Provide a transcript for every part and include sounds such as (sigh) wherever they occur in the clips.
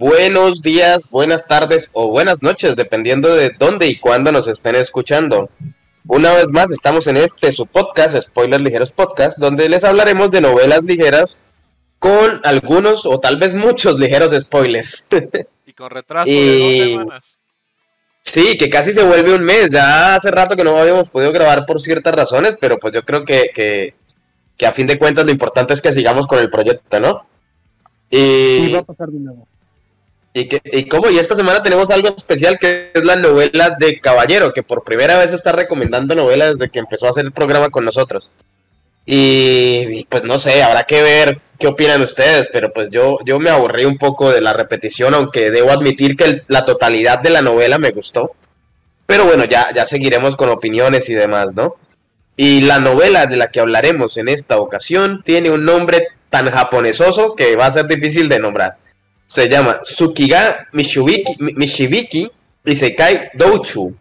Buenos días, buenas tardes o buenas noches, dependiendo de dónde y cuándo nos estén escuchando. Una vez más estamos en este su podcast, Spoilers Ligeros Podcast, donde les hablaremos de novelas ligeras con algunos o tal vez muchos ligeros spoilers. y con retraso (laughs) de dos semanas. Sí, que casi se vuelve un mes. Ya hace rato que no habíamos podido grabar por ciertas razones, pero pues yo creo que, que, que a fin de cuentas lo importante es que sigamos con el proyecto, ¿no? Y, va a pasar de nuevo. Y, que, y y esta semana tenemos algo especial que es la novela de Caballero, que por primera vez está recomendando novelas desde que empezó a hacer el programa con nosotros. Y, pues no sé, habrá que ver qué opinan ustedes, pero pues yo, yo me aburrí un poco de la repetición, aunque debo admitir que la totalidad de la novela me gustó. Pero bueno, ya, ya seguiremos con opiniones y demás, ¿no? Y la novela de la que hablaremos en esta ocasión tiene un nombre tan japonesoso que va a ser difícil de nombrar. Se llama Tsukiga Mishibiki, Mishibiki Isekai Douchu.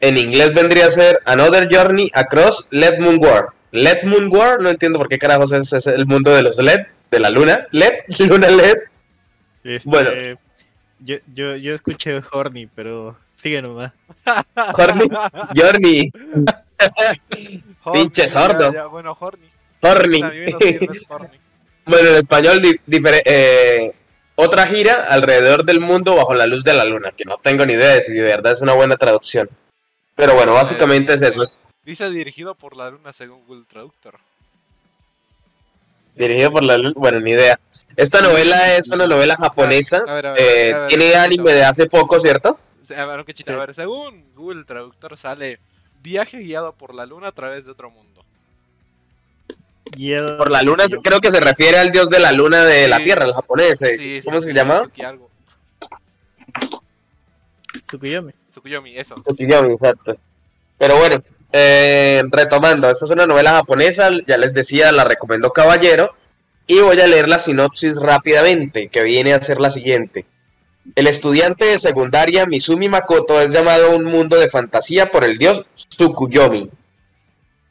En inglés vendría a ser Another Journey Across Let Moon War. Let Moon War, no entiendo por qué carajos es, el mundo de los LED, de la luna. LED, (laughs) luna LED. Este, bueno. Yo, yo, yo escuché Horny, pero sigue nomás. Horny, Journey. (laughs) Pinche sordo. bueno, Horny. Horny. (laughs) bueno, en español, eh, otra gira alrededor del mundo bajo la luz de la luna, que no tengo ni idea de si de verdad es una buena traducción. Pero bueno, básicamente es eso. Dice dirigido por la luna según Google Traductor. Dirigido por la luna, bueno, ni idea. Esta novela es una novela japonesa. Eh, tiene anime de hace poco, ¿cierto? A ver, a ver, según Google Traductor sale viaje guiado por la luna a través de otro mundo. Por la luna creo que se refiere al dios de la luna de la tierra, el japonés. Eh. ¿Cómo se llama? Tsukuyomi. Tsukuyomi, eso. Tsukuyomi, exacto. Pero bueno, eh, retomando, esta es una novela japonesa, ya les decía, la recomendó Caballero, y voy a leer la sinopsis rápidamente, que viene a ser la siguiente. El estudiante de secundaria Mizumi Makoto es llamado a un mundo de fantasía por el dios Tsukuyomi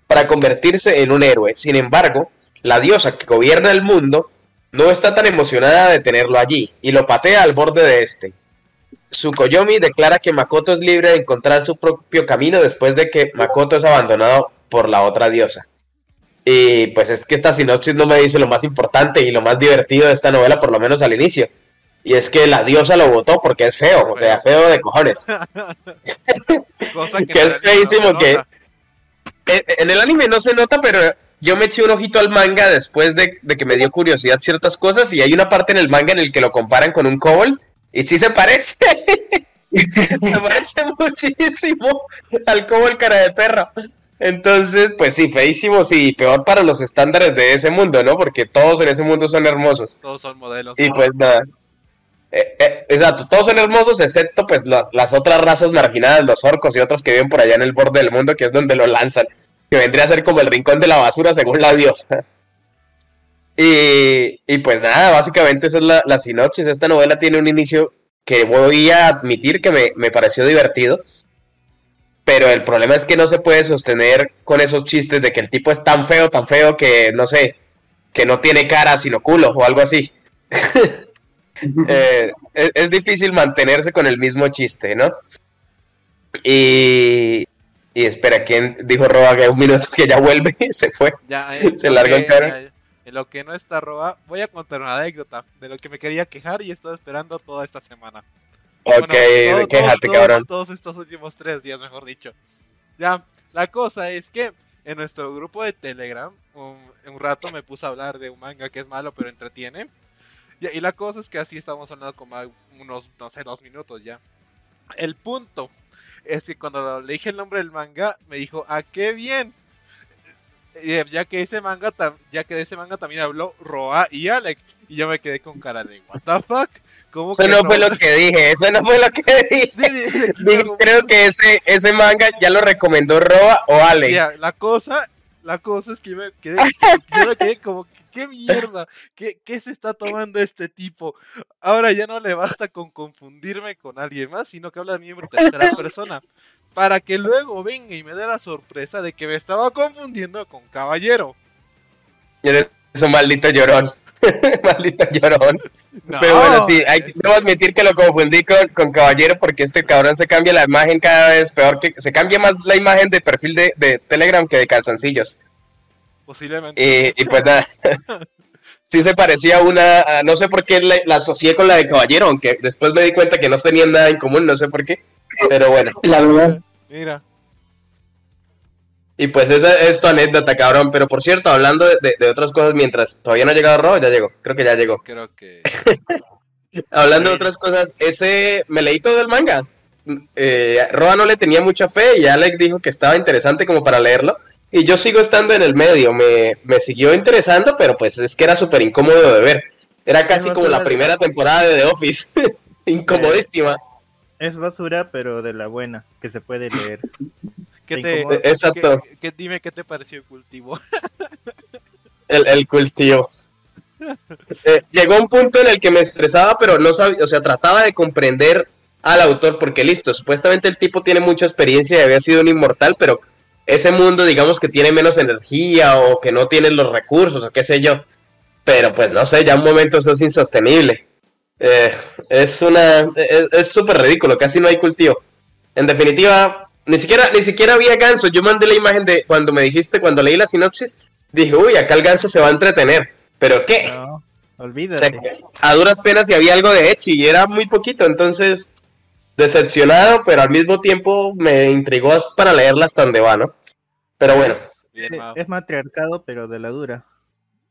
para convertirse en un héroe. Sin embargo, la diosa que gobierna el mundo no está tan emocionada de tenerlo allí y lo patea al borde de este. Tsukuyomi declara que Makoto es libre de encontrar su propio camino después de que Makoto es abandonado por la otra diosa. Y pues es que esta sinopsis no me dice lo más importante y lo más divertido de esta novela, por lo menos al inicio. Y es que la diosa lo votó porque es feo, o sea, feo de cojones. (laughs) (laughs) que, es feísimo que... En el anime no se nota, pero yo me eché un ojito al manga después de, de, que me dio curiosidad ciertas cosas y hay una parte en el manga en el que lo comparan con un kobold y sí se parece. (laughs) Me parece muchísimo al el cara de perro. Entonces, pues sí, feísimo, sí, peor para los estándares de ese mundo, ¿no? Porque todos en ese mundo son hermosos. Todos son modelos. Y pues nada. Eh, eh, exacto, todos son hermosos, excepto pues las, otras razas marginadas, los orcos y otros que viven por allá en el borde del mundo, que es donde lo lanzan. Que vendría a ser como el rincón de la basura, según la diosa. (laughs) Y, y pues nada, básicamente esa es la, la, sinopsis. Esta novela tiene un inicio que voy a admitir que me, me, pareció divertido. Pero el problema es que no se puede sostener con esos chistes de que el tipo es tan feo, tan feo que no sé, que no tiene cara sino culo o algo así. (laughs) eh, es, es, difícil mantenerse con el mismo chiste, ¿no? Y, y espera, ¿quién dijo Roa que un minuto que ya vuelve? (laughs) Se fue. Ya, eh, se largó el cara. En lo que no está roba, voy a contar una anécdota de lo que me quería quejar y he estado esperando toda esta semana. Ok, bueno, quéjate, cabrón. Todos estos últimos tres días, mejor dicho. Ya, la cosa es que en nuestro grupo de Telegram, un, un rato me puse a hablar de un manga que es malo pero entretiene. Y, y la cosa es que así estamos hablando como unos, no sé, dos minutos ya. El punto es que cuando le dije el nombre del manga, me dijo, ¿a qué bien? ya que ese manga ya que de ese manga también habló Roa y Alex y yo me quedé con cara de what the fuck ¿Cómo eso no, fue lo que dije eso no fue lo que (laughs) dije, creo que ese ese manga ya lo recomendó Roa o Alex la cosa la cosa es que yo me quedé, (laughs) yo me quedé como qué mierda ¿Qué, qué se está (laughs) tomando este tipo ahora ya no le basta con confundirme con alguien más sino que habla de mí en tercera persona para que luego venga y me dé la sorpresa de que me estaba confundiendo con Caballero. Eres un maldito llorón. (laughs) Maldito llorón. Pero bueno, sí, hay que admitir que lo confundí con, Caballero porque este cabrón se cambia la imagen cada vez peor que se cambia más la imagen de perfil de, Telegram que de calzoncillos. Posiblemente. Y, pues nada. (laughs) sí se parecía a una, no sé por qué la, asocié con la de Caballero, aunque después me di cuenta que no tenían nada en común, no sé por qué. Pero bueno. La verdad. Mira. Y pues esa es tu anécdota, cabrón. Pero por cierto, hablando de, otras cosas, mientras todavía no ha llegado Ro, ya llegó. Creo que ya llegó. Creo que. (laughs) hablando de otras cosas, ese me leí todo el manga. Eh, Roa no le tenía mucha fe y Alex dijo que estaba interesante como para leerlo. Y yo sigo estando en el medio. Me, me siguió interesando, pero pues es que era súper incómodo de ver. Era casi como la primera temporada de The Office. (laughs) Incomodísima. Es basura, pero de la buena, que se puede leer. ¿Qué te, Exacto. dime qué te pareció el cultivo. (laughs) el, cultivo. Eh, llegó un punto en el que me estresaba, pero no sabía, o sea, trataba de comprender al autor, porque listo, supuestamente el tipo tiene mucha experiencia y había sido un inmortal, pero ese mundo, digamos que tiene menos energía o que no tiene los recursos o qué sé yo. Pero pues no sé, ya un momento eso es insostenible. Eh, es una. Es súper ridículo, casi no hay cultivo. En definitiva, ni siquiera, ni siquiera había ganso. Yo mandé la imagen de cuando me dijiste, cuando leí la sinopsis, dije, uy, acá el ganso se va a entretener. ¿Pero qué? No, olvídate. a duras penas y había algo de Echi y era muy poquito, entonces decepcionado, pero al mismo tiempo me intrigó para leerla hasta donde va, ¿no? Pero bueno. Es, matriarcado, pero de la dura.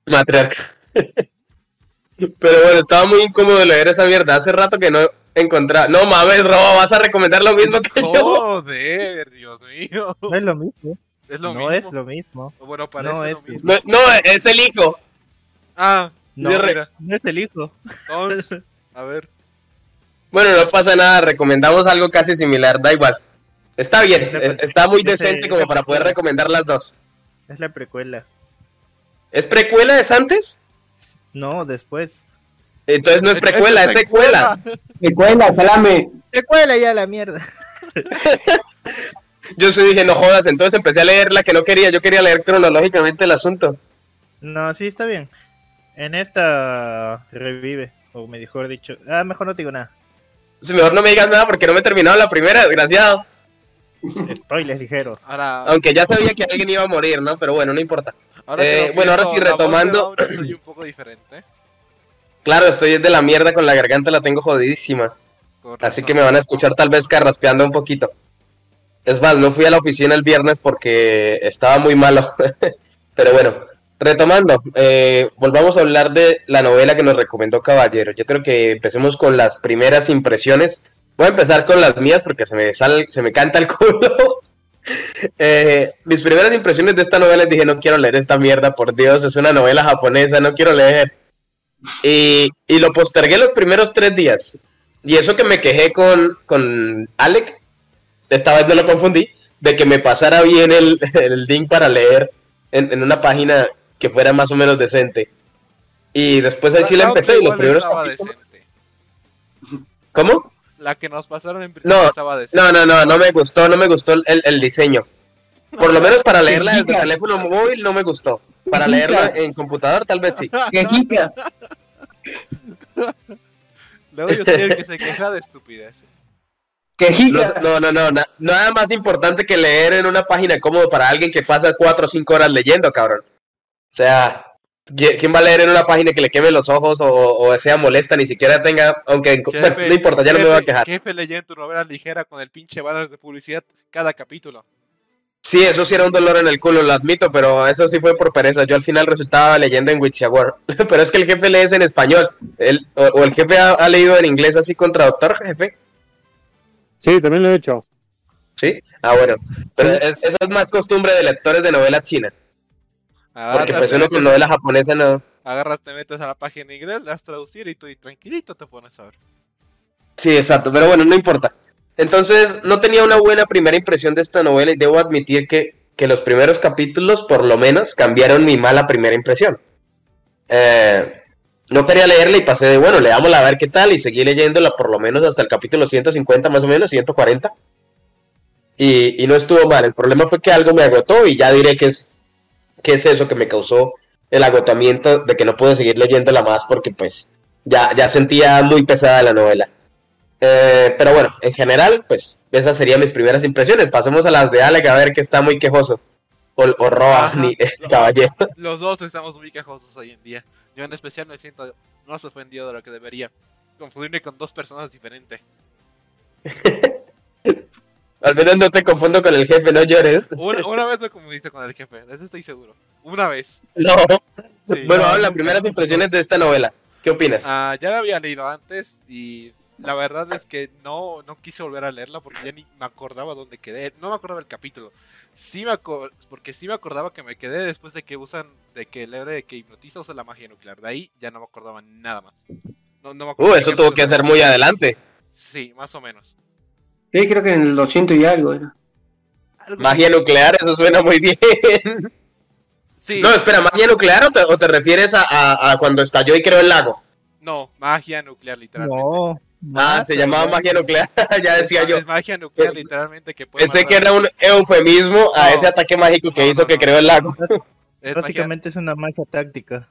Matriarcado. (laughs) pero bueno, estaba muy incómodo leer esa mierda. Hace rato que no encontrar. No mames, Robo, vas a recomendar lo mismo que yo. Joder, Dios mío. No es lo mismo. Es lo no mismo. es lo mismo. Bueno, parece no lo mismo. No, es el hijo. Ah, no, no es el hijo. Entonces, (laughs) a ver. Bueno, no pasa nada, recomendamos algo casi similar, da igual. Está bien, está muy decente como para poder recomendar las dos. Es la precuela. ¿Es precuela? ¿Es antes? No, después. Entonces no es precuela, es secuela. Secuela, salame. Secuela ya la mierda. (laughs) yo sí dije, no jodas, entonces empecé a leer la que no quería, yo quería leer cronológicamente el asunto. No, sí, está bien. En esta revive, o mejor dicho, ah, mejor no te digo nada. Si mejor no me digas nada porque no me he terminado la primera, desgraciado. Spoilers ligeros. Aunque ya sabía que alguien iba a morir, ¿no? Pero bueno, no importa. Eh, bueno, ahora sí, retomando. Soy un poco diferente. Claro, estoy de la mierda con la garganta, la tengo jodidísima. Así que me van a escuchar tal vez carraspeando un poquito. Es más, no fui a la oficina el viernes porque estaba muy malo. (laughs) Pero bueno, retomando, eh, volvamos a hablar de la novela que nos recomendó Caballero. Yo creo que empecemos con las primeras impresiones. Voy a empezar con las mías porque se me, sale, se me canta el (laughs) culo. Eh, mis primeras impresiones de esta novela dije, no quiero leer esta mierda, por Dios, es una novela japonesa, no quiero leer. Y, lo postergué los primeros tres días. Y eso que me quejé con, con Alec, esta vez no lo confundí, de que me pasara bien el, (laughs) link para leer en, una página que fuera más o menos decente. Y después ahí sí la empecé y los primeros capítulos... ¿Cómo? La que nos pasaron en no, estaba decente. No, no, no, no me gustó, no me gustó el, diseño. Por lo menos para (laughs) leerla desde teléfono móvil no me gustó. Para leerla en computador tal vez sí. (laughs) Luego yo soy el que se queja de estupideces. No, no, no, nada más importante que leer en una página cómodo para alguien que pasa cuatro o cinco horas leyendo, cabrón. O sea, ¿quién va a leer en una página que le queme los ojos o, sea molesta, ni siquiera tenga, aunque no importa, ya no me voy a quejar. Jefe leyendo tu novela ligera con el pinche balas de publicidad cada capítulo. Sí, eso sí era un dolor en el culo, lo admito, pero eso sí fue por pereza. Yo al final resultaba leyendo en Witchawar. (laughs) pero es que el jefe lee en español. o, el jefe ha, leído en inglés así con traductor, jefe. Sí, también lo he hecho. ¿Sí? Ah, bueno. Pero es, esa es más costumbre de lectores de novela china. Porque pues uno con novela japonesa no... Agarras, te metes a la página en inglés, le das traducir y tú y tranquilito te pones a ver. Sí, exacto. Pero bueno, no importa. Entonces, no tenía una buena primera impresión de esta novela y debo admitir que, los primeros capítulos, por lo menos, cambiaron mi mala primera impresión. Eh, no quería leerla y pasé de, bueno, leámosla a ver qué tal y seguí leyéndola por lo menos hasta el capítulo 150 más o menos, 140. Y, y no estuvo mal, el problema fue que algo me agotó y ya diré que es, que es eso que me causó el agotamiento de que no pude seguir leyéndola más porque pues ya, ya sentía muy pesada la novela. Eh, pero bueno, en general, pues esas serían mis primeras impresiones. Pasemos a las de Alec a ver que está muy quejoso. O, o Roa, Ajá. ni (laughs) caballero. Los dos estamos muy quejosos hoy en día. Yo en especial me siento más ofendido de lo que debería. Confundirme con dos personas diferentes. (laughs) Al menos no te confundo con el jefe, no llores. Una, una vez me confundiste con el jefe, de eso estoy seguro. Una vez. No. Sí. Bueno, habla, primeras impresiones de esta novela. ¿Qué opinas? Ah, ya la había leído antes y la verdad es que no, no quise volver a leerla porque ya ni me acordaba dónde quedé. No me acordaba el capítulo. Sí me porque sí me acordaba que me quedé después de que usan, de que el héroe de que hipnotiza usa la magia nuclear. De ahí ya no me acordaba nada más. No, no me acuerdo Uh, eso tuvo que fue. muy adelante. Sí, más o menos. Sí, creo que en el 200 y algo era. Algo Magia nuclear, eso suena muy bien. Sí, No, espera, ¿magia nuclear o te, o te refieres a, a- a cuando estalló y creó el lago? no, magia nuclear literalmente. No. Ah, se llamaba magia nuclear, (laughs) ya decía yo. Es magia nuclear literalmente que puede Pensé que era un eufemismo a ese ataque mágico que No, hizo no, que creó el lago. es magia- Básicamente es una magia táctica.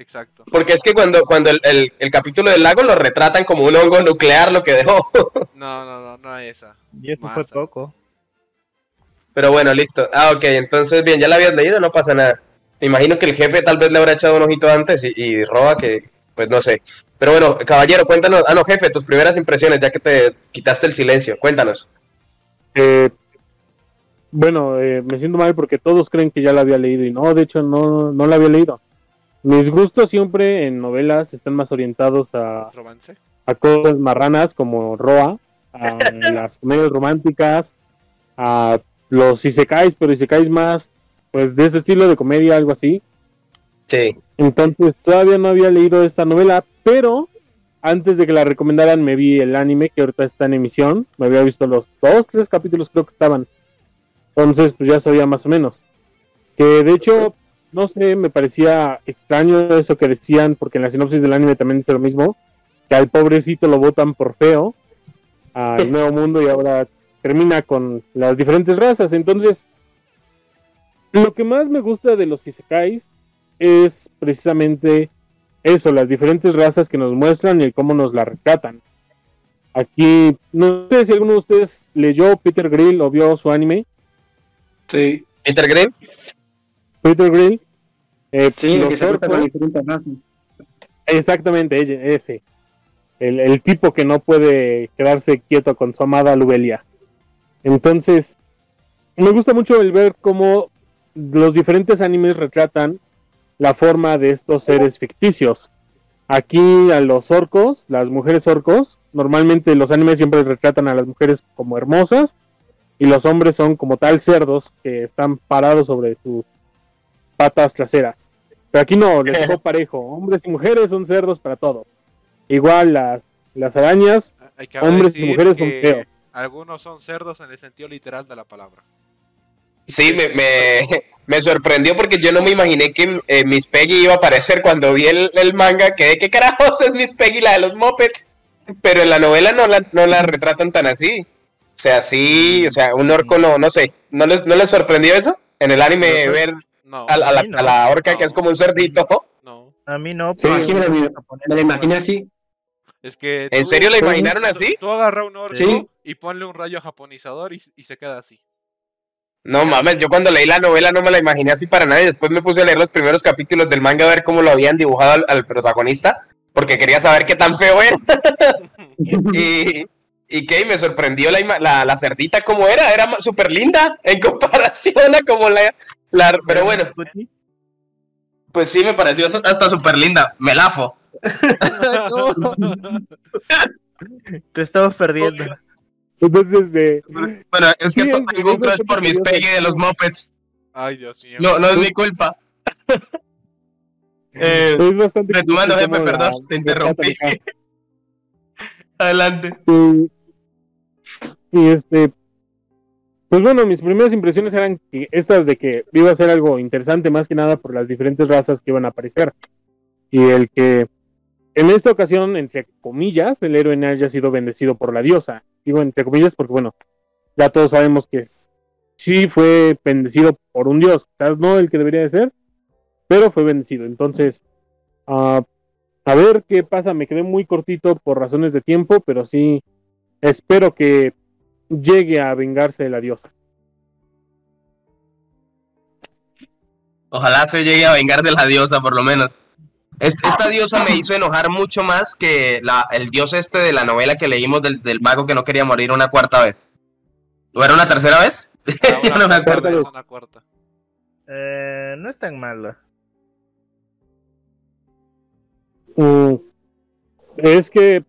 Exacto. Porque es que cuando, cuando el, el- el capítulo del lago lo retratan como un hongo nuclear lo que dejó. (laughs) No, no, no, no es esa. Y eso fue poco. Pero bueno, listo. Ah, ok, entonces bien, ya la habías leído, no pasa nada. Me imagino que el jefe tal vez le habrá echado un ojito antes y, y Roba que, pues no sé. Pero bueno, caballero, cuéntanos. Ah, no, jefe, tus primeras impresiones, ya que te quitaste el silencio. Cuéntanos. Eh, bueno, eh, me siento mal porque todos creen que ya la había leído y no, de hecho no, no la había leído. Mis gustos siempre en novelas están más orientados a, Romance. a cosas marranas como Roa, a (laughs) las comedias románticas, a los isekais, pero isekais más, pues de ese estilo de comedia, algo así. Sí. Entonces todavía no había leído esta novela, pero antes de que la recomendaran me vi el anime que ahorita está en emisión. Me había visto los dos, tres capítulos creo que estaban. Entonces pues ya sabía más o menos. Que de hecho, no sé, me parecía extraño eso que decían, porque en la sinopsis del anime también dice lo mismo, que al pobrecito lo votan por feo al (laughs) nuevo mundo y ahora termina con las diferentes razas. Entonces, lo que más me gusta de los isekais es precisamente eso, las diferentes razas que nos muestran y cómo nos la retratan. Aquí, no sé si alguno de ustedes leyó Peter Grill o vio su anime. Sí, Peter Green. Peter Grill. eh, sí, el los que se con. Exactamente, ese. El, el tipo que no puede quedarse quieto con su amada Lubelia. Entonces, me gusta mucho el ver cómo los diferentes animes retratan la forma de estos seres ficticios. Aquí a los orcos, las mujeres orcos, normalmente los animes siempre retratan a las mujeres como hermosas y los hombres son como tal cerdos que están parados sobre sus patas traseras. Pero aquí no, les (laughs) tocó parejo. Hombres y mujeres son cerdos para todo. Igual las, las arañas, Hay que Hombres y mujeres son feos. Algunos son cerdos en el sentido literal de la palabra. Sí, me, me, me sorprendió porque yo no me imaginé que eh, Miss Peggy iba a aparecer cuando vi el, el manga. Que qué carajos es Miss Peggy, la de los mopeds. Pero en la novela no la, no la retratan tan así. O sea, sí, o sea, un orco no, no sé. ¿No les, no les sorprendió eso? En el anime No, ver No, a, a la, a la orca que es como un cerdito. no. A mí no. Sí, pero sí, me la, imaginé así. Es que. ¿En tú- serio la tú- imaginaron tú- así? Tú agarra un orco Sí. y ponle un rayo japonizador y, y se queda así. No mames, yo cuando leí la novela no me la imaginé así para nada y después me puse a leer los primeros capítulos del manga a ver cómo lo habían dibujado al, al protagonista, porque quería saber qué tan feo era. (laughs) (laughs) y, y que me sorprendió la, ima- la, la cerdita como era, era súper linda en comparación a como la, la... Pero bueno, pues sí me pareció hasta súper linda, me lafo. (laughs) Te estamos perdiendo. entonces, eh, Bueno, es que Sí, todo es- el gusto es es por mis Peggy de los mopeds, Ay, Dios mío. no, no es mi culpa. (laughs) Eh, es bastante... retomando, jefe, perdón, te interrumpí. (laughs) Adelante. Y, y, este, pues bueno, mis primeras impresiones eran que estas de que iba a ser algo interesante más que nada por las diferentes razas que iban a aparecer. Y el que en esta ocasión, entre comillas, el héroe haya sido bendecido por la diosa. Digo entre comillas porque bueno, ya todos sabemos que sí fue bendecido por un dios, quizás no el que debería de ser, pero fue vencido. Entonces, ah, a ver qué pasa. Me quedé muy cortito por razones de tiempo, pero sí espero que llegue a vengarse de la diosa. Ojalá se llegue a vengar de la diosa, por lo menos. Esta diosa me hizo enojar mucho más que la, el dios este de la novela que leímos del, del mago que no quería morir una cuarta vez. ¿O era una tercera vez? (laughs) Ah, una (laughs) no me cuarta acuerdo. vez, una cuarta. Eh, no es tan mala. Mm, es que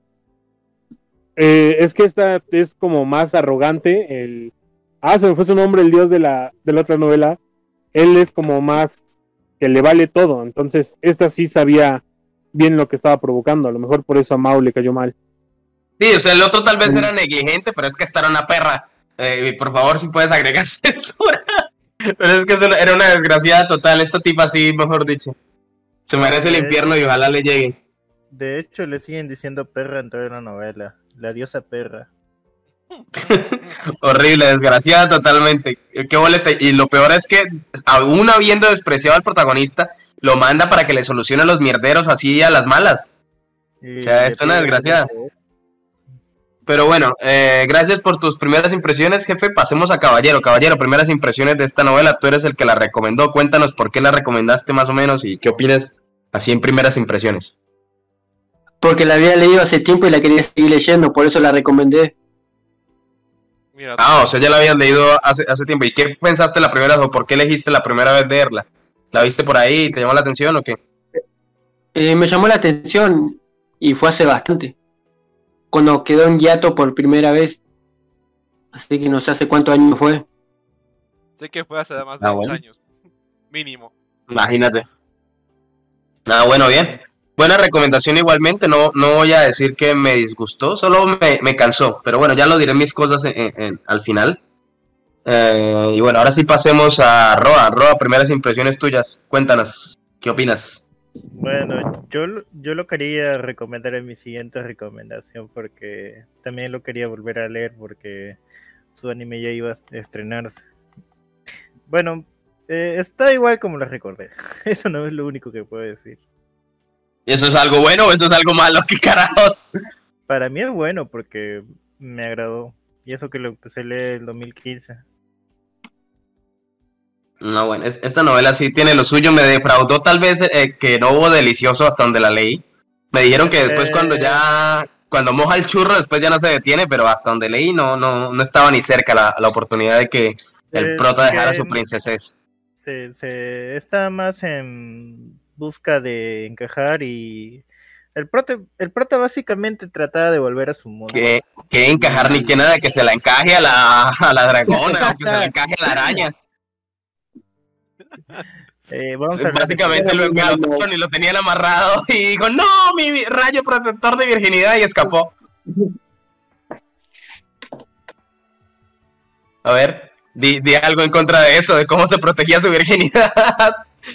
eh, es que esta es como más arrogante. El ah, se me fue su nombre, el dios de la de la otra novela. Él es como más que le vale todo. Entonces esta sí sabía bien lo que estaba provocando. A lo mejor por eso a Mao le cayó mal. Sí, o sea, el otro tal vez Mm. era negligente, pero es que esta era una perra. Eh, por favor, si puedes agregar (laughs) censura. Pero es que es una- era una desgraciada total. Esta tipa sí, mejor dicho. Se merece el infierno y ojalá le llegue. De hecho, le siguen diciendo perra en toda la novela. La diosa perra. (laughs) Horrible, desgraciada totalmente. Eh, Qué boleta. Y lo peor es que, aún habiendo despreciado al protagonista, lo manda para que le solucione a los mierderos así a las malas. O sea, es una desgraciada. Pero bueno, eh, gracias por tus primeras impresiones, jefe. Pasemos a Caballero. Caballero, primeras impresiones de esta novela. Tú eres el que la recomendó. Cuéntanos por qué la recomendaste más o menos y qué opinas así en primeras impresiones. Porque la había leído hace tiempo y la quería seguir leyendo, por eso la recomendé. Mira, Ah, o sea, ya la habías leído hace, hace tiempo. ¿Y qué pensaste la primera vez o por qué elegiste la primera vez leerla? ¿La viste por ahí y te llamó la atención o qué? Eh, me llamó la atención y fue hace bastante. Cuando quedó en hiato por primera vez. Así que no sé hace cuántos años fue. sé que fue hace más de Ah, 10 bueno. años. (laughs) Mínimo. Imagínate. Ah, bueno, bien. Buena recomendación igualmente. No, no voy a decir que me disgustó, solo me, cansó. Pero bueno, ya lo diré mis cosas al final. Eh, y bueno, ahora sí pasemos a Roa. Roa, primeras impresiones tuyas. Cuéntanos, ¿qué opinas? Bueno, yo, yo lo quería recomendar en mi siguiente recomendación porque también lo quería volver a leer porque su anime ya iba a estrenarse. Bueno, eh, está igual como lo recordé. (laughs) Eso no es lo único que puedo decir. ¿Eso es algo bueno o eso es algo malo? (laughs) ¿Qué carajos? Para mí es bueno porque me agradó. Y eso que lo empecé a leer en 2015. No, bueno, es- esta novela sí tiene lo suyo. Me defraudó tal vez eh, que no hubo delicioso hasta donde la leí. Me dijeron que después Eh. cuando ya, cuando moja el churro, después ya no se detiene, pero hasta donde leí no, no, no estaba ni cerca la, la oportunidad de que el Eh, prota dejara a su princesa. se, se está más en busca de encajar y el prota, el prota básicamente trataba de volver a su mundo. Que, que encajar ni que nada, que se la encaje a la, a la dragona, que se la encaje a la araña. (laughs) Eh, vamos a Básicamente lo envelotaron y lo tenían amarrado y dijo, no, mi rayo protector de virginidad y escapó. A ver, di, di algo en contra de eso, de cómo se protegía su virginidad.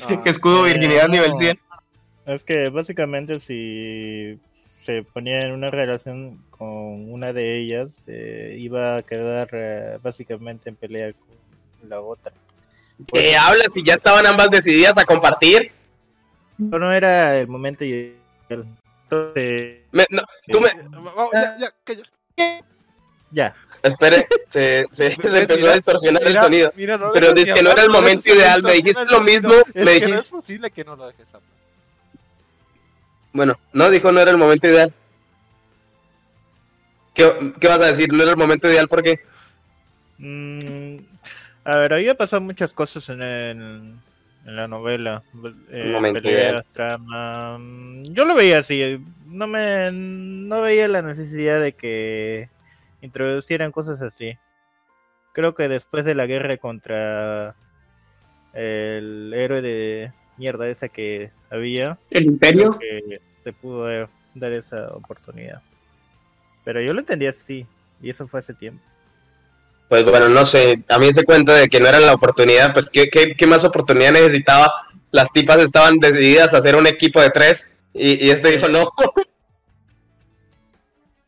Ah, (laughs) que escudo eh, virginidad nivel no. 100. Es que básicamente si se ponía en una relación con una de ellas, eh, iba a quedar eh, básicamente en pelea con la otra. ¿Qué hablas si ya estaban ambas decididas a compartir? Pero no era el momento ideal. Entonces, Me- no, tú me... Vamos, ya, ya, calla. Ya. Espere, (laughs) se, se le Mira, empezó a distorsionar el sonido. mira, no Pero ni que no era el momento por ideal, me dijiste lo mismo, me que dijiste- no es posible que no lo dejes hablar. Bueno, no, dijo no era el momento ideal. ¿Qué, qué vas a decir? No era el momento ideal porque... Mm, a ver, había pasado muchas cosas en, el- en la novela. Eh, momento peleas, ideal. trama. Yo lo veía así. No me no veía la necesidad de que introducieran cosas así. Creo que después de la guerra contra el héroe de mierda esa que había, El creo imperio. que se pudo dar- esa oportunidad. Pero yo lo entendía así, y eso fue hace tiempo. Pues bueno, no sé, a mí ese cuento de que no era la oportunidad, pues ¿qué, qué, qué más oportunidad necesitaba? Las tipas estaban decididas a hacer un equipo de tres y, y este dijo no. (laughs)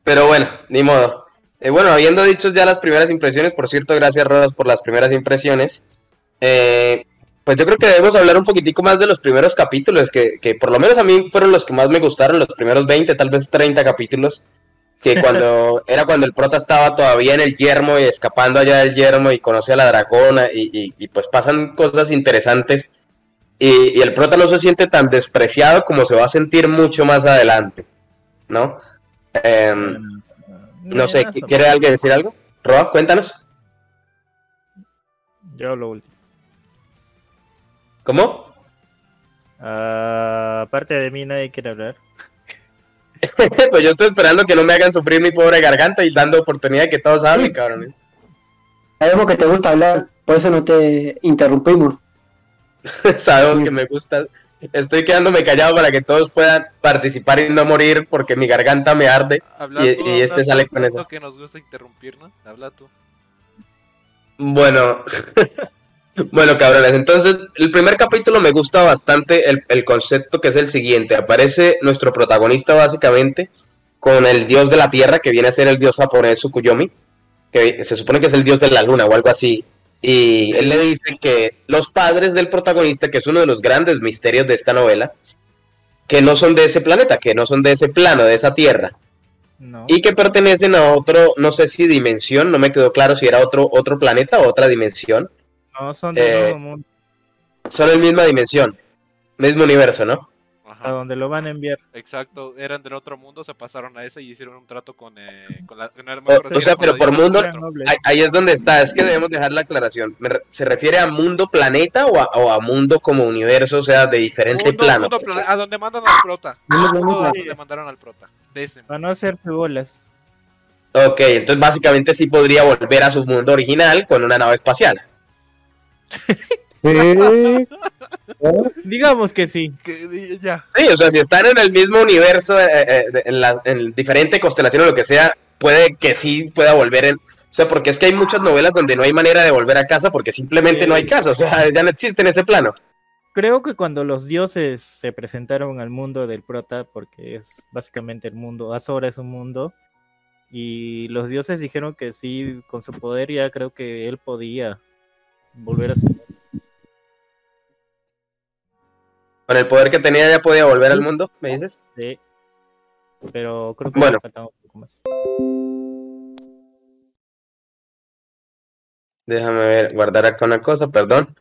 Pero bueno, ni modo. Eh, bueno, habiendo dicho ya las primeras impresiones, por cierto, gracias Rodas por las primeras impresiones. eh, pues yo creo que debemos hablar un poquitico más de los primeros capítulos, que, que por lo menos a mí fueron los que más me gustaron, los primeros 20, tal vez 30 capítulos, que (laughs) cuando era cuando el prota estaba todavía en el yermo y escapando allá del yermo y conoce a la dragona y, y- y, pues pasan cosas interesantes y, y el prota no se siente tan despreciado como se va a sentir mucho más adelante, ¿no? Em, no sé, ¿quiere alguien decir algo? Roa, cuéntanos. Yo lo último. ¿Cómo? Ah, aparte de mí, nadie quiere hablar. (laughs) pues yo estoy esperando que no me hagan sufrir mi pobre garganta y dando oportunidad de que todos hablen, cabrón. Sabemos que te gusta hablar, por eso no te interrumpimos. (laughs) Sabemos que me gusta. Estoy quedándome callado para que todos puedan participar y no morir porque mi garganta me arde. Habla Y- tú, y este sale con eso. que nos gusta interrumpir, ¿no? Habla tú. Bueno, (laughs) bueno, cabrones. Entonces, el primer capítulo me gusta bastante el, el concepto que es el siguiente. Aparece nuestro protagonista básicamente con el dios de la tierra, que viene a ser el dios japonés Tsukuyomi, que se supone que es el dios de la luna o algo así. Y él le dice que los padres del protagonista, que es uno de los grandes misterios de esta novela, que no son de ese planeta, que no son de ese plano, de esa tierra, No. y que pertenecen a otro, no sé si dimensión, no me quedó claro si era otro, otro planeta o otra dimensión. No, son de Eh, nuevo mundo, Son el misma dimensión, mismo universo, ¿no? A donde lo van a enviar. Exacto, eran del otro mundo, se pasaron a ese y hicieron un trato con, eh, con la... no O, sea, pero por mundo, ahí, ahí es donde está, es que debemos dejar la aclaración. ¿Se refiere a mundo planeta o a, o a mundo como universo, o sea, de diferente Mundo- plano? mundo a donde mandan al prota. Mundo a donde mandaron al prota. De ese. Para no hacerse bolas. Ok, entonces básicamente sí podría volver a su mundo original con una nave espacial. (laughs) Sí. (laughs) Digamos que sí. Que, di- ya. Sí, o sea, si están en el mismo universo, eh, eh, de- en, la, en diferente constelación o lo que sea, puede que sí pueda volver en... O sea, porque es que hay muchas novelas donde no hay manera de volver a casa porque simplemente no hay casa, o sea, ya no existe en ese plano. Creo que cuando los dioses se presentaron al mundo del prota, porque es básicamente el mundo, Azora es un mundo, y los dioses dijeron que sí, con su poder ya creo que él podía volver a ser. Con el poder que tenía ya podía volver al mundo, ¿me dices? Sí. Pero creo que Bueno. faltaba un poco más. Déjame ver, guardar acá una cosa, perdón.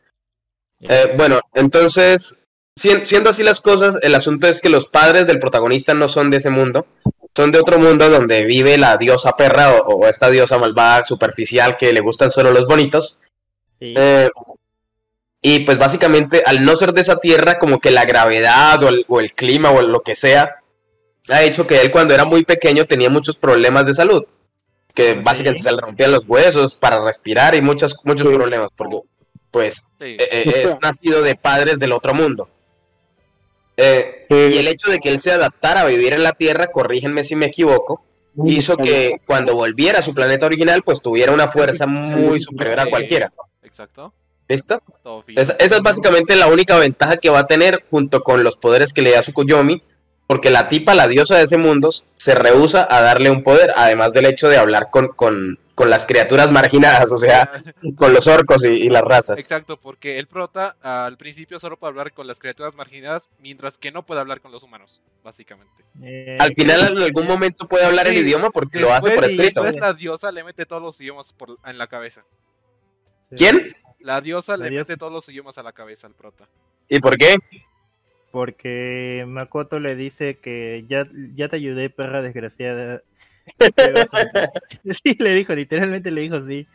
Eh, bueno, entonces, sien- siendo así las cosas, el asunto es que los padres del protagonista no son de ese mundo, son de otro mundo donde vive la diosa perra o, o esta diosa malvada superficial que le gustan solo los bonitos. Sí. Eh, y pues básicamente, al no ser de esa tierra, como que la gravedad o el, o el clima o lo que sea, ha hecho que él cuando era muy pequeño tenía muchos problemas de salud. Que Sí. básicamente se le rompían los huesos para respirar y muchos, muchos Sí. problemas, porque pues Sí. eh, eh, es (laughs) nacido de padres del otro mundo. Eh, y el hecho de que él se adaptara a vivir en la Tierra, corrígenme si me equivoco, hizo que cuando volviera a su planeta original, pues tuviera una fuerza muy superior a cualquiera. Exacto. Esa, esa es básicamente la única ventaja que va a tener junto con los poderes que le da Tsukuyomi, porque la tipa, la diosa de ese mundo, se rehúsa a darle un poder, además del hecho de hablar con, con, con las criaturas marginadas, o sea, (laughs) con los orcos y, y las razas. Exacto, porque el prota al principio solo puede hablar con las criaturas marginadas, mientras que no puede hablar con los humanos, básicamente. Eh, Al final, en algún momento puede hablar el idioma porque lo hace por escrito. Después la diosa le mete todos los idiomas por, en la cabeza. sí. ¿Quién? La diosa La le diosa. mete todos los idiomas a la cabeza al prota. ¿Y por qué? Porque Makoto le dice que ya, ya te ayudé, perra desgraciada. (laughs) Sí, le dijo, literalmente le dijo sí.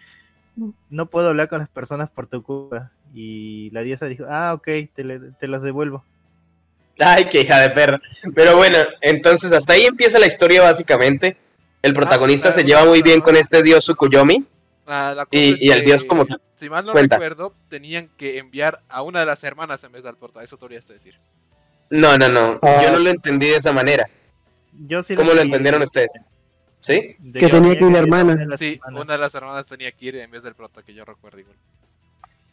No puedo hablar con las personas por tu culpa. Y la diosa dijo, ah, ok, te, le- te los devuelvo. Ay, qué hija de perra. Pero bueno, entonces hasta ahí empieza la historia básicamente. El protagonista Ah, se lleva muy bien con este dios Tsukuyomi. Ah, la cosa Y- es y el dios como- Si mal no Cuenta. recuerdo, tenían que enviar a una de las hermanas en vez del prota. Eso te olvidaste decir. No, no, no. Ah. Yo no lo entendí de esa manera. Yo sí ¿Cómo lo entendieron ustedes? ¿Sí? de Que tenía que ir la hermana. de Sí, hermanas. una de las hermanas tenía que ir en vez del prota, que yo recuerdo igual.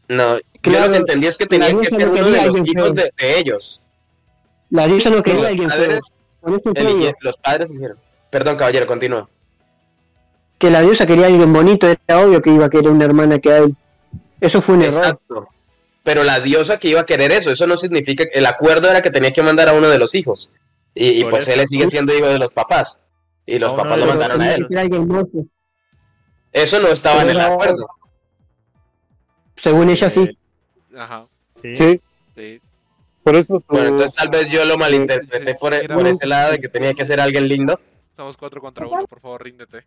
No. yo Claro, lo que entendí es que la tenía que ser no uno de los hijos de, de ellos. La diosa no quería alguien padres, elige- los padres eligieron. Perdón, caballero, continúa. que la diosa quería a alguien bonito, era obvio que iba a querer una hermana que a él. Eso fue un error. Exacto. pero la diosa que iba a querer eso, eso no significa, el acuerdo era que tenía que mandar a uno de los hijos. Y, pues eso. él sigue siendo hijo de los papás. Y los papás lo mandaron a él. que hermoso. Eso no estaba en el acuerdo. Según ella sí. Ajá, Sí. Sí, sí. por eso. Bueno, entonces tal vez yo lo malinterpreté Sí, por, sí, por ese lado de que tenía que ser alguien lindo. Somos cuatro contra uno, por favor, ríndete.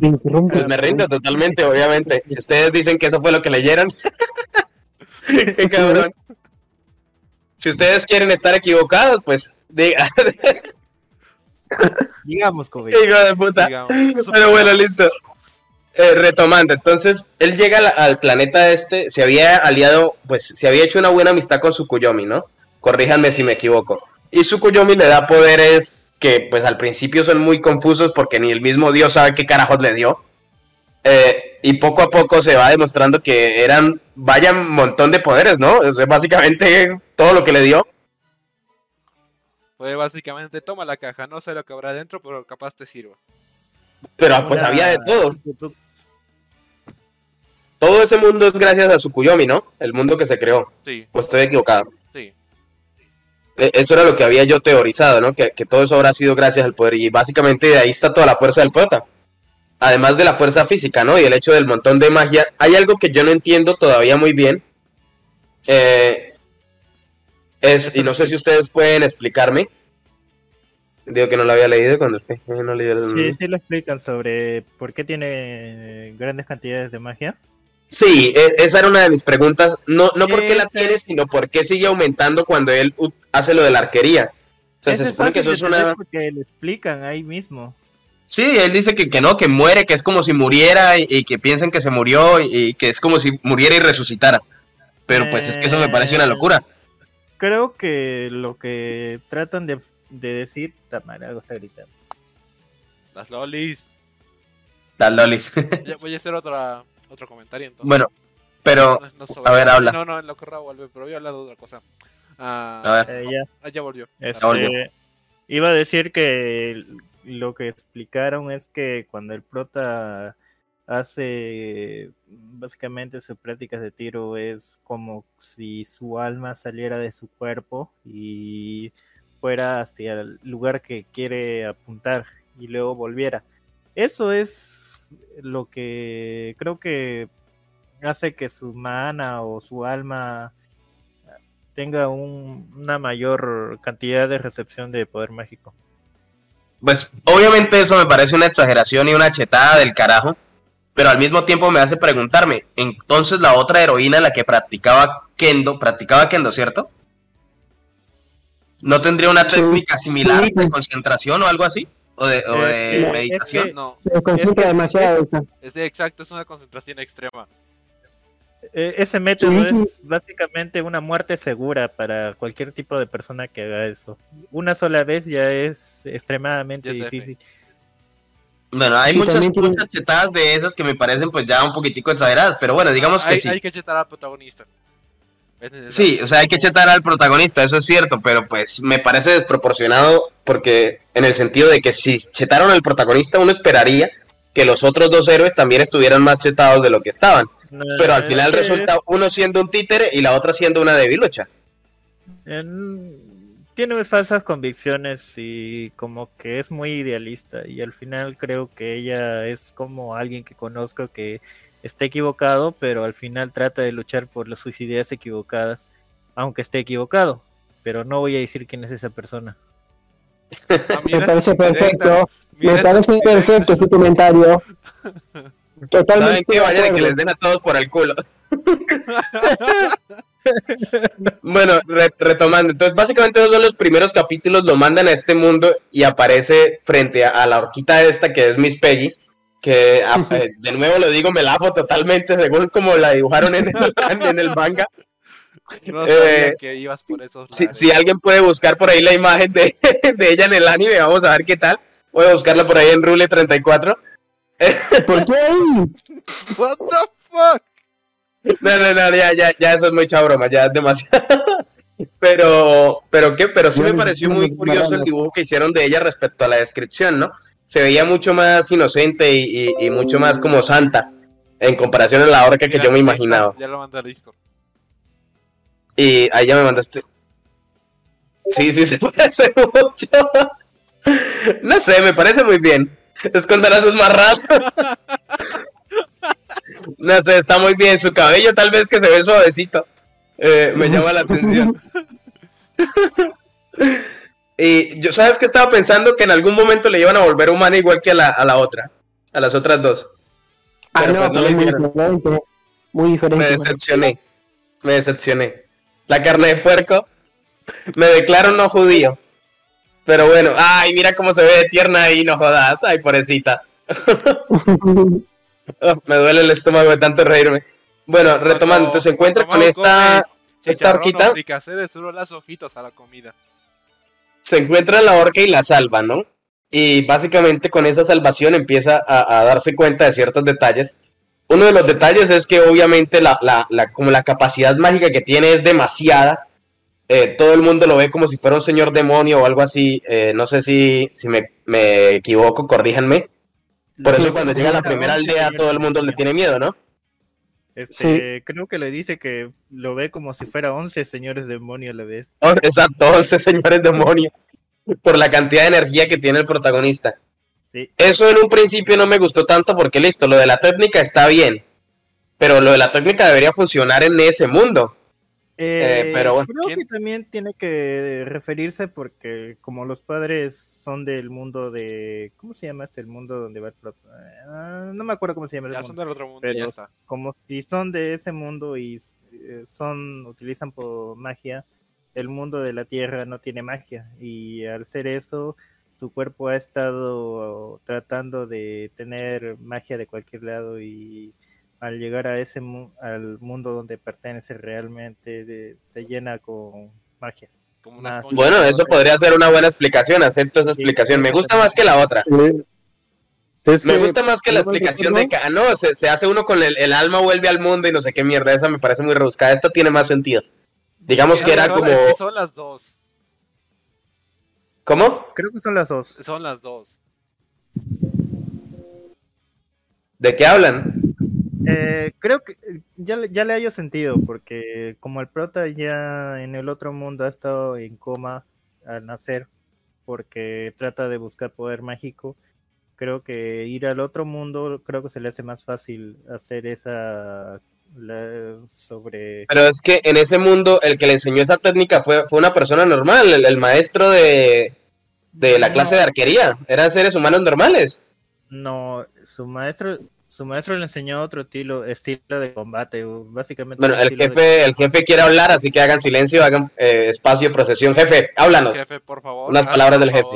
Pues me rindo totalmente, obviamente. Si ustedes dicen que eso fue lo que leyeron, (laughs) qué cabrón. Si ustedes quieren estar equivocados, pues diga, (laughs) Digamos, Kobe. hijo de puta. Digamos. Pero bueno, listo. Eh, retomando, entonces él llega al, al planeta este, se había aliado, pues se había hecho una buena amistad con Tsukuyomi, ¿no? Corríjanme si me equivoco. Y Tsukuyomi le da poderes que pues al principio son muy confusos porque ni el mismo Dios sabe qué carajos le dio. Eh, y poco a poco se va demostrando que eran, vaya un montón de poderes, ¿no? O sea, básicamente todo lo que le dio. Fue básicamente, toma la caja, no sé lo que habrá dentro, pero capaz te sirva. Pero pues había de todo. Todo ese mundo es gracias a Tsukuyomi, ¿no? El mundo que se creó. Sí, Pues estoy equivocado. Sí. E- Eso era lo que había yo teorizado, ¿no? Que, que todo eso habrá sido gracias al poder. Y básicamente de ahí está toda la fuerza del prota. Además de la fuerza física, ¿no? Y el hecho del montón de magia. Hay algo que yo no entiendo todavía muy bien. Eh, es, y no sé si ustedes pueden explicarme. Digo que no lo había leído cuando eh, no leí el- Sí, sí lo explican sobre por qué tiene grandes cantidades de magia. Sí, e- esa era una de mis preguntas. No, no por qué la tiene, sino por qué sigue aumentando cuando él hace lo de la arquería. O sea, Ese se es supone que eso es una... porque lo explican ahí mismo. Sí, él dice que, que no, que muere, que es como si muriera y, y que piensan que se murió y, y que es como si muriera y resucitara. Pero pues es que eso me parece una Eh, locura. Creo que lo que tratan de, de decir. Tamara, algo está gritando. Las lolis. Tal lolis. (laughs) Voy a hacer otra, otro comentario entonces. bueno, pero No- no sobre- a ver, habla. No, no, en lo que vuelve, pero voy a hablar de otra cosa. Ah, a ver, Eh, ya. ah, ya volvió. Este, volvió. iba a decir que lo que explicaron es que cuando el prota hace básicamente sus prácticas de tiro es como si su alma saliera de su cuerpo y fuera hacia el lugar que quiere apuntar y luego volviera. Eso es lo que creo que hace que su mana o su alma tenga un- una mayor cantidad de recepción de poder mágico. pues obviamente eso me parece una exageración y una chetada del carajo. Pero al mismo tiempo me hace preguntarme, entonces la otra heroína, la que practicaba Kendo, practicaba Kendo, ¿cierto? ¿No tendría una Sí. técnica similar de concentración o algo así? ¿O de, o Es de que- es meditación? que- No, Se concentra que- demasiado. es exacto, es una concentración extrema. Eh, ese método Sí. es básicamente una muerte segura para cualquier tipo de persona que haga eso. Una sola vez ya es extremadamente Ya difícil. Bueno, hay Sí, muchas, tiene- muchas chetadas de esas que me parecen pues ya un poquitico exageradas, pero bueno, digamos que hay, sí. hay que chetar al protagonista. Sí, o sea, hay que chetar al protagonista, eso es cierto, pero pues me parece desproporcionado porque en el sentido de que si chetaron al protagonista uno esperaría que los otros dos héroes también estuvieran más chetados de lo que estaban, No, pero al final resulta uno siendo un títere y la otra siendo una debilucha. en- tiene falsas convicciones y como que es muy idealista y al final creo que ella es como alguien que conozco que está equivocado, pero al final trata de luchar por las- sus ideas equivocadas, aunque esté equivocado. Pero no voy a decir quién es esa persona. (laughs) Ah, Me parece perfecto. Me parece perfecto su comentario. (laughs) Totalmente. ¿Saben qué? Vayan y que les den a todos por el culo. Bueno, re- retomando, entonces básicamente esos son los primeros capítulos, lo mandan a este mundo y aparece frente a, a la horquita esta que es Miss Peggy, que a- (laughs) eh, de nuevo lo digo, me lafo totalmente según como la dibujaron en el, (laughs) en el manga. No sabía Eh, que ibas por esos Si, si alguien puede buscar por ahí la imagen de, (laughs) de ella en el anime, vamos a ver qué tal. Voy a buscarla por ahí en Rule 34. ¿Por qué ahí? What the fuck? No, no, no, ya, ya, ya eso es mucha broma, ya es demasiado. (laughs) Pero, pero qué, pero sí me pareció muy curioso el dibujo que hicieron de ella respecto a la descripción, ¿no? Se veía mucho más inocente y, y- y mucho más como santa en comparación a la orca que Mira, yo me imaginaba. Ya lo mandé al Discord. Y ahí ya me mandaste. Sí, sí, se (laughs) parece mucho. No sé, me parece muy bien. Es con brazos más raros. No sé, está muy bien. Su cabello tal vez que se ve suavecito. Eh, me llama la atención. Y yo, ¿sabes qué estaba pensando? Que en algún momento le iban a volver humana igual que a la, a la otra. A las otras dos. Ah, Pero no, pues no pero lo es muy diferente. Muy diferente. Me decepcioné. Me decepcioné. La carne de puerco. Me declaro no judío. Pero bueno, ay, mira cómo se ve de tierna ahí, no jodas. Ay, pobrecita. (laughs) Oh, me duele el estómago de tanto reírme. Bueno, retomando, entonces se encuentra con esta. esta horquita. o fricasé de solo las hojitas a la comida. Se encuentra la orca y la salva, ¿no? Y básicamente con esa salvación empieza a, a darse cuenta de ciertos detalles. Uno de los detalles es que obviamente la, la- la- como la capacidad mágica que tiene es demasiada. Eh, todo el mundo lo ve como si fuera un señor demonio o algo así. eh, no sé si, si me, me equivoco, corríjanme. Por Sí, eso cuando llega a la primera aldea todo el mundo le tiene miedo, ¿no? Este, creo que le dice que lo ve como si fuera 11 señores demonios a la vez. Oh, Exacto, 11 señores demonios. Por la cantidad de energía que tiene el protagonista. Sí. Eso en un principio no me gustó tanto porque listo, lo de la técnica está bien. Pero lo de la técnica debería funcionar en ese mundo. Eh, pero bueno. creo ¿Quién? que también tiene que referirse porque como los padres son del mundo de ¿cómo se llama? este el mundo donde va el plot? Ah, no me acuerdo cómo se llama el Ya son mundo. del otro mundo ya está. Como si son de ese mundo y eh, son utilizan por magia, el mundo de la Tierra no tiene magia y al ser eso su cuerpo ha estado tratando de tener magia de cualquier lado y al llegar a ese mu- al mundo donde pertenece realmente de- se llena con magia. Como una. Bueno, eso podría ser una buena explicación, acepto esa explicación. Me gusta más que la otra. Es Me gusta más que la explicación de que, ah, no, se, se hace uno con el, el alma, vuelve al mundo y no sé qué mierda. Esa me parece muy rebuscada. Esta tiene más sentido. Digamos que era como. Son las dos. ¿Cómo? Creo que son las dos. Son las dos. ¿De qué hablan? Eh, creo que eh, ya, le- ya le hallo sentido, porque como el prota ya en el otro mundo ha estado en coma al nacer, porque trata de buscar poder mágico, creo que ir al otro mundo, creo que se le hace más fácil hacer esa la- sobre... Pero es que en ese mundo el que le enseñó esa técnica fue, fue una persona normal, el, el maestro de, de la clase de arquería. Eran seres humanos normales. No, su maestro... Su maestro le enseñó otro estilo, estilo de combate, básicamente. Bueno, el de- jefe, el jefe quiere hablar, así que hagan silencio, hagan eh, espacio, procesión. Jefe, háblanos. Jefe, por favor. Unas palabras del jefe.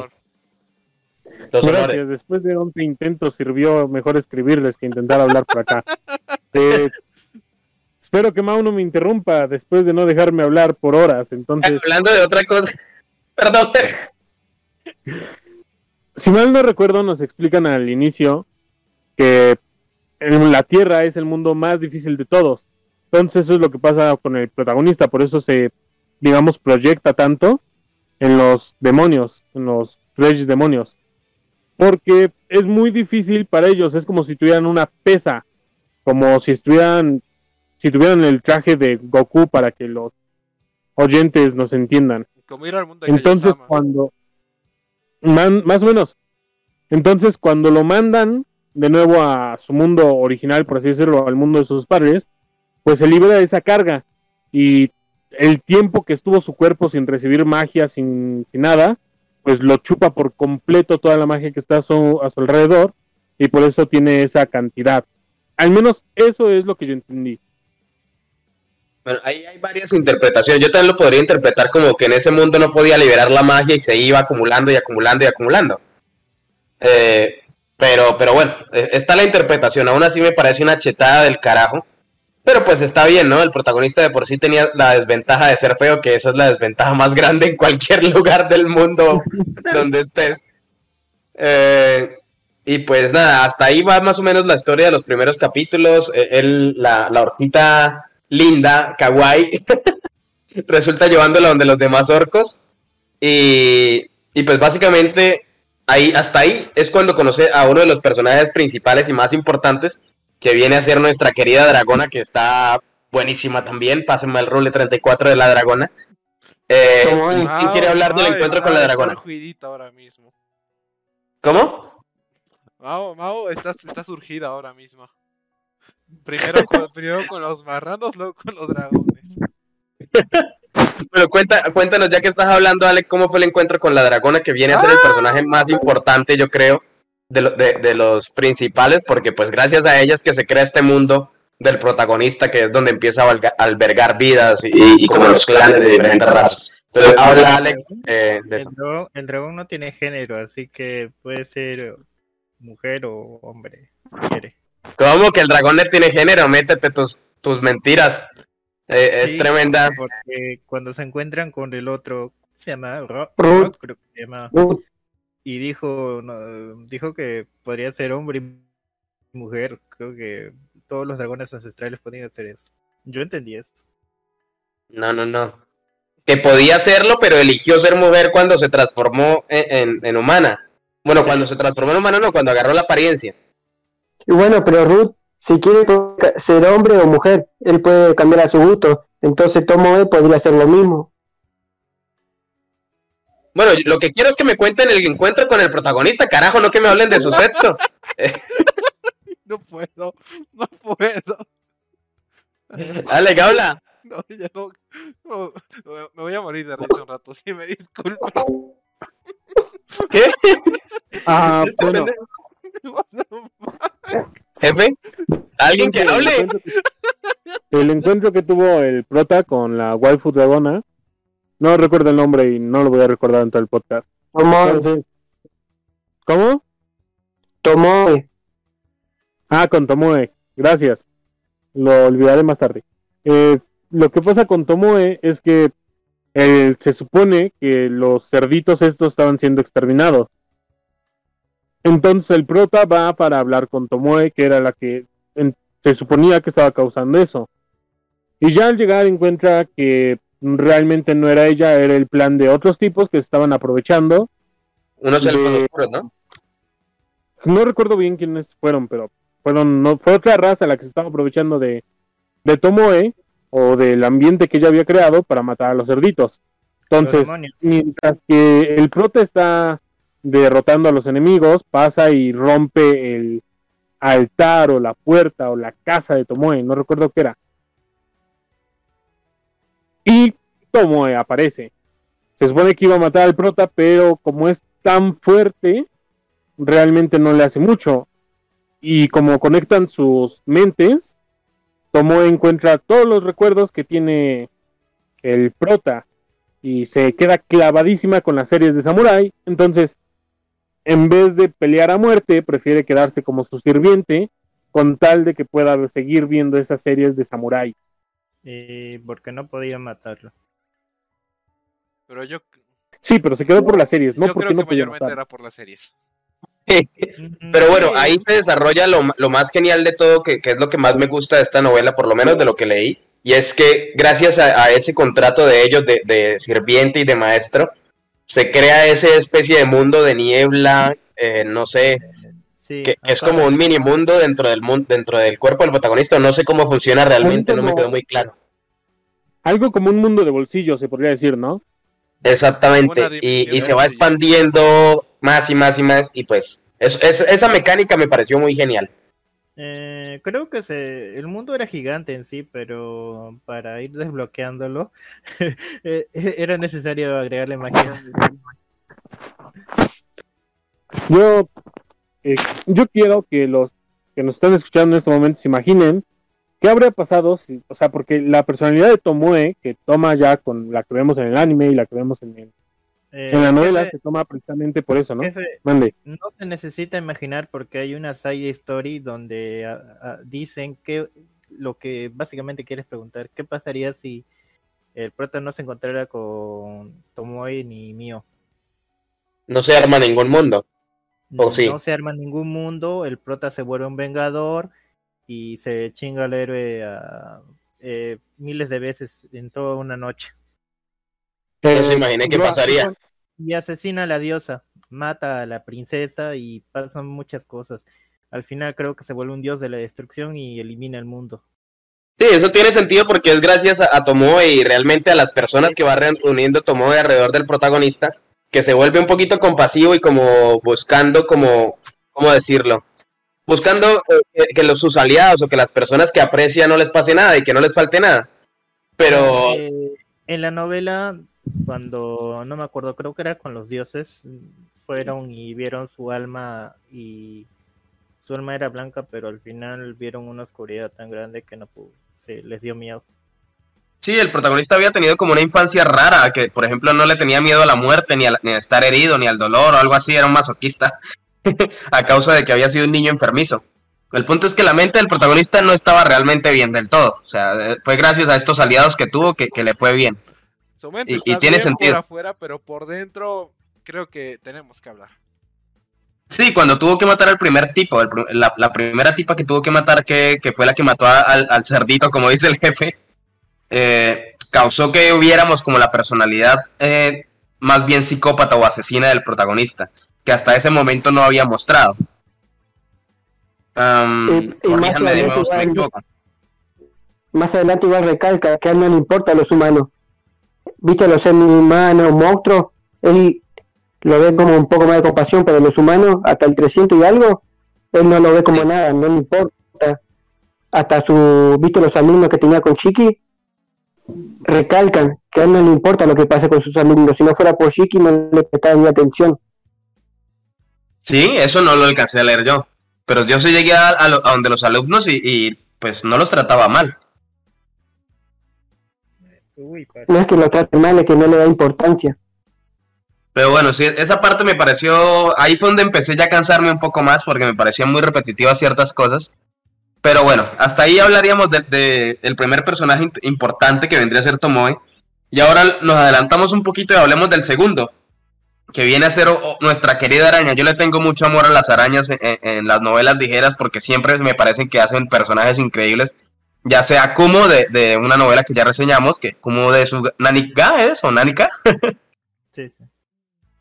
Los honores. Gracias, después de 11 intentos sirvió mejor escribirles que intentar hablar por acá. (laughs) Eh, espero que Mau no me interrumpa después de no dejarme hablar por horas. Entonces, Hablando de otra cosa. (laughs) Perdón. si mal no recuerdo, nos explican al inicio que el- la Tierra es el mundo más difícil de todos. Entonces eso es lo que pasa con el protagonista, por eso se, digamos, proyecta tanto en los demonios, en los reyes demonios. Porque es muy difícil para ellos, es como si tuvieran una pesa, como si estuvieran, si tuvieran el traje de Goku para que los oyentes nos entiendan. Como ir al mundo de Entonces cuando man- más o menos. Entonces cuando lo mandan de nuevo a su mundo original, por así decirlo, al mundo de sus padres, pues se libera de esa carga y el tiempo que estuvo su cuerpo sin recibir magia, sin, sin nada, pues lo chupa por completo toda la magia que está a su, a su alrededor y por eso tiene esa cantidad. Al menos eso es lo que yo entendí. Bueno, ahí hay varias interpretaciones. Yo también lo podría interpretar como que en ese mundo no podía liberar la magia y se iba acumulando y acumulando y acumulando. Eh, pero, pero bueno, eh, está la interpretación. Aún así me parece una chetada del carajo. Pero pues está bien, ¿no? El protagonista de por sí tenía la desventaja de ser feo, que esa es la desventaja más grande en cualquier (laughs) lugar del mundo (laughs) donde estés. Eh, y pues nada, hasta ahí va más o menos la historia de los primeros capítulos. Eh, él, la, la horquita linda, kawaii, (laughs) resulta llevándola donde los demás orcos. Y, y pues básicamente ahí, hasta ahí es cuando conoce a uno de los personajes principales y más importantes, que viene a ser nuestra querida dragona que está buenísima también. Pásenme el role 34 de la dragona. Eh, ¿Cómo es? ¿y ¿Quién quiere hablar del Mao encuentro con la está dragona? ahora mismo. ¿Cómo? Mao, Mao está, está surgida ahora mismo. Primero con, primero con los marranos, luego con los dragones. (laughs) Pero cuenta, cuéntanos, ya que estás hablando, Ale, ¿cómo fue el encuentro con la dragona? Que viene a ser el personaje más importante, yo creo, de, lo- de, de los principales, porque pues gracias a ellas que se crea este mundo del protagonista, que es donde empieza a albergar vidas y, y como los clanes de diferentes razas. Pero habla Alex eh, de El eso. dragón, el dragón no tiene género, así que puede ser mujer o hombre, si quiere. ¿Cómo que el dragón no tiene género? Métete tus, tus mentiras. Eh, es tremenda. Porque cuando se encuentran con el otro, ¿cómo se llama? Ro- Ruth. Rod, creo que se llama. Y dijo, no, dijo que podría ser hombre y mujer. Creo que todos los dragones ancestrales podían hacer eso. Yo entendí eso. No, no, no. Que podía hacerlo, pero eligió ser mujer cuando se transformó en, en- en humana. Bueno, cuando se transformó en humana, no, cuando agarró la apariencia. Y bueno, pero Ruth, si quiere ser hombre o mujer, él puede cambiar a su gusto. Entonces Tomoe podría hacer lo mismo. Bueno, lo que quiero es que me cuenten el encuentro con el protagonista, carajo, no que me hablen de su sexo. (laughs) No puedo, no puedo. Dale, habla. No, ya no, no, me- voy a morir de risa un rato, sí, me disculpo. ¿Qué? (laughs) Ah, bueno, (laughs) Jefe, alguien que el hable. encuentro que- El encuentro que tuvo el prota con la waifu dragona, no recuerdo el nombre y no lo voy a recordar en todo el podcast. Tomoe, Entonces, ¿Cómo? Tomoe. Ah, con Tomoe, gracias. Lo olvidaré más tarde. Eh, lo que pasa con Tomoe es que eh, se supone que los cerditos estos estaban siendo exterminados. Entonces el prota va para hablar con Tomoe, que era la que en- se suponía que estaba causando eso. Y ya al llegar encuentra que realmente no era ella, era el plan de otros tipos que se estaban aprovechando. Unos elfos de- oscuros, ¿no? No recuerdo bien quiénes fueron, pero fueron, no, fue otra raza la que se estaba aprovechando de, de Tomoe o del ambiente que ella había creado para matar a los cerditos. Entonces, mientras que el prota está derrotando a los enemigos, pasa y rompe el altar o la puerta o la casa de Tomoe, no recuerdo qué era. Y Tomoe aparece. Se supone que iba a matar al prota, pero como es tan fuerte, realmente no le hace mucho. Y como conectan sus mentes, Tomoe encuentra todos los recuerdos que tiene el prota y se queda clavadísima con las series de Samurai. Entonces, en vez de pelear a muerte, prefiere quedarse como su sirviente con tal de que pueda seguir viendo esas series de Samurai. Y porque no podía matarlo. Pero yo, Sí, pero se quedó por las series, no yo porque creo no que podía mayormente matar. era por las series. Pero bueno, ahí se desarrolla lo, lo más genial de todo, que, que es lo que más me gusta de esta novela, por lo menos de lo que leí, y es que gracias a, a ese contrato de ellos de, de sirviente y de maestro, se crea esa especie de mundo de niebla, eh, no sé, Sí, que, que es como un mini mundo dentro del mundo, dentro del cuerpo del protagonista, no sé cómo funciona realmente, no me quedó muy claro. Algo como un mundo de bolsillo, se podría decir, ¿no? Exactamente, y, y se va expandiendo más y más y más, y pues es- es- esa mecánica me pareció muy genial. Eh, creo que se, el mundo era gigante en sí, pero para ir desbloqueándolo (laughs) eh, era necesario agregarle magia. Yo, eh, yo quiero que los que nos están escuchando en este momento se imaginen qué habría pasado si, o sea, porque la personalidad de Tomoe, que toma ya con la que vemos en el anime y la que vemos en, el- Eh, en la novela, se toma precisamente por eso, ¿no? Mande. no se necesita imaginar porque hay una side story donde dicen que lo que básicamente quieres preguntar, ¿qué pasaría si el prota no se encontrara con Tomoe ni Mio? No se arma ningún mundo. ¿O sí? No se arma ningún mundo, el prota se vuelve un vengador y se chinga al héroe a, eh, miles de veces en toda una noche. No Eh, se imaginé qué pasaría. Y asesina a la diosa, mata a la princesa y pasan muchas cosas. Al final creo que se vuelve un dios de la destrucción y elimina el mundo. Sí, eso tiene sentido porque es gracias a, a Tomoe y realmente a las personas que va reuniendo Tomoe alrededor del protagonista, que se vuelve un poquito compasivo y como buscando como, ¿cómo decirlo? Buscando eh, que, que los, sus aliados o que las personas que aprecia no les pase nada y que no les falte nada. Pero Eh, en la novela, cuando no me acuerdo, creo que era con los dioses, fueron y vieron su alma y su alma era blanca, pero al final vieron una oscuridad tan grande que no pudo, se les dio miedo. sí, el protagonista había tenido como una infancia rara, que por ejemplo no le tenía miedo a la muerte, ni a, ni a estar herido, ni al dolor o algo así, era un masoquista, (laughs) a causa de que había sido un niño enfermizo. El punto es que la mente del protagonista no estaba realmente bien del todo, o sea, eh, fue gracias a estos aliados que tuvo que le fue bien. Su mente Y- tiene bien sentido. por afuera, pero por dentro creo que tenemos que hablar. Sí, cuando tuvo que matar al primer tipo, el la, la primera tipa que tuvo que matar, que, que fue la que mató a- al, al cerdito, como dice el jefe, eh, causó que hubiéramos como la personalidad eh, más bien psicópata o asesina del protagonista, que hasta ese momento no había mostrado. Am, Y- y más corríjanme de adelante nuevo si me igual-. Más adelante igual recalca que a él no le importa a los humanos. Viste los seres humanos, monstruos, él lo ve como un poco más de compasión, pero los humanos, hasta el 300 y algo, él no lo ve como Sí. nada, no le importa. Hasta su, viste los alumnos que tenía con Chiqui, recalcan que a él no le importa lo que pase con sus alumnos. Si no fuera por Chiqui, no le prestaban ni atención. Sí, eso no lo alcancé a leer yo, pero yo sí llegué a, a lo- a donde los alumnos y, y, pues no los trataba mal. Uy, para- No es que lo trate mal, es que no le da importancia. Pero bueno, sí, esa parte me pareció, ahí fue donde empecé ya a cansarme un poco más porque me parecían muy repetitivas ciertas cosas. Pero bueno, hasta ahí hablaríamos de, de- del primer personaje importante que vendría a ser Tomoe. Y ahora nos adelantamos un poquito y hablemos del segundo, que viene a ser o- o nuestra querida araña. Yo le tengo mucho amor a las arañas en, en- en las novelas ligeras porque siempre me parecen que hacen personajes increíbles. Ya sea Kumo de, de una novela que ya reseñamos, que Kumo de su Nanika es o Nanika (laughs) sí, sí.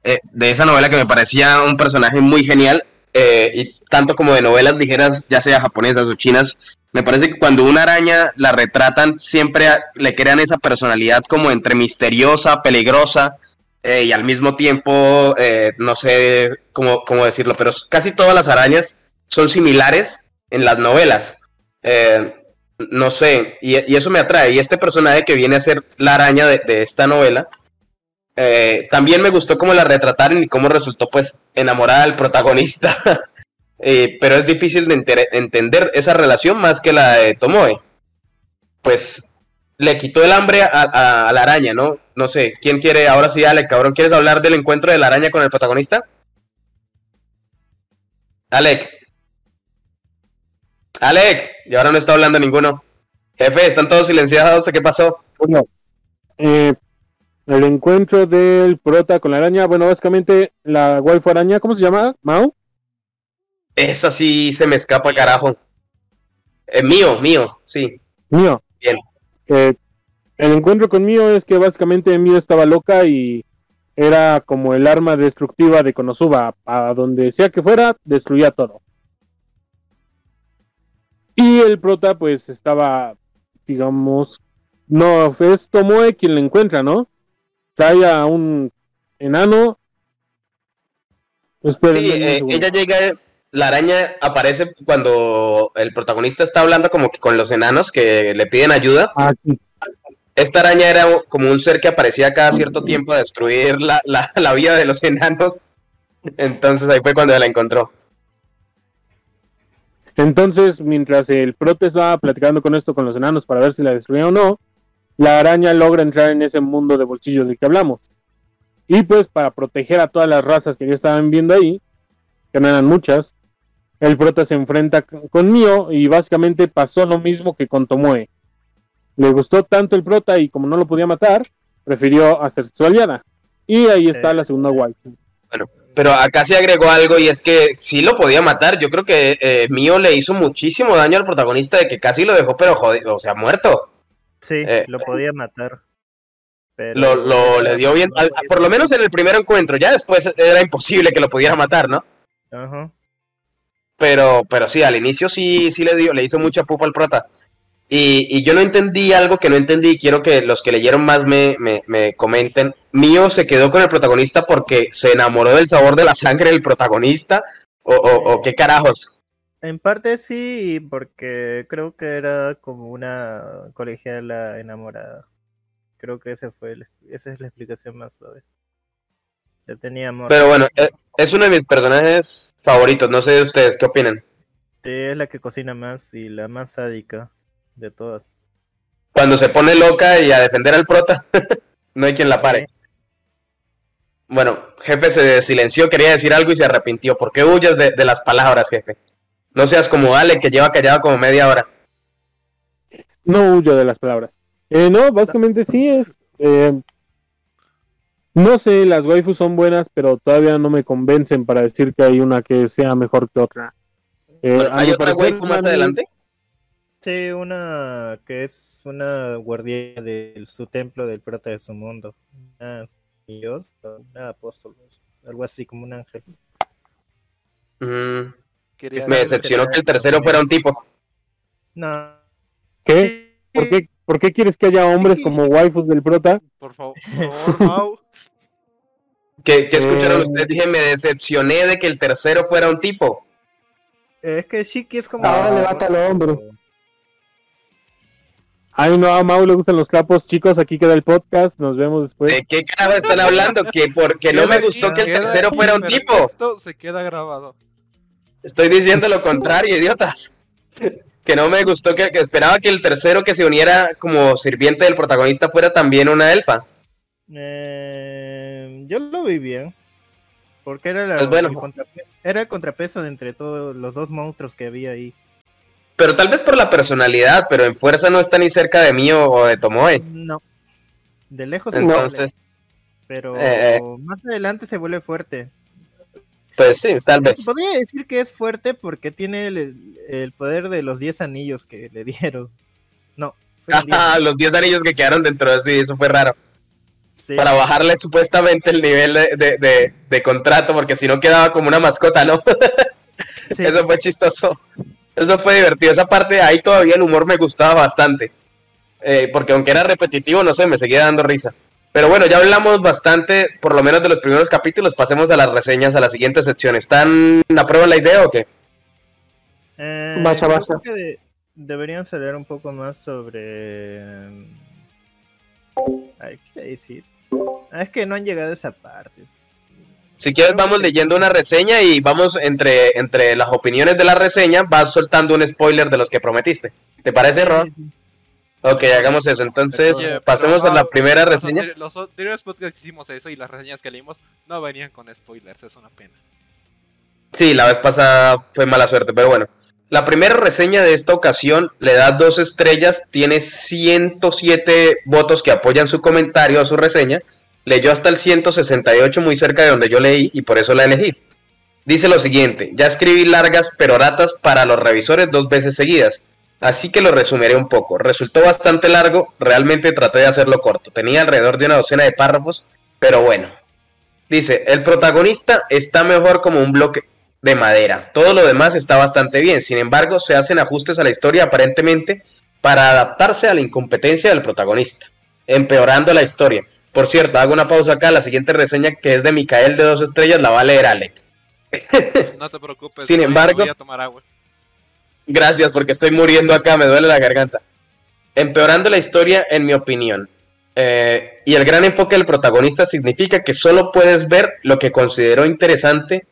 eh, de esa novela que me parecía un personaje muy genial, eh, y tanto como de novelas ligeras, ya sea japonesas o chinas, me parece que cuando una araña la retratan, siempre a- le crean esa personalidad como entre misteriosa, peligrosa, eh, y al mismo tiempo, eh, no sé cómo, cómo decirlo, pero casi todas las arañas son similares en las novelas. Eh, no sé, y, y eso me atrae. Y este personaje que viene a ser la araña de, esta novela, eh, también me gustó cómo la retrataron y cómo resultó pues enamorada del protagonista. (laughs) Eh, pero es difícil de entender esa relación más que la de Tomoe. Pues le quitó el hambre a, a- a la araña, ¿no? No sé, ¿quién quiere? Ahora sí, Alec, cabrón, ¿quieres hablar del encuentro de la araña con el protagonista? Alec. Alec, y ahora no está hablando ninguno. Jefe, están todos silenciados, ¿qué pasó? Bueno, eh, el encuentro del prota con la araña, bueno, básicamente la waifu araña, ¿cómo se llama? ¿Mao? Esa sí se me escapa, carajo. Eh, mío, mío, sí. Mío. Bien. Eh, el encuentro con Mío es que básicamente Mío estaba loca y era como el arma destructiva de Konosuba. A donde sea que fuera, destruía todo. Y el prota, pues estaba, digamos, no, es Tomoe quien le encuentra, ¿no? Trae a un enano. Esperen, Sí, eh, ella llega, la araña aparece cuando el protagonista está hablando como que con los enanos que le piden ayuda. Ah. Esta araña era como un ser que aparecía cada cierto tiempo a destruir la, la, la vida de los enanos. Entonces ahí fue cuando la encontró. Entonces, mientras el prote estaba platicando con esto con los enanos para ver si la destruían o no, la araña logra entrar en ese mundo de bolsillos del que hablamos. Y pues para proteger a todas las razas que ya estaban viendo ahí, que no eran muchas, el prota se enfrenta con Mio y básicamente pasó lo mismo que con Tomoe. Le gustó tanto el prota y como no lo podía matar, prefirió hacer su aliada. Y ahí está Eh. la segunda waifu. Pero acá se agregó algo y es que sí lo podía matar. Yo creo que eh, Mio le hizo muchísimo daño al protagonista de que casi lo dejó, pero jodido, o sea, muerto. Sí, Eh, lo podía matar. Pero... Lo, lo le dio bien, al- por lo menos en el primer encuentro. Ya después era imposible que lo pudiera matar, ¿no? Ajá. Pero, pero sí, al inicio sí, sí le dio, le hizo mucha pupa al prota. Y, y yo no entendí algo que no entendí y quiero que los que leyeron más me, me, me comenten. Mío se quedó con el protagonista porque se enamoró del sabor de la sangre del protagonista. O, o, o qué carajos. En parte sí, porque creo que era como una colegiala enamorada. Creo que ese fue el- esa es la explicación más suave. Ya tenía amor. Pero bueno, eh, es uno de mis personajes favoritos. No sé de ustedes, ¿qué opinan? Sí, es la que cocina más y la más sádica de todas. Cuando se pone loca y a defender al prota, (laughs) no hay quien la pare. Bueno, jefe se silenció, quería decir algo y se arrepintió. ¿Por qué huyes de, de las palabras, jefe? No seas como Ale, que lleva callado como media hora. No huyo de las palabras. Eh, no, básicamente sí es. eh, no sé, las waifus son buenas, pero todavía no me convencen para decir que hay una que sea mejor que otra. Eh, Bueno, ¿Hay otra waifu más adelante? Sí, una que es una guardiana de su templo del prota de su mundo. Una Dios, una apóstol, algo así como un ángel. Mm, me decepcionó que el tercero fuera un tipo. No. ¿Qué? ¿Por qué, ¿Por qué quieres que haya hombres como waifus del prota? Por favor, por favor, Mau. ¿Qué, qué escucharon Eh. ustedes? Dije, me decepcioné de que el tercero fuera un tipo. Es que Shiki es como. Ahora levanta el hombro. Ay, no, a Mau le gustan los capos. Chicos, aquí queda el podcast. Nos vemos después. ¿De qué carajo están hablando? Que porque no me gustó que el tercero fuera un tipo. imperfecto, Se queda grabado. Estoy diciendo lo contrario, idiotas. Que no me gustó, que, que esperaba que el tercero que se uniera como sirviente del protagonista fuera también una elfa. Eh, yo lo vi bien. Porque era, la- Pues bueno. el contrape- era el contrapeso de entre todos los dos monstruos que había ahí. Pero tal vez por la personalidad, pero en fuerza no está ni cerca de mí o, de Tomoe. No. De lejos Entonces, pero eh, eh. más adelante se vuelve fuerte. pues sí, tal vez. Podría decir que es fuerte porque tiene el, el poder de los 10 anillos que le dieron. No, fueron 10, Ajá, los 10 anillos que quedaron dentro de sí, eso fue raro. sí. Para bajarle supuestamente el nivel de, de- de- de contrato, porque si no quedaba como una mascota, ¿no? (laughs) Sí. Eso fue chistoso. Eso fue divertido. Esa parte, ahí todavía el humor me gustaba bastante. Eh, porque aunque era repetitivo, no sé, me seguía dando risa. Pero bueno, ya hablamos bastante, por lo menos de los primeros capítulos. Pasemos a las reseñas, a la siguiente sección. ¿Están a prueba la idea o qué? Eh, Vaya, yo vaya. creo que de- deberían saber un poco más sobre. Ay, ¿Qué decir? Ah, es que no han llegado a esa parte. Si quieres, vamos leyendo una reseña y vamos entre, entre las opiniones de la reseña, vas soltando un spoiler de los que prometiste. ¿Te parece, Ron? Ok, hagamos eso. Entonces, Oye, pero pasemos a la primera reseña. Los anteriores podcasts que hicimos eso y las reseñas que leímos no venían con spoilers, es una pena. Sí, la vez pasada fue mala suerte, pero bueno. La primera reseña de esta ocasión le da dos estrellas, tiene 107 votos que apoyan su comentario a su reseña. Leyó hasta el 168 muy cerca de donde yo leí y por eso la elegí. Dice lo siguiente, ya escribí largas peroratas para los revisores dos veces seguidas, así que lo resumiré un poco. Resultó bastante largo, realmente traté de hacerlo corto. Tenía alrededor de una docena de párrafos, pero bueno. Dice, el protagonista está mejor como un bloque de madera. Todo lo demás está bastante bien. Sin embargo, se hacen ajustes a la historia aparentemente para adaptarse a la incompetencia del protagonista, empeorando la historia. Por cierto, hago una pausa acá. La siguiente reseña, que es de Micael de dos estrellas, la va a leer Alec. (laughs) No te preocupes. Sin voy- embargo- voy a tomar agua. Gracias, porque estoy muriendo acá, me duele la garganta. Empeorando la historia, en mi opinión. Eh, y el gran enfoque del protagonista significa que solo puedes ver lo que considero interesante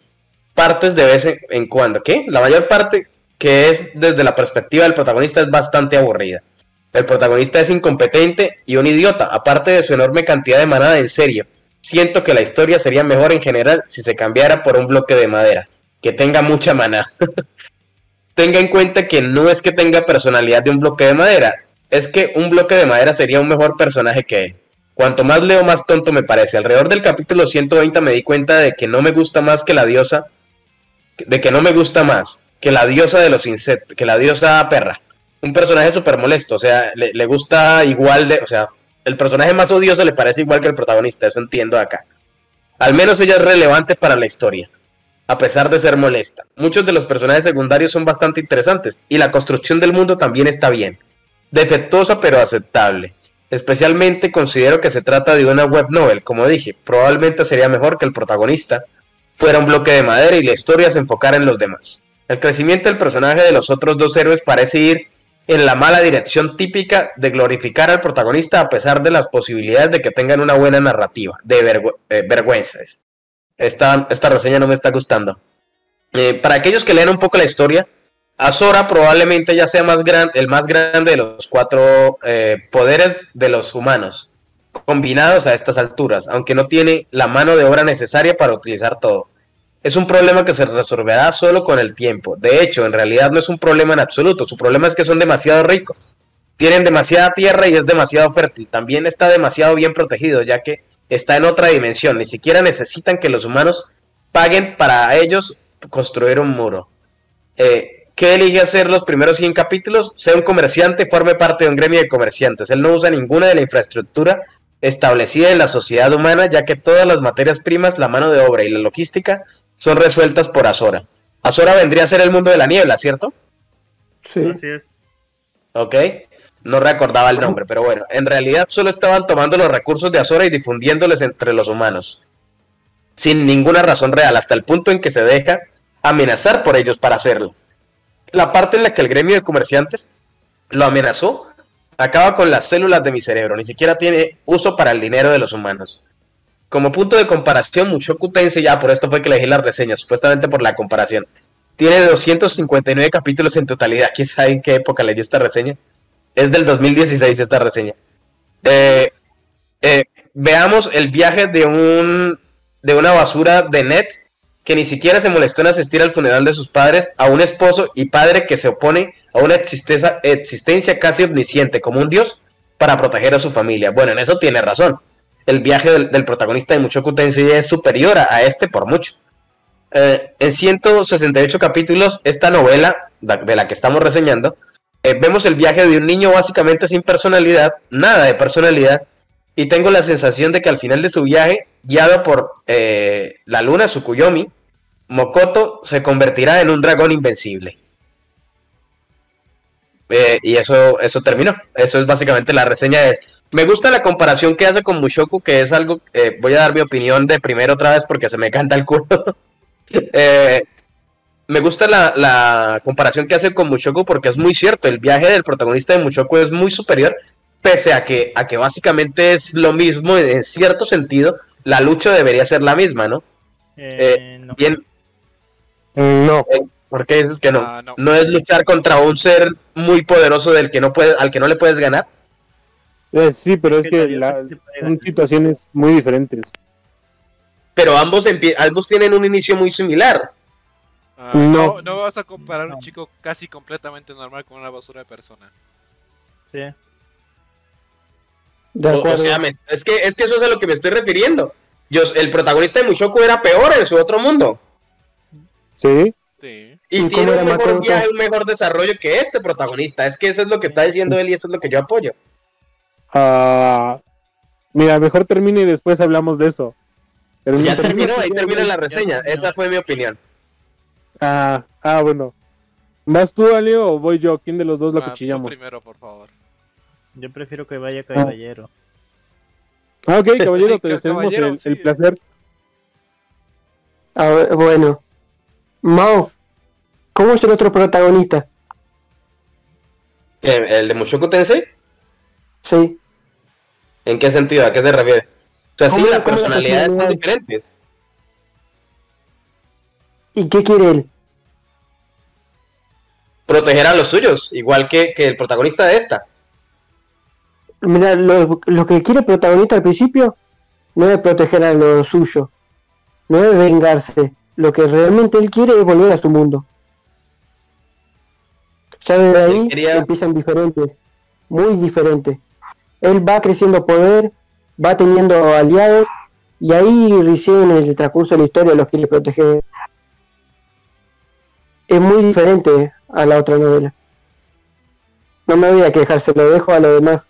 partes de vez en- en cuando. ¿Qué? La mayor parte que es desde la perspectiva del protagonista es bastante aburrida. El protagonista es incompetente y un idiota, aparte de su enorme cantidad de manada en serio. Siento que la historia sería mejor en general si se cambiara por un bloque de madera, que tenga mucha maná. (laughs) tenga en cuenta que no es que tenga personalidad de un bloque de madera, es que un bloque de madera sería un mejor personaje que él. Cuanto más leo, más tonto me parece. Alrededor del capítulo 120 me di cuenta de que no me gusta más que la diosa, de que no me gusta más que la diosa de los insectos, que la diosa perra. Un personaje súper molesto, o sea, le, le gusta igual de, o sea, el personaje más odioso le parece igual que el protagonista, eso entiendo acá. Al menos ella es relevante para la historia a pesar de ser molesta. Muchos de los personajes secundarios son bastante interesantes y la construcción del mundo también está bien. defectuosa pero aceptable. Especialmente considero que se trata de una web novel, como dije, probablemente sería mejor que el protagonista fuera un bloque de madera y la historia se enfocara en los demás. El crecimiento del personaje de los otros dos héroes parece ir en la mala dirección típica de glorificar al protagonista a pesar de las posibilidades de que tengan una buena narrativa, de eh, vergüenza. Esta, esta reseña no me está gustando. Eh, para aquellos que lean un poco la historia, Azora probablemente ya sea más el más grande de los cuatro eh, poderes de los humanos, combinados a estas alturas, aunque no tiene la mano de obra necesaria para utilizar todo. Es un problema que se resolverá solo con el tiempo. De hecho, en realidad no es un problema en absoluto, su problema es que son demasiado ricos. Tienen demasiada tierra y es demasiado fértil. También está demasiado bien protegido, ya que está en otra dimensión. Ni siquiera necesitan que los humanos paguen para ellos construir un muro. Eh, ¿Qué elige hacer los primeros 100 capítulos? Sea un comerciante, forme parte de un gremio de comerciantes. Él no usa ninguna de la infraestructura establecida en la sociedad humana, ya que todas las materias primas, la mano de obra y la logística son resueltas por Azora. Azora vendría a ser el mundo de la niebla, ¿cierto? Sí. Así es. Ok. No recordaba el nombre, pero bueno, en realidad solo estaban tomando los recursos de Azora y difundiéndoles entre los humanos. Sin ninguna razón real, hasta el punto en que se deja amenazar por ellos para hacerlo. La parte en la que el gremio de comerciantes lo amenazó acaba con las células de mi cerebro, ni siquiera tiene uso para el dinero de los humanos. Como punto de comparación, Mushoku Tensei, ya por esto fue que elegí la reseña, supuestamente por la comparación. Tiene 259 capítulos en totalidad. ¿Quién sabe en qué época leí esta reseña? Es del 2016 esta reseña. Eh, eh, veamos el viaje de un de una basura de net que ni siquiera se molestó en asistir al funeral de sus padres, a un esposo y padre que se opone a una existencia casi omnisciente como un dios para proteger a su familia. Bueno, en eso tiene razón. El viaje del, protagonista de Muchoku Tensei es superior a, este por mucho. Eh, en 168 capítulos, esta novela de la que estamos reseñando, eh, vemos el viaje de un niño básicamente sin personalidad, nada de personalidad, y tengo la sensación de que al final de su viaje, guiado por eh, la luna Tsukuyomi, Mokoto se convertirá en un dragón invencible. Eh, y eso, eso terminó. Eso es básicamente la reseña. Me gusta la comparación que hace con Mushoku, que es algo. Eh, voy a dar mi opinión de primero otra vez porque se me canta el culo. (laughs) me gusta la, la, comparación que hace con Mushoku porque es muy cierto. El viaje del protagonista de Mushoku es muy superior pese a que, a que básicamente es lo mismo, en cierto sentido, la lucha debería ser la misma, ¿no? Eh, eh, no. Bien. No. Eh, ¿Por qué dices que no? Ah, no? no? es luchar contra un ser muy poderoso del que no puedes, al que no le puedes ganar. Sí, pero es que la, son situaciones muy diferentes. Pero ambos, ambos tienen un inicio muy similar. Ah, no. no. vas a comparar un chico casi completamente normal con una basura de persona. Sí o, sea, es, que, es que eso es a lo que me estoy refiriendo. Yo, el protagonista de Mushoku era peor en su otro mundo. Sí. Sí. Y, tiene un mejor viaje, un mejor desarrollo que este protagonista. Es que eso es lo que está diciendo él y eso es lo que yo apoyo. Ah, mira, mejor termine y después hablamos de eso. ya terminó, ahí termina la reseña. Esa fue mi opinión. Ah, ah, bueno. ¿Vas tú, Ali, o voy yo? ¿Quién de los dos lo ah, cuchillamos? primero, por favor. Yo prefiero que vaya caballero. Ah, ok, caballero, te deseamos el, placer. A ver, bueno. Mao, ¿cómo es el otro protagonista? ¿El, de Mushoku Tensei? Sí. ¿En qué sentido? ¿A qué te refieres? O sea, sí, las personalidades son diferentes. ¿Y qué quiere él? Proteger a los suyos, igual que, que el protagonista de esta. Mira, lo, que quiere el protagonista al principio no es proteger a lo suyo, no es vengarse. Lo que realmente él quiere es volver a su mundo. Ya desde ahí empiezan diferentes, muy diferentes. Él va creciendo poder, va teniendo aliados, y ahí recién en el transcurso de la historia los quiere proteger. Es muy diferente a la otra novela. No me voy a quejar, se lo dejo a los demás.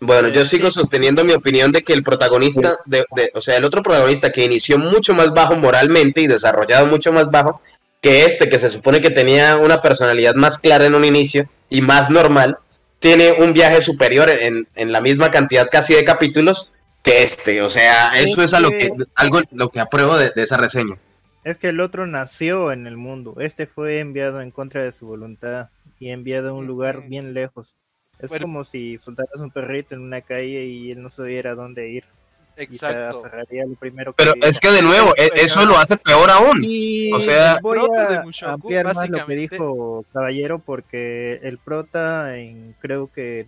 Bueno, yo sigo sosteniendo mi opinión de que el protagonista, de, o sea, el otro protagonista que inició mucho más bajo moralmente y desarrollado mucho más bajo que este, que se supone que tenía una personalidad más clara en un inicio y más normal, tiene un viaje superior en, en la misma cantidad casi de capítulos que este. O sea, eso es a lo que algo lo que apruebo de, de esa reseña. Es que el otro nació en el mundo. Este fue enviado en contra de su voluntad y enviado a un lugar bien lejos. Es Bueno. como si soltaras un perrito en una calle y él no sabiera dónde ir. Y se Exacto. aferraría a lo primero que Pero es que de nuevo, e- eso lo hace peor aún. Y o sea- voy a Mushoku, ampliar más lo que dijo Caballero porque el prota en creo que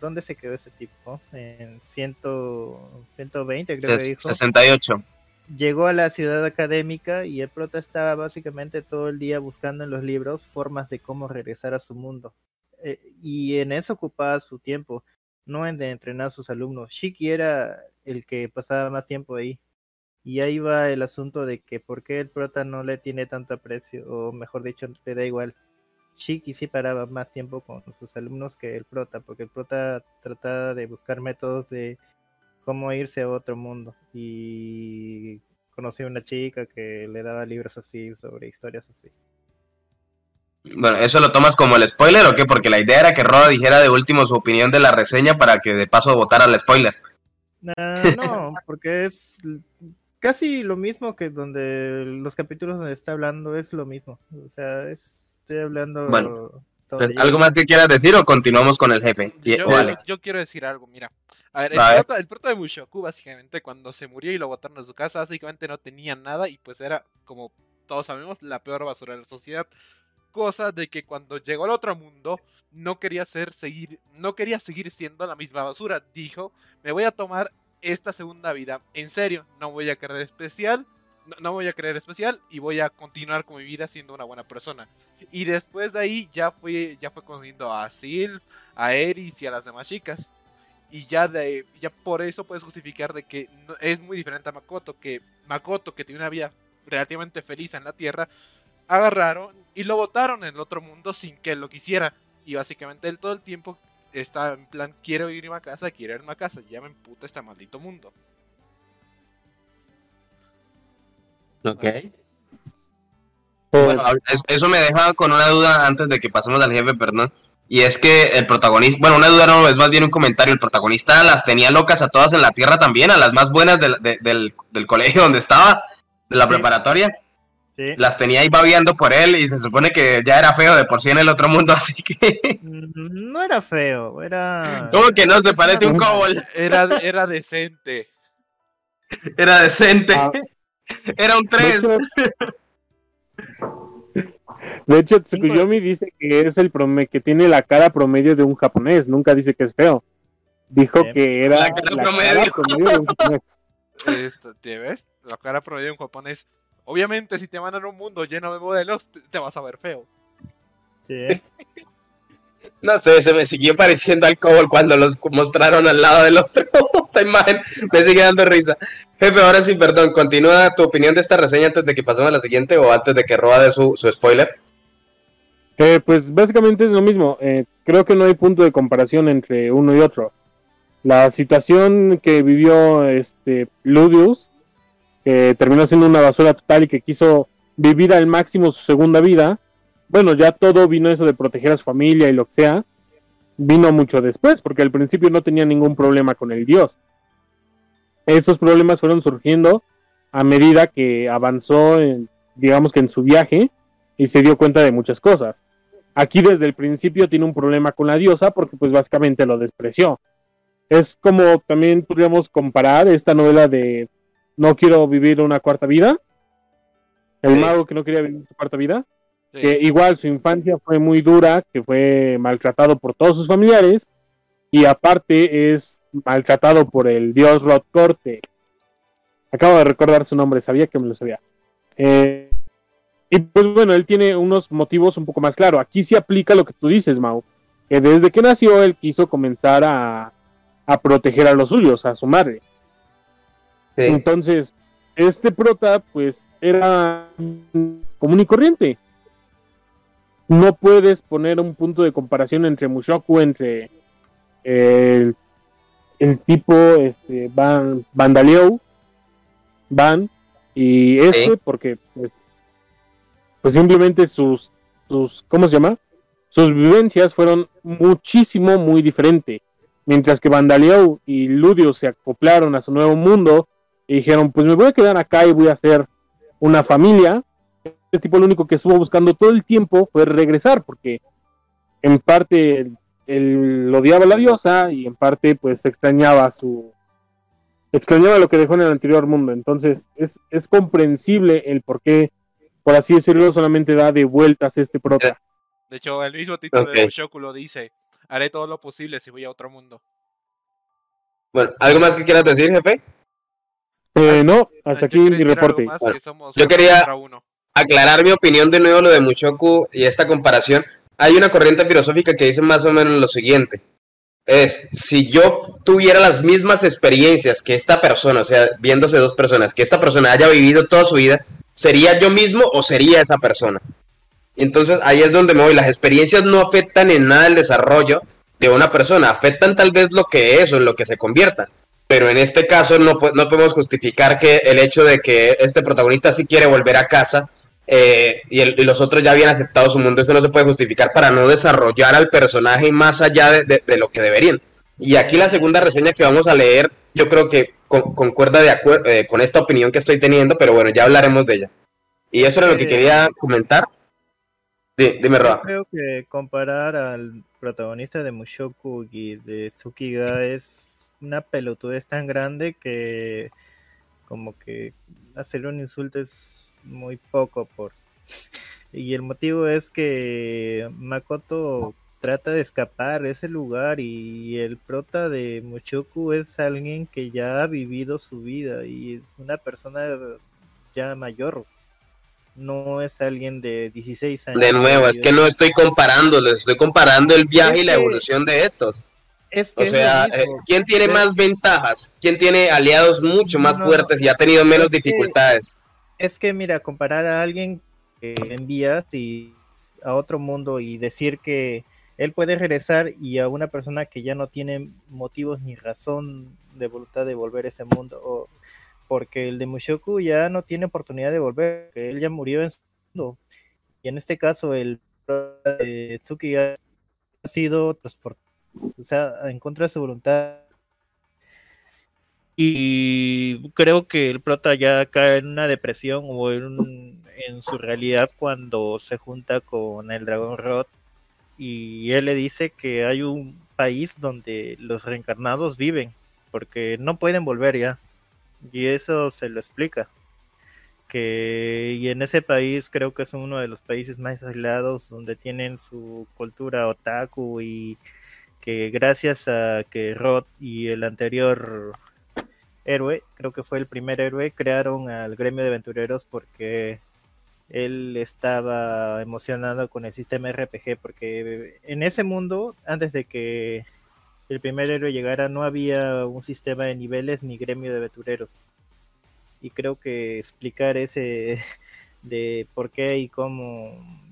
¿dónde se quedó ese tipo? En 100, 120 creo que dijo. 68. Llegó a la ciudad académica y el prota estaba básicamente todo el día buscando en los libros formas de cómo regresar a su mundo. Eh, y en eso ocupaba su tiempo, no en de entrenar a sus alumnos. Shiki era el que pasaba más tiempo ahí. Y ahí va el asunto de que por qué el prota no le tiene tanto aprecio, o mejor dicho, le da igual. Shiki sí paraba más tiempo con sus alumnos que el prota, porque el prota trataba de buscar métodos de cómo irse a otro mundo. Y conocí a una chica que le daba libros así sobre historias así. Bueno, ¿eso lo tomas como el spoiler o qué? Porque la idea era que Roda dijera de último su opinión de la reseña para que de paso votara al spoiler. No, (laughs) porque es casi lo mismo que donde los capítulos donde está hablando es lo mismo. O sea, es- estoy hablando. Bueno, ¿Algo más que quieras decir o continuamos con el jefe? Yo, o Alex? yo quiero decir algo, mira. A ver, el, A ver. prota, el prota de Mushoku, básicamente, cuando se murió y lo botaron de su casa, básicamente no tenía nada y pues era, como todos sabemos, la peor basura de la sociedad. Cosa de que cuando llegó al otro mundo, no quería ser, seguir, no quería seguir siendo la misma basura. Dijo, me voy a tomar esta segunda vida. En serio, no voy a creer especial. No, no voy a creer especial y voy a continuar con mi vida siendo una buena persona. Y después de ahí ya fue, ya fue conociendo a Sylph, a Eris y a las demás chicas. Y ya de ya por eso puedes justificar de que no- es muy diferente a Makoto, que Makoto, que tiene una vida relativamente feliz en la Tierra, agarraron y lo botaron en el otro mundo sin que él lo quisiera. Y básicamente él todo el tiempo está en plan, quiero irme a casa, quiero irme a casa, ya me emputa este maldito mundo. Ok. Eh, Bueno, es- eso me deja con una duda antes de que pasemos al jefe, perdón. Y es que el protagonista, bueno, una duda no, es más bien un comentario. El protagonista las tenía locas a todas en la tierra también, a las más buenas del, de- del, del colegio donde estaba, de la Sí. preparatoria. Sí. Las tenía ahí babeando por él y se supone que ya era feo de por sí en el otro mundo, (laughs) así que. Mm, No era feo, era. ¿Cómo que no? Se parece a un cobol. Era, era decente. (laughs) Era decente. Ah. Era un de 3. hecho, de hecho, Tsukuyomi dice que es el prome que tiene la cara promedio de un japonés. Nunca dice que es feo. Dijo Bien. que era La cara promedio. promedio de un japonés. Esto, ¿Te ves? La cara promedio de un japonés. Obviamente, si te mandan a un mundo lleno de modelos, te, te vas a ver feo. Sí. No sé, se me siguió pareciendo al Cobol cuando los mostraron al lado del otro. (laughs) Esa imagen me sigue dando risa. Jefe, ahora sí, perdón, continúa tu opinión de esta reseña antes de que pasemos a la siguiente o antes de que Roa de su, su spoiler. Eh, pues básicamente es lo mismo. Eh, creo que no hay punto de comparación entre uno y otro. La situación que vivió este Ludius, que terminó siendo una basura total y que quiso vivir al máximo su segunda vida, bueno, ya todo vino eso de proteger a su familia y lo que sea, vino mucho después, porque al principio no tenía ningún problema con el dios. Esos problemas fueron surgiendo a medida que avanzó, en, digamos que en su viaje, y se dio cuenta de muchas cosas. Aquí desde el principio tiene un problema con la diosa porque pues básicamente lo despreció. Es como también podríamos comparar esta novela de No quiero vivir una cuarta vida. El Sí. mago que no quería vivir su cuarta vida. Sí. Que igual su infancia fue muy dura, que fue maltratado por todos sus familiares. Y aparte es maltratado por el dios Rod Corte. Acabo de recordar su nombre, sabía que me lo sabía. Eh, y pues bueno, él tiene unos motivos un poco más claros. Aquí sí aplica lo que tú dices, Mau. Que desde que nació él quiso comenzar a, a proteger a los suyos, a su madre. Entonces, este prota, pues, era común y corriente. No puedes poner un punto de comparación entre Mushoku, entre el, el tipo este, Van, Vandaleo, Van, y este, Sí. porque, pues, pues simplemente sus, sus, ¿cómo se llama? sus vivencias fueron muchísimo, muy diferentes. Mientras que Vandaliau y Ludio se acoplaron a su nuevo mundo y dijeron, pues me voy a quedar acá y voy a hacer una familia. Este tipo lo único que estuvo buscando todo el tiempo fue regresar, porque en parte él, él odiaba a la diosa y en parte pues extrañaba su extrañaba lo que dejó en el anterior mundo. Entonces es, es comprensible el por qué, por así decirlo, solamente da de vueltas este prota. De hecho, el mismo título Ok. de Mushoku lo dice. Haré todo lo posible si voy a otro mundo. Bueno, ¿algo más que quieras decir, jefe? Eh, no, hasta aquí mi reporte. más que yo quería-. Aclarar mi opinión de nuevo lo de Mushoku y esta comparación. Hay una corriente filosófica que dice más o menos lo siguiente. Es, si yo tuviera las mismas experiencias que esta persona, o sea, viéndose dos personas, que esta persona haya vivido toda su vida, ¿sería yo mismo o sería esa persona? Entonces ahí es donde me voy. Las experiencias no afectan en nada el desarrollo de una persona, afectan tal vez lo que es o en lo que se convierta. Pero en este caso no, no podemos justificar que el hecho de que este protagonista sí quiere volver a casa eh, y, el- y los otros ya habían aceptado su mundo, eso no se puede justificar para no desarrollar al personaje más allá de, de- de lo que deberían. Y aquí la segunda reseña que vamos a leer, yo creo que con- concuerda de acuer- eh, con esta opinión que estoy teniendo, pero bueno, ya hablaremos de ella. Y eso era lo que quería comentar. Di- dime, Yo Roa. creo que comparar al protagonista de Mushoku y de Tsukiga es una pelotudez tan grande que como que hacerle un insulto es muy poco por (laughs) y el motivo es que Makoto trata de escapar de ese lugar y el prota de Mushoku es alguien que ya ha vivido su vida y es una persona ya mayor no es alguien de 16 años De nuevo, es que no estoy comparándolos, estoy comparando el viaje y la evolución de estos. Es O es sea, eh, ¿quién tiene más ventajas? ¿Quién tiene aliados mucho más No, fuertes y ha tenido menos que- dificultades? Es que, mira, comparar a alguien que envías y a otro mundo y decir que él puede regresar y a una persona que ya no tiene motivos ni razón de voluntad de volver a ese mundo, o porque el de Mushoku ya no tiene oportunidad de volver, que él ya murió en su mundo. Y en este caso, el de Tsuki ha sido transportado, o sea, en contra de su voluntad. Y creo que el prota ya cae en una depresión o en, en su realidad cuando se junta con el dragón Rod. Y él le dice que hay un país donde los reencarnados viven porque no pueden volver ya. Y eso se lo explica. Que y en ese país creo que es uno de los países más aislados donde tienen su cultura otaku y que gracias a que Rod y el anterior héroe, creo que fue el primer héroe, crearon al gremio de aventureros porque él estaba emocionado con el sistema RPG, porque en ese mundo, antes de que el primer héroe llegara, no había un sistema de niveles ni gremio de aventureros. Y creo que explicar ese de por qué y cómo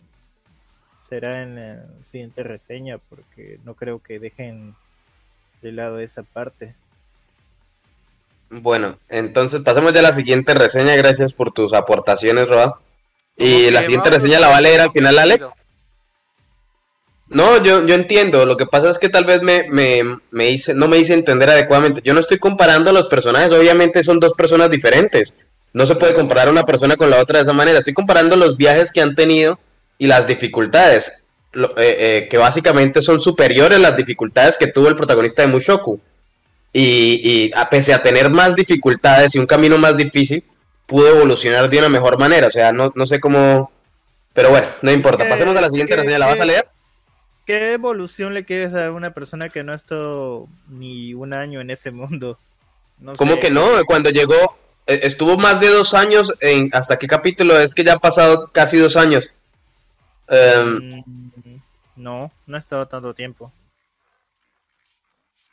será en la siguiente reseña, porque no creo que dejen de lado esa parte. Bueno, entonces pasemos ya a la siguiente reseña. Gracias por tus aportaciones, Roa. Y la siguiente vamos reseña la va a leer al final, Alex. No, yo, yo entiendo. Lo que pasa es que tal vez me, me, me hice, no me hice entender adecuadamente. Yo no estoy comparando a los personajes. Obviamente son dos personas diferentes. No se puede comparar una persona con la otra de esa manera. Estoy comparando los viajes que han tenido y las dificultades. Lo- eh, eh, que básicamente son superiores las dificultades que tuvo el protagonista de Mushoku. Y, y a pese a tener más dificultades y un camino más difícil, pudo evolucionar de una mejor manera. O sea, no, no sé cómo. Pero bueno, no importa. Pasemos a la siguiente reseña. ¿La vas a leer? ¿Qué evolución le quieres dar a una persona que no ha estado ni un año en ese mundo? No ¿Cómo sé. que no? Cuando llegó, eh, estuvo más de dos años en. ¿Hasta qué capítulo? Es que ya han pasado casi dos años. Mm, No, no ha estado tanto tiempo.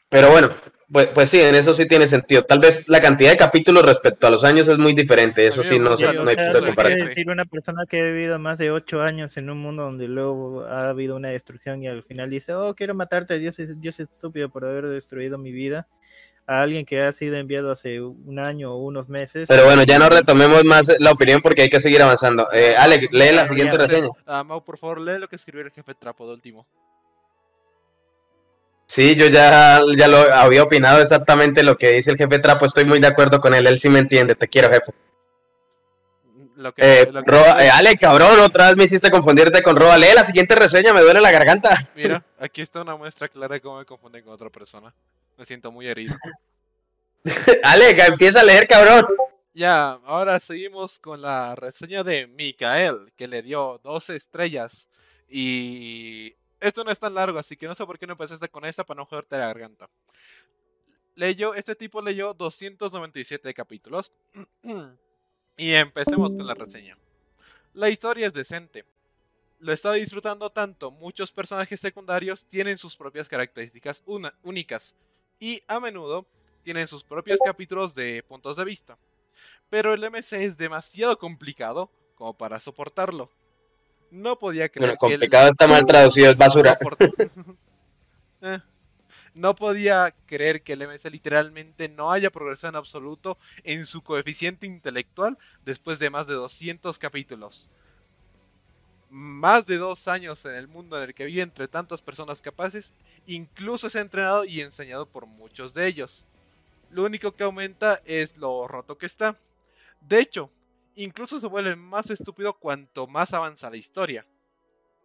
pero bueno, pues, pues sí, en eso sí tiene sentido. Tal vez la cantidad de capítulos respecto a los años es muy diferente. Eso sí, no, se- lo no hay que punto de comparación. decir una persona que ha vivido más de ocho años en un mundo donde luego ha habido una destrucción y al final dice, oh, quiero matarte, Dios es, Dios es estúpido por haber destruido mi vida. A alguien que ha sido enviado hace un año o unos meses. Pero bueno, ya no retomemos más la opinión porque hay que seguir avanzando. Eh, Alex, lee la siguiente reseña. Ah, Mau, por favor, lee lo que escribió el jefe Trapo de último. Sí, yo ya, ya lo había opinado exactamente lo que dice el jefe Trapo. Estoy muy de acuerdo con él. Él sí me entiende. Te quiero, jefe. Lo que, Eh, lo que- Roa- eh, Ale, cabrón, otra vez me hiciste confundirte con Roa. Lee la siguiente reseña, me duele la garganta. Mira, (laughs) aquí está una muestra clara de cómo me confunden con otra persona. Me siento muy herido. (laughs) Ale, empieza a leer, cabrón. Ya, ahora seguimos con la reseña de Mikael, que le dio 12 estrellas. Y esto no es tan largo, así que no sé por qué no empezaste con esta para no joderte la garganta. Leyó, este tipo leyó 297 capítulos. (clears throat) y empecemos con la reseña. La historia es decente. Lo he estado disfrutando tanto, muchos personajes secundarios tienen sus propias características una- únicas. Y a menudo tienen sus propios capítulos de puntos de vista. Pero el MC es demasiado complicado como para soportarlo. No podía creer Bueno, que el- complicado está mal traducido, es basura. (laughs) Eh, No podía creer que el MC literalmente no haya progresado en absoluto en su coeficiente intelectual después de más de 200 capítulos. Más de dos años en el mundo en el que vive entre tantas personas capaces, incluso es entrenado y enseñado por muchos de ellos. Lo único que aumenta es lo roto que está. De hecho, incluso se vuelve más estúpido cuanto más avanza la historia.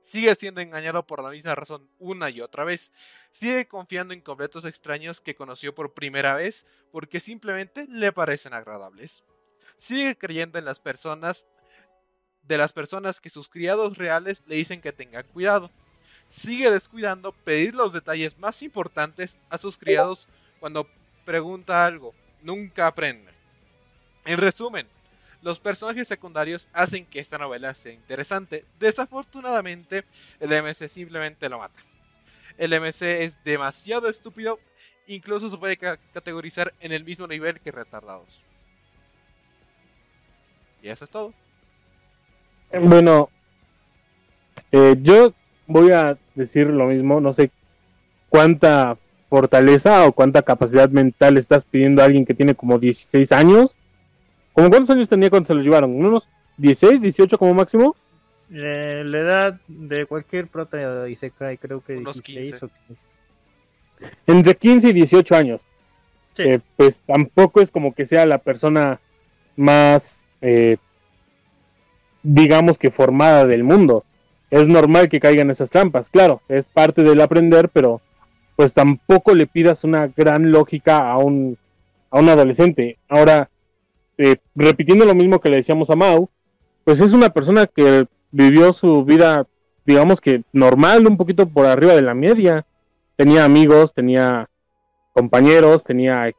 Sigue siendo engañado por la misma razón una y otra vez. Sigue confiando en completos extraños que conoció por primera vez porque simplemente le parecen agradables. Sigue creyendo en las personas de las personas que sus criados reales le dicen que tengan cuidado. Sigue descuidando pedir los detalles más importantes a sus criados cuando pregunta algo. Nunca aprende. En resumen, los personajes secundarios hacen que esta novela sea interesante. Desafortunadamente, el MC simplemente lo mata. El MC es demasiado estúpido, incluso se puede ca- categorizar en el mismo nivel que retardados. Y eso es todo. Bueno, eh, yo voy a decir lo mismo, no sé cuánta fortaleza o cuánta capacidad mental estás pidiendo a alguien que tiene como 16 años. ¿Cómo cuántos años tenía cuando se lo llevaron? ¿Unos 16, 18 como máximo? Eh, la edad de cualquier prota de Isekai creo que Unos 16 15. o 15. Entre 15 y 18 años. Sí. Eh, pues tampoco es como que sea la persona más, eh, digamos que formada del mundo. Es normal que caigan esas trampas, claro, es parte del aprender, pero pues tampoco le pidas una gran lógica a un, a un adolescente. Ahora, eh, repitiendo lo mismo que le decíamos a Mau, pues es una persona que vivió su vida, digamos que normal, un poquito por arriba de la media. Tenía amigos, tenía compañeros, tenía,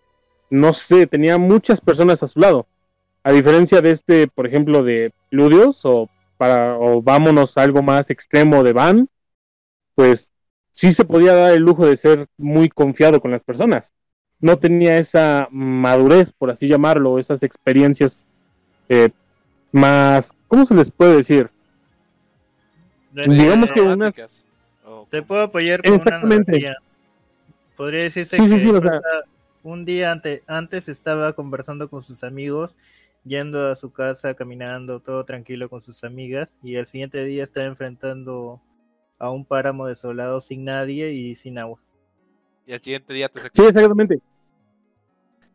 no sé, tenía muchas personas a su lado. A diferencia de este, por ejemplo, de Ludios o para o vámonos a algo más extremo de Van, pues sí se podía dar el lujo de ser muy confiado con las personas. No tenía esa madurez, por así llamarlo, esas experiencias eh, más, ¿cómo se les puede decir? Digamos que unas- Te puedo apoyar con una Exactamente. analogía. Podría decirse Sí, sí, que sí, o sea- un día ante- antes estaba conversando con sus amigos, yendo a su casa, caminando, todo tranquilo con sus amigas, y el siguiente día estaba enfrentando a un páramo desolado sin nadie y sin agua. Y al siguiente día te Sí, exactamente.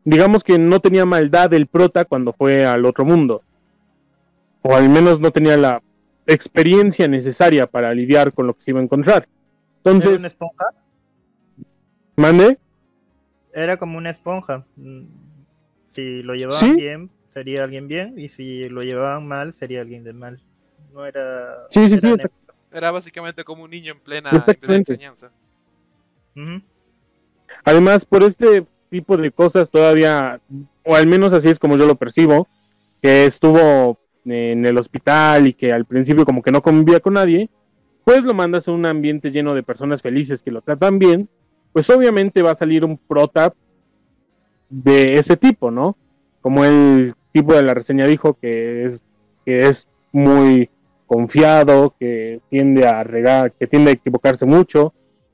Digamos que no tenía maldad el prota cuando fue al otro mundo. O al menos no tenía la experiencia necesaria para lidiar con lo que se iba a encontrar. ¿Era una Entonces, esponja? mande. Era como una esponja. Mm, Si lo llevaban Sí. bien, sería alguien bien, y si lo llevaban mal, sería alguien de mal. No era... Sí, sí, era sí. Era básicamente como un niño en plena, en plena enseñanza. Además, por este tipo de cosas todavía, o al menos así es como yo lo percibo, que estuvo en el hospital y que al principio como que no convivía con nadie, pues lo mandas a un ambiente lleno de personas felices que lo tratan bien, pues obviamente va a salir un prota de ese tipo, ¿no? Como el tipo de la reseña dijo que es que es muy confiado, que tiende a regar, que tiende a equivocarse mucho,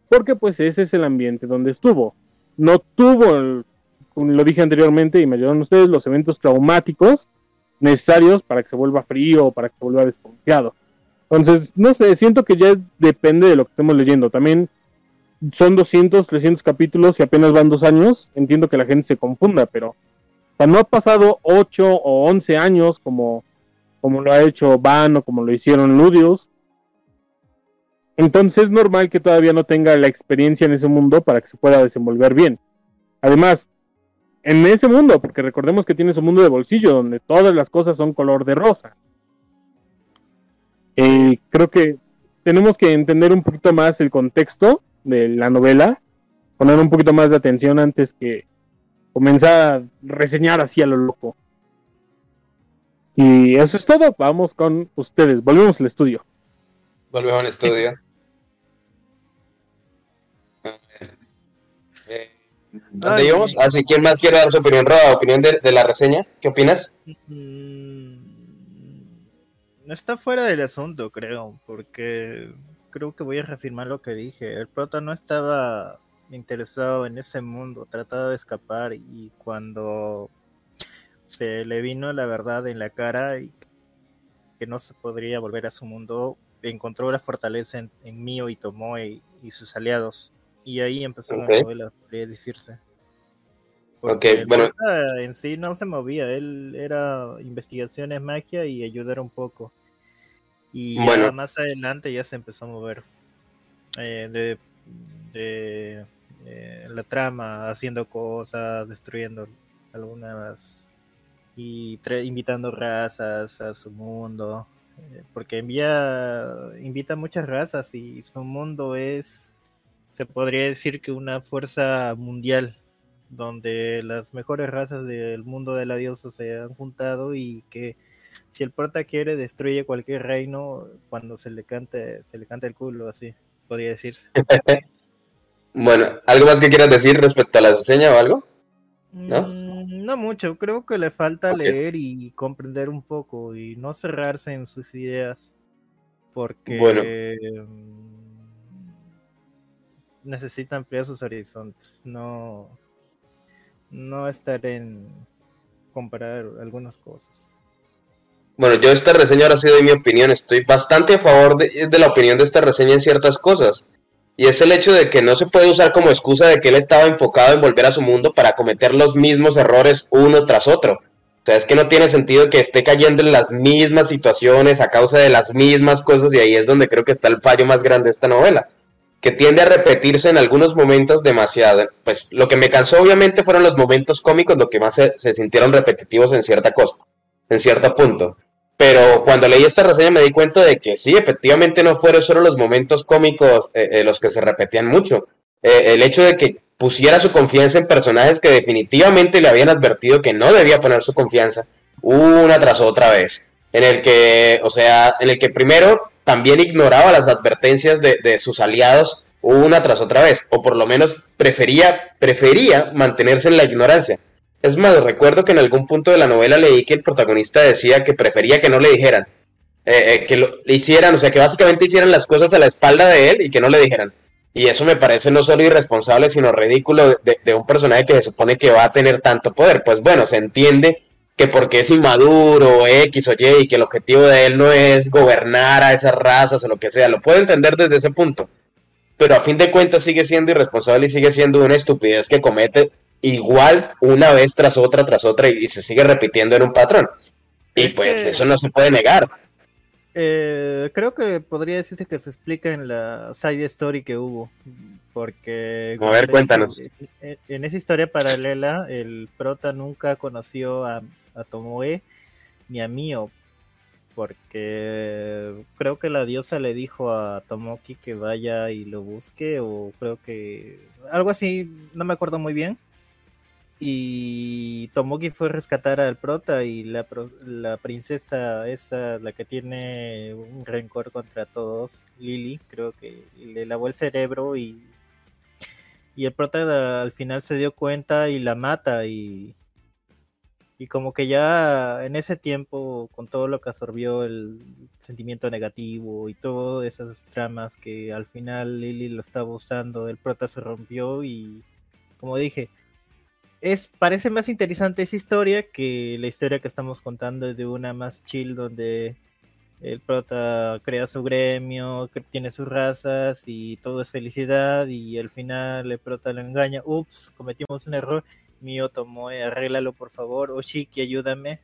porque pues ese es el ambiente donde estuvo. No tuvo el- lo dije anteriormente y me ayudaron ustedes, los eventos traumáticos necesarios para que se vuelva frío o para que se vuelva desconfiado. Entonces, no sé, siento que ya depende de lo que estemos leyendo. También son 200, 300 capítulos y apenas van dos años. Entiendo que la gente se confunda, pero no ha pasado 8 o 11 años como, como lo ha hecho Van o como lo hicieron Ludios. Entonces es normal que todavía no tenga la experiencia en ese mundo para que se pueda desenvolver bien. Además, en ese mundo, porque recordemos que tiene su mundo de bolsillo, donde todas las cosas son color de rosa. Eh, creo que tenemos que entender un poquito más el contexto de la novela, poner un poquito más de atención antes que comenzar a reseñar así a lo loco. Y eso es todo, vamos con ustedes, volvemos al estudio. Volvemos al estudio. ¿Dónde íbamos? Ah, ¿quién más quiere dar su opinión? Roda, opinión de, la reseña. ¿Qué opinas? Mm, está fuera del asunto, creo, porque creo que voy a reafirmar lo que dije. El prota no estaba interesado en ese mundo, trataba de escapar y cuando se le vino la verdad en la cara y que no se podría volver a su mundo, encontró la fortaleza en, en Mio y Tomoe y sus aliados y ahí empezó la novela, podría decirse. Porque bueno. En sí no se movía, él era investigaciones, magia y ayudar un poco. Y más adelante ya se empezó a mover eh, de, eh, la trama, haciendo cosas, destruyendo algunas y invitando razas a su mundo. Eh, porque envía, invita muchas razas y su mundo es se podría decir que una fuerza mundial donde las mejores razas del mundo de la diosa se han juntado y que si el prota quiere destruye cualquier reino cuando se le cante se le canta el culo así podría decirse (laughs) bueno algo más que quieras decir respecto a la reseña o algo no mm, no mucho creo que le falta leer y comprender un poco y no cerrarse en sus ideas porque bueno. necesita ampliar sus horizontes, no, no estar en comparar algunas cosas. Bueno, yo esta reseña ahora ha sido de mi opinión, estoy bastante a favor de, de, la opinión de esta reseña en ciertas cosas. Y es el hecho de que no se puede usar como excusa de que él estaba enfocado en volver a su mundo para cometer los mismos errores uno tras otro. O sea, es que no tiene sentido que esté cayendo en las mismas situaciones a causa de las mismas cosas y ahí es donde creo que está el fallo más grande de esta novela que tiende a repetirse en algunos momentos demasiado. Pues lo que me cansó obviamente fueron los momentos cómicos, lo que más se, sintieron repetitivos en cierta cosa, en cierto punto. Pero cuando leí esta reseña me di cuenta de que sí, efectivamente no fueron solo los momentos cómicos eh, eh, los que se repetían mucho. Eh, el hecho de que pusiera su confianza en personajes que definitivamente le habían advertido que no debía poner su confianza una tras otra vez. En el que, o sea, en el que primero también ignoraba las advertencias de, sus aliados una tras otra vez, o por lo menos prefería, prefería mantenerse en la ignorancia. Es más, recuerdo que en algún punto de la novela leí que el protagonista decía que prefería que no le dijeran, eh, eh, que lo, hicieran, o sea, que básicamente hicieran las cosas a la espalda de él y que no le dijeran. Y eso me parece no solo irresponsable, sino ridículo de, de un personaje que se supone que va a tener tanto poder. Pues bueno, se entiende que porque es inmaduro, X o Y, y que el objetivo de él no es gobernar a esas razas o lo que sea. Lo puedo entender desde ese punto. Pero a fin de cuentas sigue siendo irresponsable y sigue siendo una estupidez que comete igual una vez tras otra, tras otra, y, se sigue repitiendo en un patrón. Y pues eso no se puede negar. Eh, creo que podría decirse que se explica en la side story que hubo. Porque. A ver, cuéntanos. en esa historia paralela, el prota nunca conoció a, a Tomoe ni a Mio, porque creo que la diosa le dijo a Tomoki que vaya y lo busque, o creo que algo así, no me acuerdo muy bien. Y Tomoki fue a rescatar al prota y la, princesa esa, la que tiene un rencor contra todos, Lily, creo que le lavó el cerebro y, y el prota al final se dio cuenta y la mata y y como que ya en ese tiempo, con todo lo que absorbió el sentimiento negativo y todas esas tramas que al final Lily lo estaba usando, el prota se rompió y, como dije, es, parece más interesante esa historia que la historia que estamos contando de una más chill donde el prota crea su gremio, que tiene sus razas y todo es felicidad y al final el prota lo engaña, ups, cometimos un error, mío Tomoe, arréglalo por favor, Oshiki, ayúdame.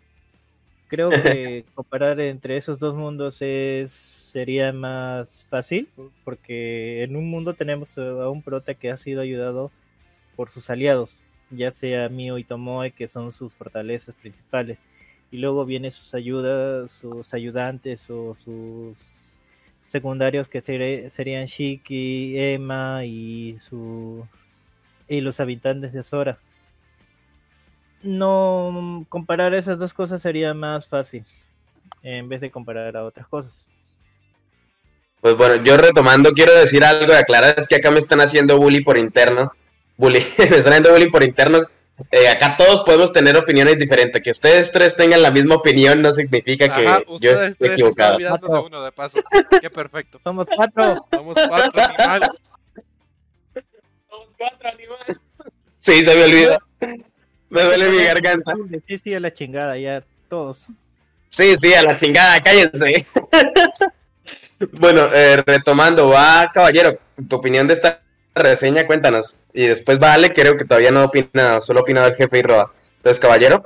Creo que (laughs) comparar entre esos dos mundos es sería más fácil, porque en un mundo tenemos a un prota que ha sido ayudado por sus aliados, ya sea Mio y Tomoe, que son sus fortalezas principales y luego vienen sus ayudas, sus ayudantes o sus secundarios que serían Shiki, Emma y su y los habitantes de Sora. No comparar esas dos cosas sería más fácil en vez de comparar a otras cosas. Pues bueno, yo retomando quiero decir algo de aclarar es que acá me están haciendo bully por interno. Bully, (laughs) me están haciendo bully por interno eh, acá todos podemos tener opiniones diferentes. Que ustedes tres tengan la misma opinión no significa que yo esté equivocado. De uno de paso. Qué perfecto. Somos cuatro. Somos cuatro animales. Somos cuatro animales. Sí, se me olvidó. Me duele mi garganta. Sí, sí, a la chingada, ya todos. Sí, sí, a la chingada, cállense. (laughs) bueno, eh, retomando, va, caballero, tu opinión de esta reseña, cuéntanos. Y después vale, creo que todavía no opina, solo opina el jefe y roba. Entonces, caballero.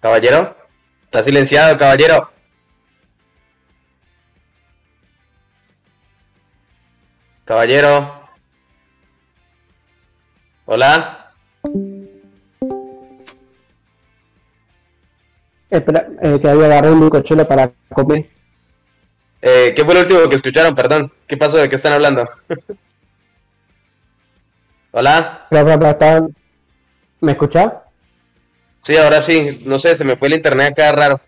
Caballero. Está silenciado, caballero. Caballero. Hola. Espera, eh, que había agarrado un cochuelo para comer. Eh, ¿Qué fue lo último que escucharon? Perdón. ¿Qué pasó? ¿De qué están hablando? (laughs) Hola. ¿Me escucha? Sí, ahora sí. No sé, se me fue el internet acá raro.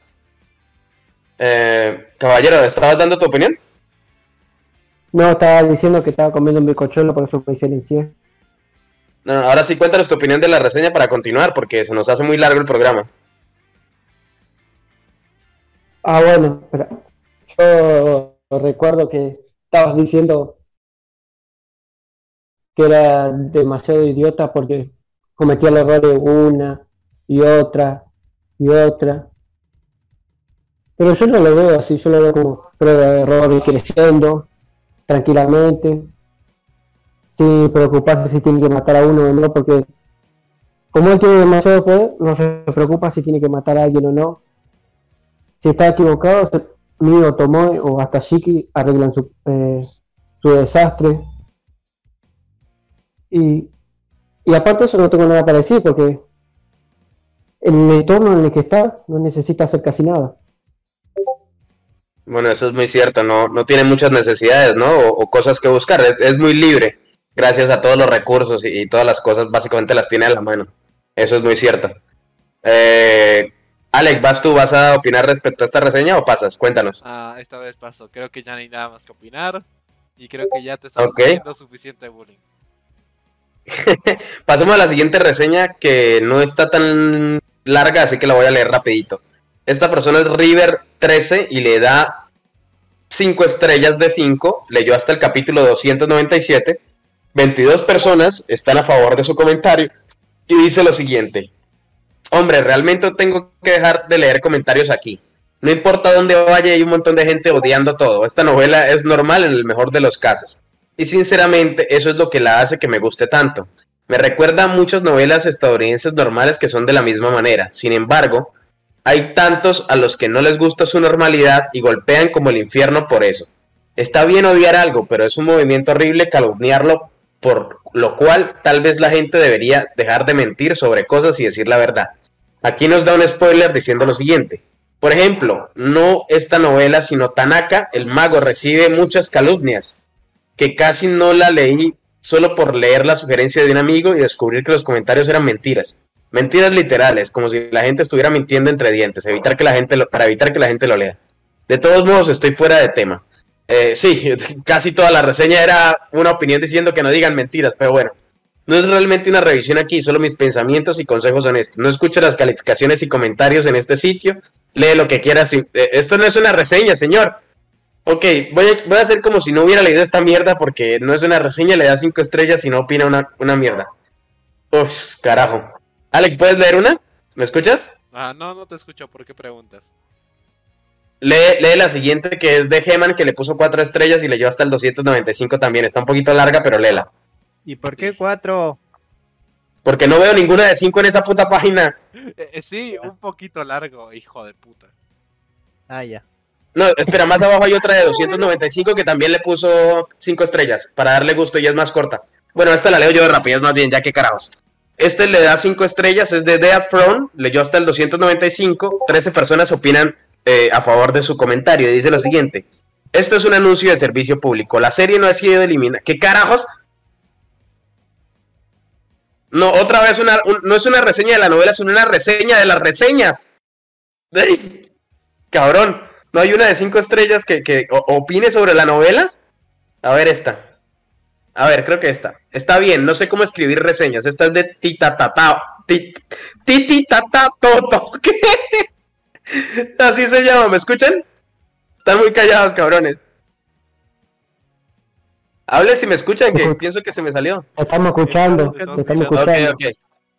Eh, caballero, ¿estabas dando tu opinión? No, estaba diciendo que estaba comiendo un bicochuelo, por eso me silencié. No, no, ahora sí cuéntanos tu opinión de la reseña para continuar, porque se nos hace muy largo el programa. Ah, bueno, yo recuerdo que estabas diciendo que era demasiado idiota porque cometía el error de una y otra y otra. Pero yo no lo veo así, yo lo veo como prueba de error y creciendo tranquilamente, sin preocuparse si tiene que matar a uno o no, porque como él tiene demasiado poder, no se preocupa si tiene que matar a alguien o no. Si está equivocado, mío tomó o hasta Shiki arreglan su, eh, su desastre y, aparte de eso no tengo nada para decir porque el entorno en el que está no necesita hacer casi nada. Bueno, eso es muy cierto, no, no tiene muchas necesidades, ¿no? O, cosas que buscar, es, muy libre, gracias a todos los recursos y, todas las cosas, básicamente las tiene a la mano. Eso es muy cierto. Eh, Alex, ¿vas tú? ¿Vas a opinar respecto a esta reseña o pasas? Cuéntanos. Ah, esta vez paso, creo que ya no hay nada más que opinar y creo que ya te estás haciendo suficiente bullying. (laughs) Pasemos a la siguiente reseña que no está tan larga, así que la voy a leer rapidito. Esta persona es River13 y le da 5 estrellas de 5. Leyó hasta el capítulo 297. 22 personas están a favor de su comentario y dice lo siguiente. Hombre, realmente tengo que dejar de leer comentarios aquí. No importa dónde vaya, hay un montón de gente odiando todo. Esta novela es normal en el mejor de los casos. Y sinceramente eso es lo que la hace que me guste tanto. Me recuerda a muchas novelas estadounidenses normales que son de la misma manera. Sin embargo, hay tantos a los que no les gusta su normalidad y golpean como el infierno por eso. Está bien odiar algo, pero es un movimiento horrible calumniarlo, por lo cual tal vez la gente debería dejar de mentir sobre cosas y decir la verdad. Aquí nos da un spoiler diciendo lo siguiente. Por ejemplo, no esta novela, sino Tanaka, el mago, recibe muchas calumnias que casi no la leí solo por leer la sugerencia de un amigo y descubrir que los comentarios eran mentiras. Mentiras literales, como si la gente estuviera mintiendo entre dientes, evitar que la gente para evitar que la gente lo lea. De todos modos, estoy fuera de tema. Eh, sí, (laughs) casi toda la reseña era una opinión diciendo que no digan mentiras, pero bueno, no es realmente una revisión aquí, solo mis pensamientos y consejos honestos. No escucho las calificaciones y comentarios en este sitio, lee lo que quieras. Eh, esto no es una reseña, señor. Ok, voy a, voy a hacer como si no hubiera leído esta mierda porque no es una reseña, le da cinco estrellas y no opina una, una mierda. Uf, carajo. Alec, ¿puedes leer una? ¿Me escuchas? Ah, no, no te escucho. ¿Por qué preguntas? Lee, lee la siguiente que es de Geman que le puso cuatro estrellas y leyó hasta el 295 también. Está un poquito larga, pero léela. ¿Y por qué cuatro? Porque no veo ninguna de cinco en esa puta página. Eh, eh, sí, un poquito largo, hijo de puta. Ah, ya. No, espera, más abajo hay otra de 295 que también le puso cinco estrellas para darle gusto y es más corta. Bueno, esta la leo yo de rapidez más bien, ya que carajos. Este le da cinco estrellas, es de Dead Throne, leyó hasta el 295. 13 personas opinan eh, a favor de su comentario y dice lo siguiente. Esto es un anuncio de servicio público. La serie no ha sido eliminada. ¿Qué carajos? No, otra vez una, un- no es una reseña de la novela, es una reseña de las reseñas. (laughs) Cabrón, ¿no hay una de cinco estrellas que, opine sobre la novela? A ver esta. A ver, creo que esta. Está bien, no sé cómo escribir reseñas. Esta es de Titatata. Tit- Tititatatoto. (laughs) ¿Qué? Así se llama, ¿me escuchan? Están muy callados, cabrones. Hable si me escuchan, que pienso que se me salió. Te estamos escuchando, Te estamos escuchando. Ok, ok.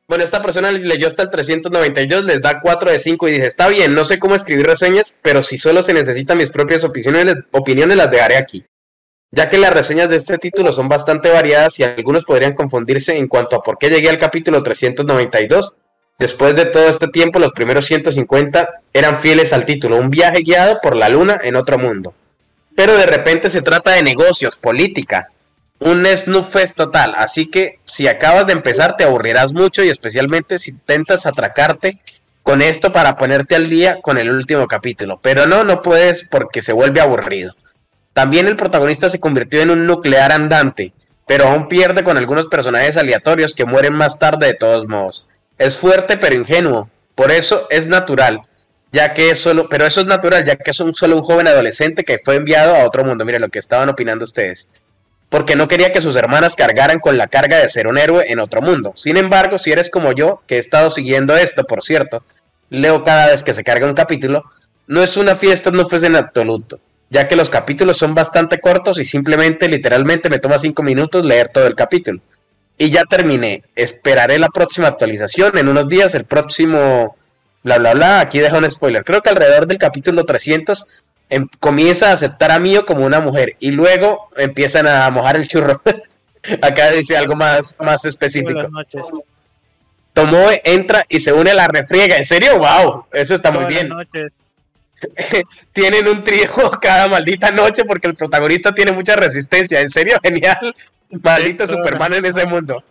Bueno, esta persona leyó hasta el 392, les da 4 de 5 y dice, está bien, no sé cómo escribir reseñas, pero si solo se necesitan mis propias opiniones, opiniones las dejaré aquí. Ya que las reseñas de este título son bastante variadas y algunos podrían confundirse en cuanto a por qué llegué al capítulo 392. Después de todo este tiempo, los primeros 150 eran fieles al título, un viaje guiado por la luna en otro mundo. Pero de repente se trata de negocios, política, un snooze total. Así que si acabas de empezar te aburrirás mucho y especialmente si intentas atracarte con esto para ponerte al día con el último capítulo. Pero no, no puedes porque se vuelve aburrido. También el protagonista se convirtió en un nuclear andante, pero aún pierde con algunos personajes aleatorios que mueren más tarde de todos modos. Es fuerte pero ingenuo, por eso es natural, ya que es solo, pero eso es natural, ya que es un, solo un joven adolescente que fue enviado a otro mundo. Miren lo que estaban opinando ustedes porque no quería que sus hermanas cargaran con la carga de ser un héroe en otro mundo. Sin embargo, si eres como yo, que he estado siguiendo esto, por cierto, leo cada vez que se carga un capítulo, no es una fiesta, no fuese en absoluto, ya que los capítulos son bastante cortos y simplemente, literalmente, me toma cinco minutos leer todo el capítulo. Y ya terminé. Esperaré la próxima actualización en unos días, el próximo... Bla, bla, bla. Aquí deja un spoiler. Creo que alrededor del capítulo 300 em- comienza a aceptar a Mio como una mujer y luego empiezan a mojar el churro. (laughs) Acá dice algo más, más específico. Tomoe entra y se une a la refriega. ¿En serio? ¡Wow! Eso está muy bien. (laughs) Tienen un trío (laughs) cada maldita noche porque el protagonista tiene mucha resistencia. ¿En serio? Genial. Maldito Superman en ese mundo.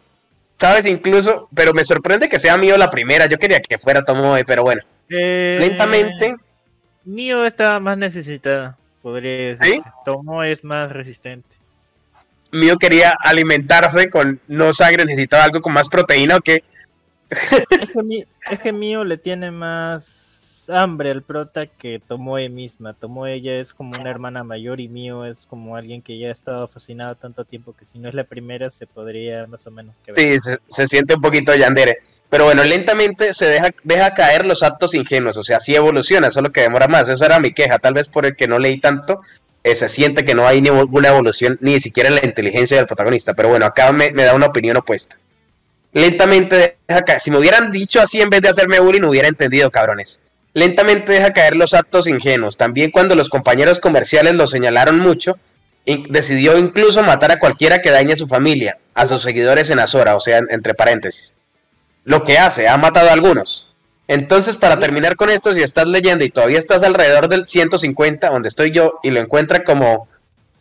¿Sabes? Incluso, pero me sorprende que sea Mio la primera. Yo quería que fuera Tomoe, pero bueno. Eh, Lentamente. Mio está más necesitada, podría decir. Tomo es más resistente. Mio quería alimentarse con no sangre, necesitaba algo con más proteína o qué. Es que, Mi- es que Mio le tiene más hambre al prota que Tomoe misma. Tomoe ella es como una hermana mayor y Mio es como alguien que ya ha estado fascinado tanto tiempo que si no es la primera se podría más o menos que ver. Sí, se, se siente un poquito yandere. Pero bueno, lentamente se deja, deja caer los actos ingenuos. O sea, sí evoluciona, solo que demora más. Esa era mi queja. Tal vez por el que no leí tanto, eh, se siente que no hay ninguna evolución, ni siquiera en la inteligencia del protagonista. Pero bueno, acá me, me da una opinión opuesta. Lentamente deja caer. Si me hubieran dicho así en vez de hacerme bullying, hubiera entendido, cabrones. Lentamente deja caer los actos ingenuos. También cuando los compañeros comerciales lo señalaron mucho, decidió incluso matar a cualquiera que dañe a su familia, a sus seguidores en Azora, o sea, en- entre paréntesis. Lo que hace, ha matado a algunos. Entonces, para terminar con esto, si estás leyendo y todavía estás alrededor del 150, donde estoy yo, y lo encuentra como,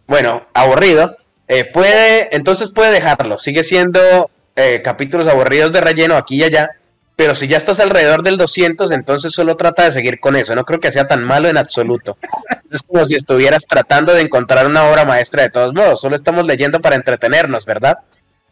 bueno, aburrido, eh, puede, entonces puede dejarlo. Sigue siendo eh, capítulos aburridos de relleno aquí y allá, pero si ya estás alrededor del 200, entonces solo trata de seguir con eso. No creo que sea tan malo en absoluto. Es como si estuvieras tratando de encontrar una obra maestra de todos modos. Solo estamos leyendo para entretenernos, ¿verdad?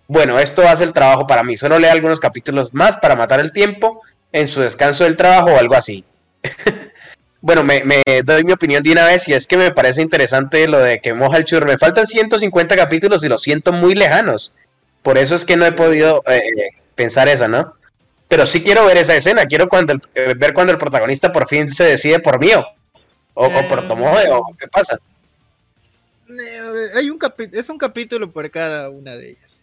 Bueno, esto hace el trabajo para mí. Solo leo algunos capítulos más para matar el tiempo en su descanso del trabajo o algo así. (laughs) bueno, me, me doy mi opinión de una vez y es que me parece interesante lo de que moja el churro. Me faltan 150 capítulos y los siento muy lejanos. Por eso es que no he podido eh, pensar eso, ¿no? Pero sí quiero ver esa escena. Quiero cuando el- eh, ver cuando el protagonista por fin se decide por mí o, por Tomoe o qué pasa. Eh, Hay un es un capítulo por cada una de ellas.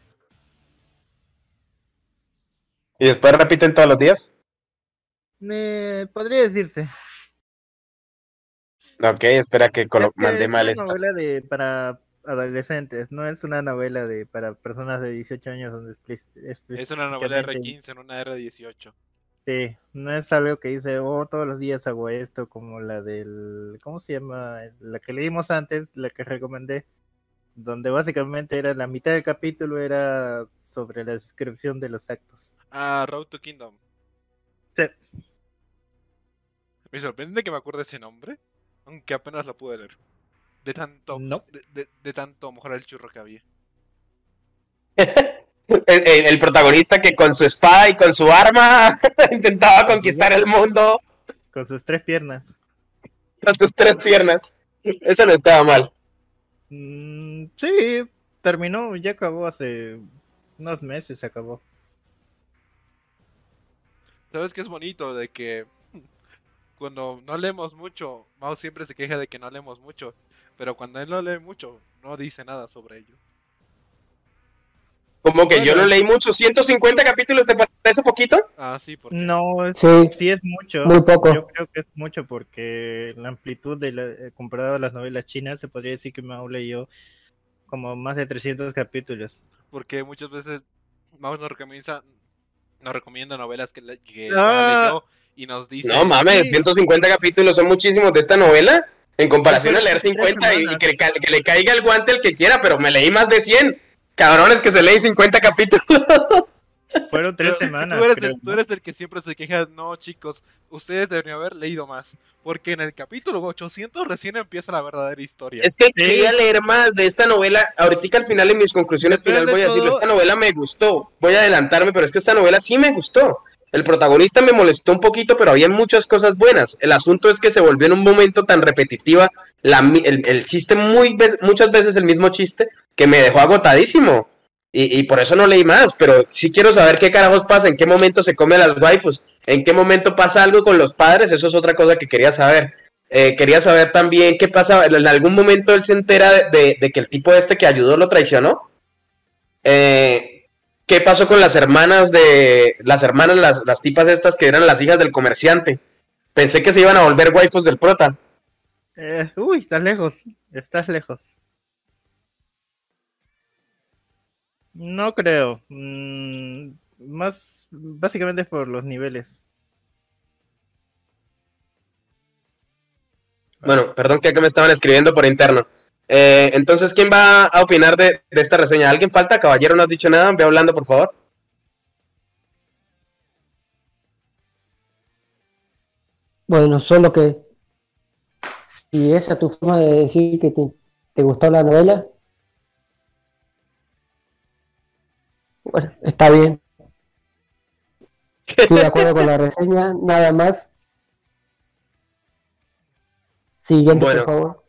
¿Y después repiten todos los días? Eh, podría decirse. Ok, espera que es mal esto. novela de para adolescentes, no es una novela de para personas de 18 años donde explic- Es una novela específicamente- R15 en una R18. Sí, no es algo que dice, oh, todos los días hago esto, como la del, ¿cómo se llama? La que leímos antes, la que recomendé, donde básicamente era la mitad del capítulo era sobre la descripción de los actos. Ah, Road to Kingdom. Sí. Me sorprende que me acuerde ese nombre, aunque apenas la pude leer. De tanto, No. de, de- de tanto mojar el churro que había. (laughs) El, el- el protagonista que con su espada y con su arma (laughs) intentaba conquistar el mundo Con sus tres piernas. con sus tres piernas. Eso no estaba mal. Mm, sí, terminó, ya acabó hace unos meses, acabó. ¿Sabes qué es bonito? De que (laughs) cuando no leemos mucho, Mao siempre se queja de que no leemos mucho. Pero cuando él no lee mucho, no dice nada sobre ello. Como que yo no leí mucho. 150 capítulos, ¿te parece poquito? Ah, sí, porque No, es- Sí, sí es mucho. muy poco. Yo creo que es mucho porque la amplitud de la, eh, comparado a las novelas chinas, se podría decir que Mao leyó como más de 300 capítulos. porque muchas veces Mao nos recomienda, nos recomienda novelas que, le- que Ah. leyó y nos dice... No mames, 150 capítulos son muchísimos de esta novela. En comparación a leer Tres 50 y, que, que le caiga el guante el que quiera, pero me leí más de 100. Cabrones que se leen 50 capítulos. (laughs) Fueron tres Pero semanas. Tú eres, creo, el, tú ¿no? eres el que siempre se queja, no chicos, ustedes deberían haber leído más, porque en el capítulo 800 recién empieza la verdadera historia. Es que quería leer más de esta novela. Ahorita al final en mis conclusiones final de voy a decirlo. todo- Esta novela me gustó. Voy a adelantarme, pero es que esta novela sí me gustó. El protagonista me molestó un poquito, pero había muchas cosas buenas. El asunto es que se volvió en un momento tan repetitiva la el, el chiste, muy muchas veces el mismo chiste, que me dejó agotadísimo. Y, y por eso no leí más, pero sí quiero saber qué carajos pasa, en qué momento se come las waifus, en qué momento pasa algo con los padres, eso es otra cosa que quería saber. Eh, quería saber también qué pasa, en algún momento él se entera de, de- de que el tipo este que ayudó lo traicionó. Eh, ¿Qué pasó con las hermanas de, las hermanas, las, las tipas estas que eran las hijas del comerciante? Pensé que se iban a volver waifus del prota. Eh, uy, estás lejos. Estás lejos. No creo. Mm, más básicamente es por los niveles. Bueno, perdón que acá me estaban escribiendo por interno. Eh, entonces, ¿quién va a opinar de, de esta reseña? ¿Alguien falta? Caballero, no has dicho nada. Ve hablando, por favor. Bueno, solo que si esa es tu forma de decir que te, te gustó la novela, bueno, está bien. Estoy de acuerdo con la reseña, nada más. Siguiente, Bueno. por favor.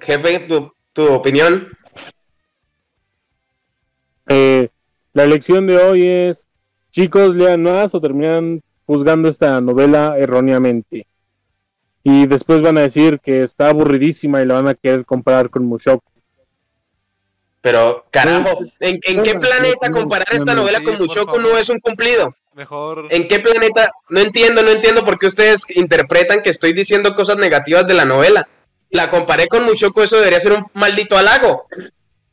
Jefe, tu, tu opinión. Eh, la elección de hoy es, chicos, lean más o terminan juzgando esta novela erróneamente. Y después van a decir que está aburridísima y la van a querer comparar con Mushoku. Pero, carajo, ¿en, en qué planeta comparar esta novela con Mushoku no es un cumplido? Mejor... ¿En qué planeta? No entiendo, no entiendo por qué ustedes interpretan que estoy diciendo cosas negativas de la novela. La comparé con Mushoku, eso debería ser un maldito halago.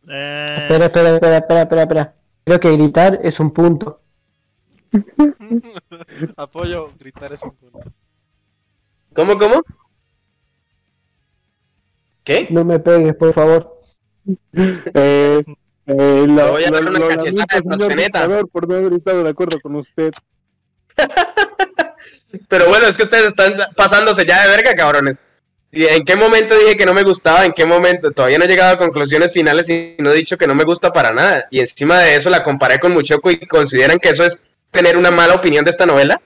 Eh, Espera, espera, espera, espera, espera, espera. Creo que gritar es un punto. (laughs) Apoyo, gritar es un punto. ¿Cómo, cómo? ¿Qué? No me pegues, por favor. (laughs) Eh, eh, voy a dar una cachetada de señor proxeneta. por no haber estado de acuerdo con usted. (laughs) Pero bueno, es que ustedes están pasándose ya de verga, cabrones. ¿Y en qué momento dije que no me gustaba? ¿En qué momento? Todavía no he llegado a conclusiones finales y no he dicho que no me gusta para nada. Y encima de eso la comparé con Muchoco y consideran que eso es tener una mala opinión de esta novela.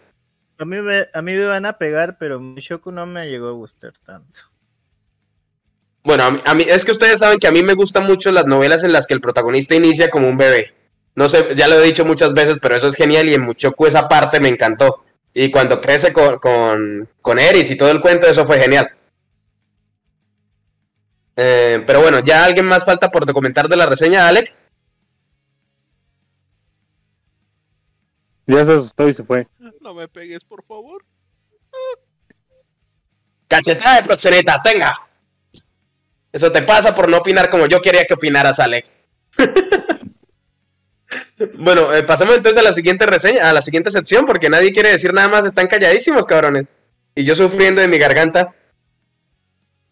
a, mí me, a mí me van a pegar, pero Mushoku no me llegó a gustar tanto. Bueno, a mí, a mí- es que ustedes saben que a mí me gustan mucho las novelas en las que el protagonista inicia como un bebé. No sé, ya lo he dicho muchas veces, pero eso es genial y en Muchoku esa parte me encantó. Y cuando crece con, con, con Eris y todo el cuento, eso fue genial. Eh, pero bueno, ya alguien más falta por documentar de la reseña, Alec. Ya se asustó y se fue. No me pegues, por favor. Cachetada de proxeneta, tenga. Eso te pasa por no opinar como yo quería que opinaras, Alex. (laughs) bueno, eh, pasemos entonces a la siguiente reseña, a la siguiente sección, porque nadie quiere decir nada más, están calladísimos, cabrones. Y yo sufriendo de mi garganta.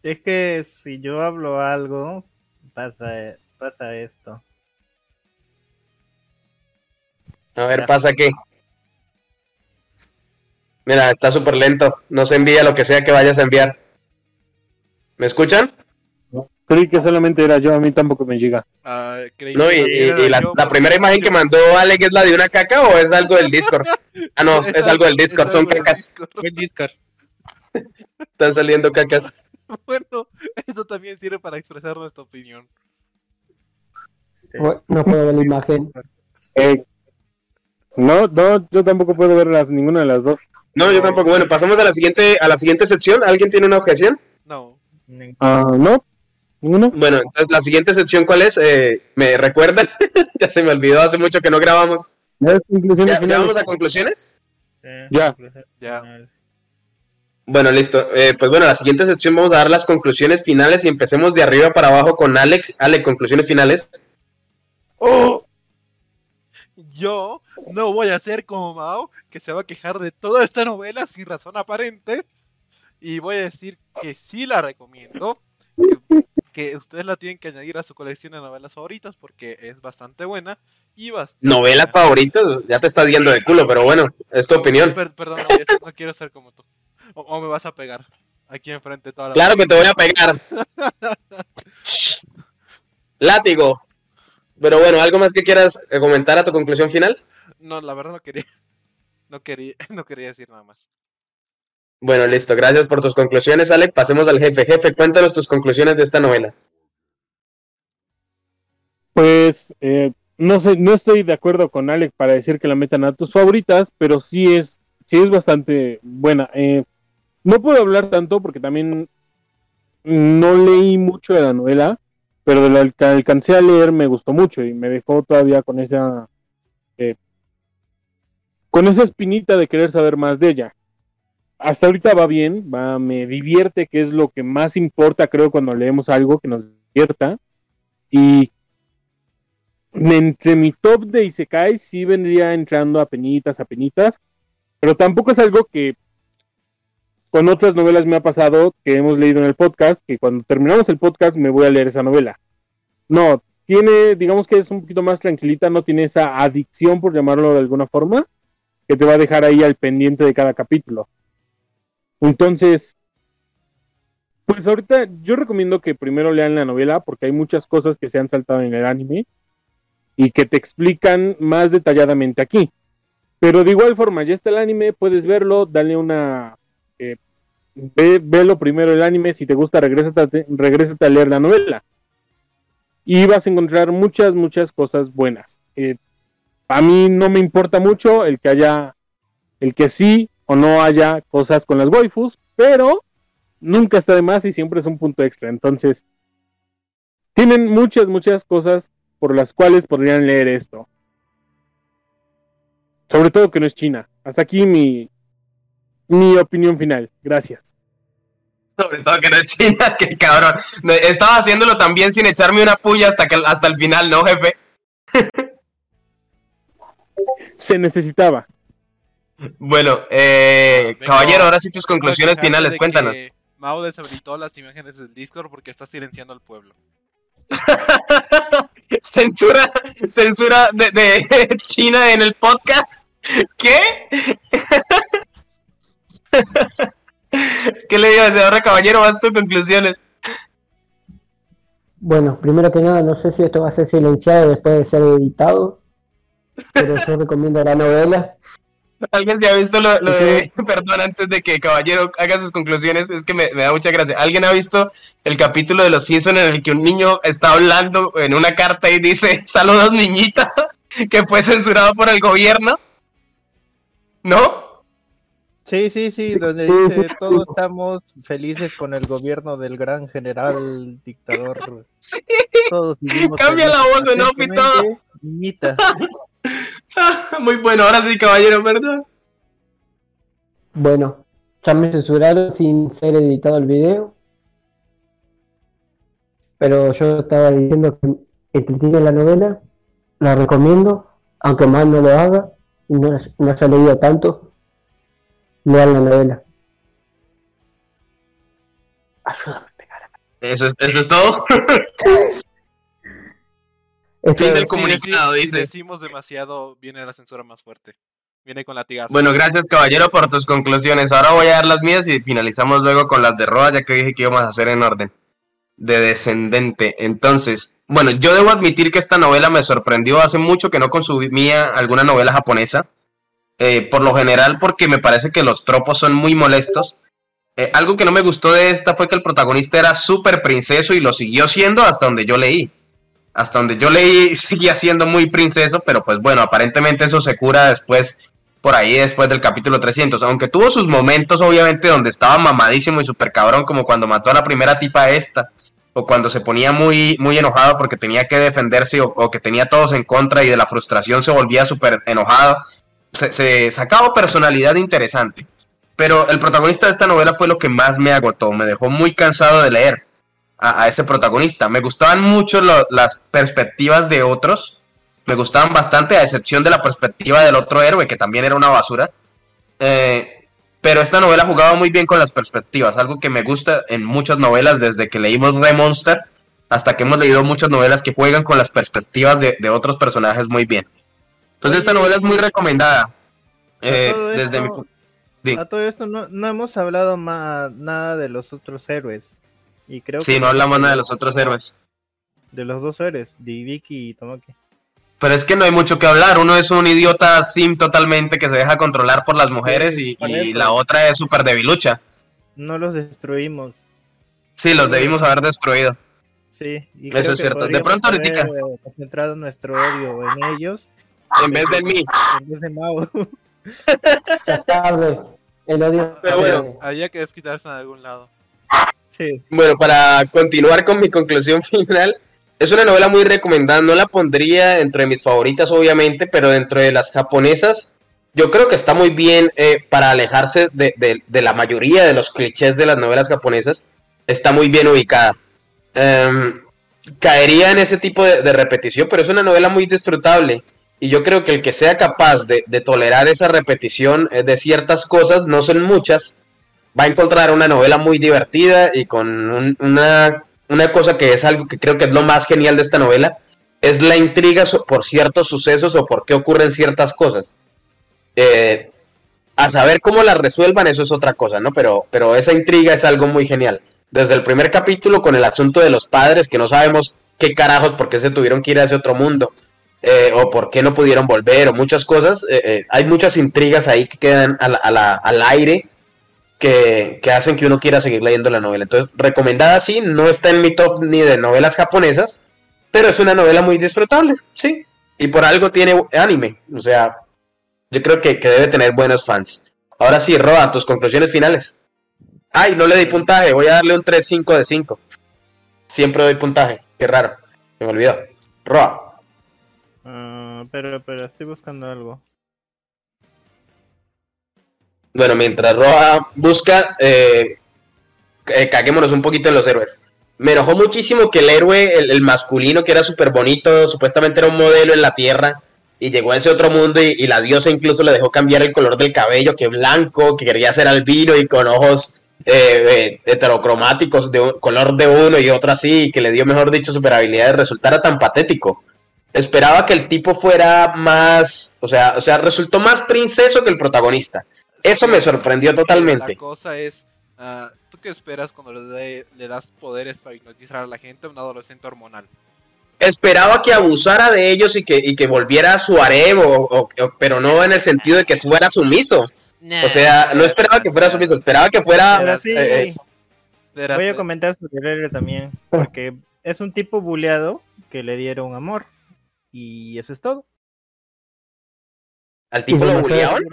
Es que si yo hablo algo, pasa, pasa esto. A ver, pasa qué. Mira, está súper lento. No se envía lo que sea que vayas a enviar. ¿Me escuchan? Creí que solamente era yo, a mí tampoco me llega. Ah, creí No, y, que y- era y la, yo la primera imagen que mandó Alex es la de una caca o es algo del Discord? Ah, no, (laughs) es, algo del Discord, son cacas. Discord. Están saliendo cacas. (laughs) Bueno, eso también sirve para expresar nuestra opinión. Sí. No puedo ver la imagen. Eh, no, no, yo tampoco puedo ver las, ninguna de las dos. No, yo tampoco. Bueno, pasamos a la siguiente, a la siguiente sección. ¿Alguien tiene una objeción? No. Ah, no, ninguno. Bueno, entonces la siguiente sección, ¿cuál es? Eh, ¿Me recuerdan? (laughs) ya se me olvidó, hace mucho que no grabamos. Ya, ¿Ya, vamos a conclusiones? Sí, Ya. Ya. Bueno, listo. Eh, pues bueno, la siguiente sección vamos a dar las conclusiones finales y empecemos de arriba para abajo con Alec. Alec, conclusiones finales. Oh, Yo no voy a ser como Mao, que se va a quejar de toda esta novela sin razón aparente. Y voy a decir que sí la recomiendo. Que, que ustedes la tienen que añadir a su colección de novelas favoritas porque es bastante buena. Y bastante Novelas favoritas, ya te estás yendo de culo, pero bueno, es tu opinión. Per- perdón, no, no quiero ser como tú. O, o me vas a pegar aquí enfrente toda la Claro que te voy a pegar. (laughs) Látigo. Pero bueno, ¿algo más que quieras eh, comentar a tu conclusión final? No, la verdad no quería. (laughs) No quería, no quería decir nada más. Bueno, listo. Gracias por tus conclusiones, Alec. Pasemos al jefe. Jefe, cuéntanos tus conclusiones de esta novela. Pues eh, no sé, no estoy de acuerdo con Alex para decir que la metan a tus favoritas, pero sí es, sí es bastante buena. Eh, no puedo hablar tanto porque también no leí mucho de la novela, pero de lo que alcancé a leer me gustó mucho y me dejó todavía con esa eh, con esa espinita de querer saber más de ella. Hasta ahorita va bien, va, me divierte, que es lo que más importa, creo, cuando leemos algo que nos divierta. Y entre mi top de Isekai sí vendría entrando a penitas, a penitas, pero tampoco es algo que con otras novelas me ha pasado que hemos leído en el podcast, que cuando terminamos el podcast me voy a leer esa novela. No, tiene, digamos que es un poquito más tranquilita, no tiene esa adicción, por llamarlo de alguna forma, que te va a dejar ahí al pendiente de cada capítulo. Entonces, pues ahorita yo recomiendo que primero lean la novela porque hay muchas cosas que se han saltado en el anime y que te explican más detalladamente aquí. Pero de igual forma, ya está el anime, puedes verlo, dale una... eh, ve, velo primero el anime, si te gusta, regrésate, a leer la novela. Y vas a encontrar muchas, muchas cosas buenas. Eh, a mí no me importa mucho el que haya, el que sí o no haya cosas con las waifus, pero nunca está de más y siempre es un punto extra. Entonces, tienen muchas, muchas cosas por las cuales podrían leer esto. Sobre todo que no es China. Hasta aquí mi, mi opinión final. Gracias. Sobre todo que no es China, (laughs) que cabrón. Estaba haciéndolo también sin echarme una puya hasta, que, hasta el final, ¿no, jefe? (laughs) Se necesitaba. Bueno, eh, Vengo- caballero, ahora sí tus conclusiones finales, de cuéntanos. Mao deshabilitó las imágenes del Discord porque está silenciando al pueblo. (laughs) censura, censura de, de China en el podcast. ¿Qué? (laughs) ¿Qué le digo ahora, caballero? Vas tus conclusiones. Bueno, primero que nada, no sé si esto va a ser silenciado después de ser editado, pero yo (laughs) recomiendo la novela. ¿Alguien se ha visto lo, lo de... (laughs) Perdón, antes de que Caballero haga sus conclusiones, es que me, me da mucha gracia. ¿Alguien ha visto el capítulo de Los Simpsons en el que un niño está hablando en una carta y dice, saludos niñita, que fue censurado por el gobierno? ¿No? Sí, sí, sí, donde sí, dice sí. todos estamos felices con el gobierno del gran general dictador. Sí. Todos Cambia la voz en off y todo. (laughs) Muy bueno, ahora sí, caballero, ¿verdad? Bueno, ya me censuraron sin ser editado el video. Pero yo estaba diciendo que entretiene la novela, la recomiendo, aunque más no lo haga, y no, no haya leído tanto, lean la novela. Ayúdame a pegar. Eso es, eso es todo. (laughs) Esto Fin del comunicado, dice. decimos demasiado, viene la censura más fuerte. Viene con latigazo. Bueno, gracias, caballero, por tus conclusiones. Ahora voy a dar las mías y finalizamos luego con las de Roa, ya que dije que íbamos a hacer en orden. De descendente. Entonces, bueno, yo debo admitir que esta novela me sorprendió. Hace mucho que no consumía alguna novela japonesa. Eh, por lo general, porque me parece que los tropos son muy molestos. Eh, algo que no me gustó de esta fue que el protagonista era súper princeso y lo siguió siendo hasta donde yo leí. Hasta donde yo leí (laughs) seguía siendo muy princeso, pero pues bueno, aparentemente eso se cura después, por ahí después del capítulo 300. Aunque tuvo sus momentos obviamente donde estaba mamadísimo y súper cabrón, como cuando mató a la primera tipa esta. O cuando se ponía muy, muy enojado porque tenía que defenderse o, que tenía todos en contra y de la frustración se volvía súper enojado. Se, sacaba personalidad interesante. Pero el protagonista de esta novela fue lo que más me agotó. Me dejó muy cansado de leer a, ese protagonista. Me gustaban mucho las perspectivas de otros. Me gustaban bastante, a excepción de la perspectiva del otro héroe, que también era una basura. Eh, pero esta novela jugaba muy bien con las perspectivas, algo que me gusta en muchas novelas, desde que leímos Re Monster hasta que hemos leído muchas novelas que juegan con las perspectivas de otros personajes muy bien. Entonces esta novela es muy recomendada. eh, desde mi esto- pu- Sí. A todo esto no, no hemos hablado más nada de los otros héroes. Y creo Sí, que no hablamos nada de los otros héroes. De los dos héroes, de Vicky y Tomoki. Pero es que no hay mucho que hablar. Uno es un idiota sim totalmente que se deja controlar por las mujeres y, la otra es súper debilucha. No los destruimos. Sí, los debimos haber destruido. Sí, y Eso es cierto. De pronto ahorita. haber, eh, concentrado nuestro odio en ellos En vez de mí. en vez de Mao. (laughs) Ya es tarde. El odio. Pero bueno. Había que desquitarse en algún lado. sí. Bueno, para continuar con mi conclusión (laughs) final, es una novela muy recomendada. No la pondría entre mis favoritas, obviamente, pero dentro de las japonesas, yo creo que está muy bien eh, para alejarse de, de- de la mayoría de los clichés de las novelas japonesas. Está muy bien ubicada. Em, caería en ese tipo de, de repetición, pero es una novela muy disfrutable. Y yo creo que el que sea capaz de, tolerar esa repetición eh, de ciertas cosas, no son muchas, va a encontrar una novela muy divertida y con un- una, una cosa que es algo que creo que es lo más genial de esta novela, es la intriga por ciertos sucesos o por qué ocurren ciertas cosas. Eh, a saber cómo las resuelvan, eso es otra cosa, ¿no? Pero, pero esa intriga es algo muy genial. Desde el primer capítulo con el asunto de los padres, que no sabemos qué carajos, por qué se tuvieron que ir a ese otro mundo, eh, o por qué no pudieron volver, o muchas cosas. eh, eh, hay muchas intrigas ahí que quedan a al aire que, que hacen que uno quiera seguir leyendo la novela. Entonces, recomendada sí, no está en mi top ni de novelas japonesas, pero es una novela muy disfrutable, sí. Y por algo tiene anime, o sea, yo creo que, que debe tener buenos fans. Ahora sí, Roa, tus conclusiones finales. Ay, no le di puntaje, voy a darle un 3-5 de 5. Siempre doy puntaje, qué raro, me olvidó. Roa. Pero, pero estoy buscando algo. Bueno, mientras Roa busca, eh, eh, caguémonos un poquito en los héroes. Me enojó muchísimo que el héroe, el, masculino, que era súper bonito, supuestamente era un modelo en la Tierra, y llegó a ese otro mundo y, la diosa incluso le dejó cambiar el color del cabello, que blanco, que quería ser albino y con ojos eh, eh, heterocromáticos de color de uno y otro así, y que le dio, mejor dicho, super habilidades, resultara tan patético. Esperaba que el tipo fuera más, o sea, o sea, resultó más princeso que el protagonista. Eso me sorprendió totalmente. La cosa es, ah, ¿tú qué esperas cuando le, le das poderes para hipnotizar a la gente a un adolescente hormonal? Esperaba que abusara de ellos y que, y que volviera a su harem, o- o- o- pero no en el sentido de que fuera sumiso. O sea, no esperaba que fuera sumiso, esperaba que fuera... Pero sí, eh, eh, voy a eh, comentar el héroe también. Porque es un tipo buleado que le dieron amor. Y eso es todo. al tipo lo bulleaban.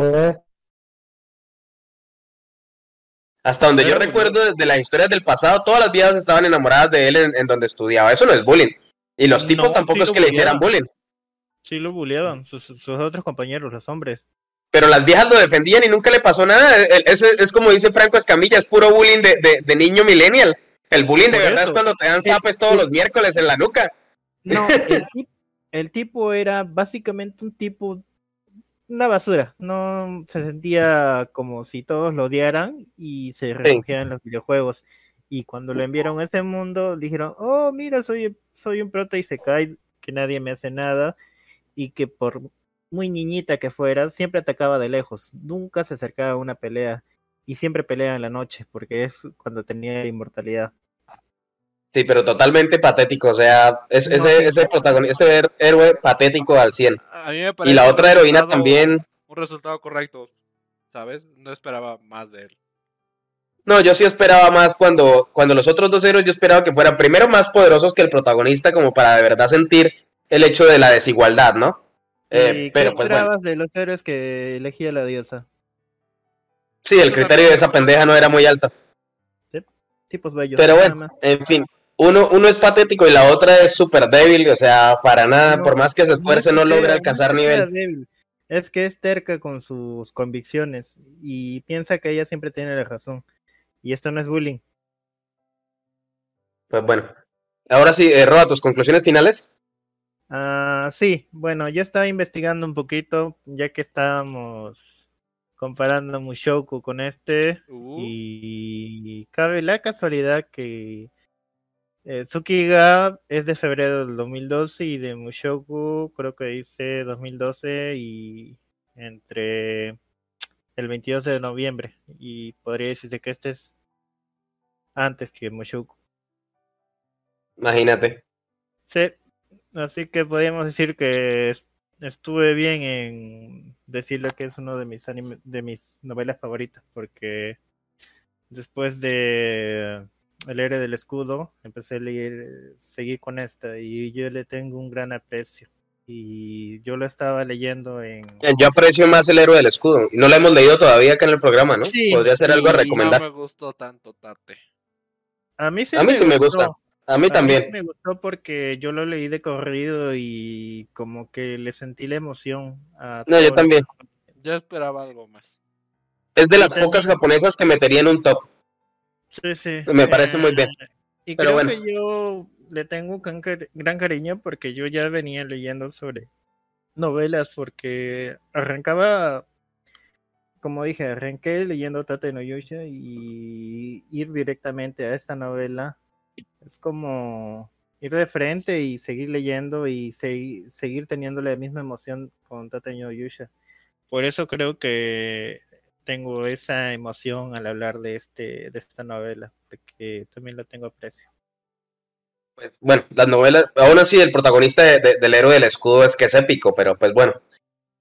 Hasta donde yo recuerdo desde las historias del pasado, todas las viejas estaban enamoradas de él en, en donde estudiaba. Eso no es bullying. Y los tipos No, tampoco sí es que le hicieran bullying. Sí, lo bulleaban, sus, sus otros compañeros, los hombres. Pero las viejas lo defendían y nunca le pasó nada. Ese es como dice Franco Escamilla, es puro bullying de, de- de niño millennial. El bullying de verdad es cuando te dan zapes todos los miércoles en la nuca. No, el, (laughs) el tipo era básicamente un tipo, una basura. No se sentía como si todos lo odiaran y se refugiaba en los videojuegos. Y cuando lo enviaron a ese mundo, dijeron, oh, mira, soy, soy un prota y se cae, que nadie me hace nada. Y que por muy niñita que fuera, siempre atacaba de lejos. Nunca se acercaba a una pelea. Y siempre pelea en la noche, porque es cuando tenía inmortalidad. Sí, pero totalmente patético. O sea, es, No, ese, sí. ese protagonista, ese héroe patético al 100. A mí me Y parece la un otra heroína también. Un resultado correcto, ¿sabes? No esperaba más de él. No, yo sí esperaba más cuando, cuando los otros dos héroes, yo esperaba que fueran primero más poderosos que el protagonista, como para de verdad sentir el hecho de la desigualdad, ¿no? Eh, ¿Y pero qué pues bueno, esperabas de los héroes que elegía la diosa? sí, el criterio de esa pendeja no era muy alto. Tipos bellos. Pero nada bueno, más. en fin, uno, uno es patético y la otra es súper débil, o sea, para nada, No, por más que se esfuerce, es no logra alcanzar nivel. débil, Es que es terca con sus convicciones y piensa que ella siempre tiene la razón. Y esto no es bullying. Pues bueno, ahora sí, eh, Roa, tus conclusiones finales. Ah, sí, bueno, yo estaba investigando un poquito, ya que estábamos comparando Mushoku con este. Uh, Y cabe la casualidad que eh, Tsukiga es de febrero del 2012 y de Mushoku creo que dice 2012 y entre el 22 de noviembre. Y podría decirse que este es antes que Mushoku. Imagínate. Sí, así que podríamos decir que es- estuve bien en decirle que es uno de mis anime, de mis novelas favoritas, porque después de El héroe del escudo, empecé a leer, seguí con esta y yo le tengo un gran aprecio. Y yo lo estaba leyendo en... Yo aprecio más el héroe del escudo. Y no lo hemos leído todavía acá en el programa, ¿no? Sí, Podría ser algo a recomendar. no me gustó tanto Tate. A mí sí, A mí sí me gusta. A mí A mí también. me gustó porque yo lo leí de corrido y como que le sentí la emoción a No, yo también. Yo esperaba algo más. Es de las pocas japonesas que metería en un top. Sí, sí. Me parece muy bien. Y Pero creo bueno. que yo le tengo un gran, cari- gran cariño porque yo ya venía leyendo sobre novelas porque arrancaba, como dije, arranqué leyendo Tate no Yusha y ir directamente a esta novela es como ir de frente y seguir leyendo y segui- seguir teniendo la misma emoción con Tate no Yusha. Por eso creo que tengo esa emoción al hablar de este de esta novela, porque también la tengo aprecio. Pues, bueno, las novelas, aún así el protagonista de- de- del héroe del escudo es que es épico, pero pues bueno.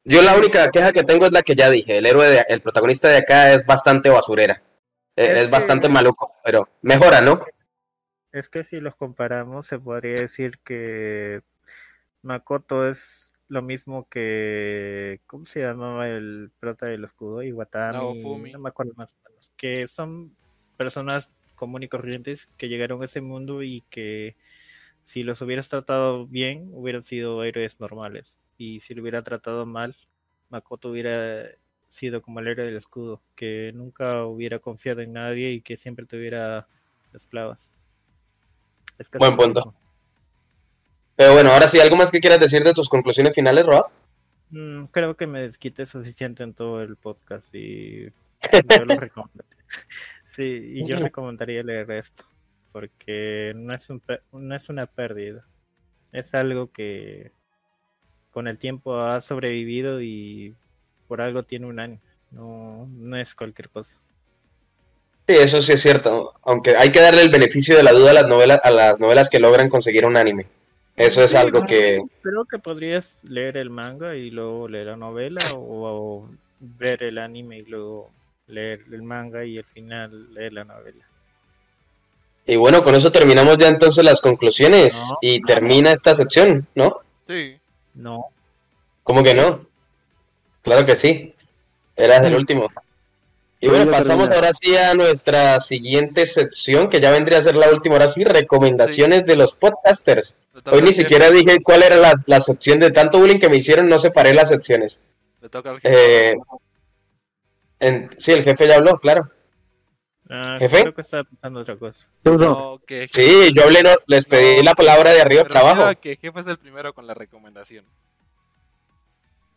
Yo la única queja que tengo es la que ya dije, el héroe, de- el protagonista de acá es bastante basurera. Eh, Es Es, que- bastante maluco, pero mejora, ¿no? Es que si los comparamos, se podría decir que Makoto es lo mismo que. ¿Cómo se llamaba el prota del escudo? Iwatani. Naofumi. No me acuerdo más o menos. Que son personas comunes y corrientes que llegaron a ese mundo y que si los hubieras tratado bien, hubieran sido héroes normales. Y si lo hubiera tratado mal, Makoto hubiera sido como el héroe del escudo, que nunca hubiera confiado en nadie y que siempre tuviera esclavas. Es Buen punto. mismo. Pero bueno, ahora sí, ¿algo más que quieras decir de tus conclusiones finales, Roa? Mm, creo que me desquité suficiente en todo el podcast y yo lo recomendaría. (laughs) Sí, y yo recomendaría leer esto, porque no es, un, no es una pérdida. Es algo que con el tiempo ha sobrevivido y por algo tiene un año. No, no es cualquier cosa. Sí, eso sí es cierto. Aunque hay que darle el beneficio de la duda a las novelas, a las novelas que logran conseguir un anime. Eso es Sí, algo no, que. Creo que podrías leer el manga y luego leer la novela o, o ver el anime y luego leer el manga y al final leer la novela. Y bueno, con eso terminamos ya entonces las conclusiones No. y termina esta sección, ¿no? Sí. No, ¿Cómo que no? Claro que sí. Eras el último. Y bueno, pasamos ahora sí a nuestra siguiente sección, que ya vendría a ser la última, ahora sí, recomendaciones de los podcasters. Hoy ni siquiera dije cuál era la, la sección de tanto bullying que me hicieron, no separé las secciones. le toca al jefe. Eh, en- sí, el jefe ya habló, claro. Ah, ¿Jefe? Creo que estaba pensando otra cosa. No. Sí, yo hablé, no, les pedí No, la palabra de arriba me trabajo. que jefe es el primero con la recomendación.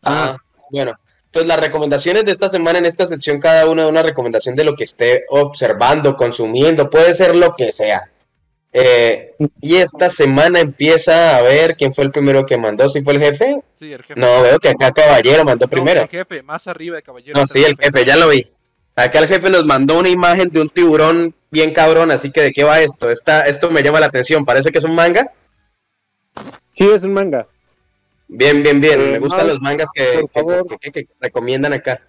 Ah, bueno. Pues las recomendaciones de esta semana en esta sección, cada una una recomendación de lo que esté observando, consumiendo, puede ser lo que sea. Eh, y esta semana empieza a ver quién fue el primero que mandó, si fue el jefe. Sí, el jefe. No, veo que acá Caballero mandó No, primero. el jefe, más arriba de caballero. No, sí, el jefe, ya lo vi. Acá el jefe nos mandó una imagen de un tiburón bien cabrón, así que ¿de qué va esto? Esta, esto me llama la atención, parece que es un manga. Sí, es un manga. Bien, bien, bien. Eh, Me gustan los mangas que, recomiendan acá.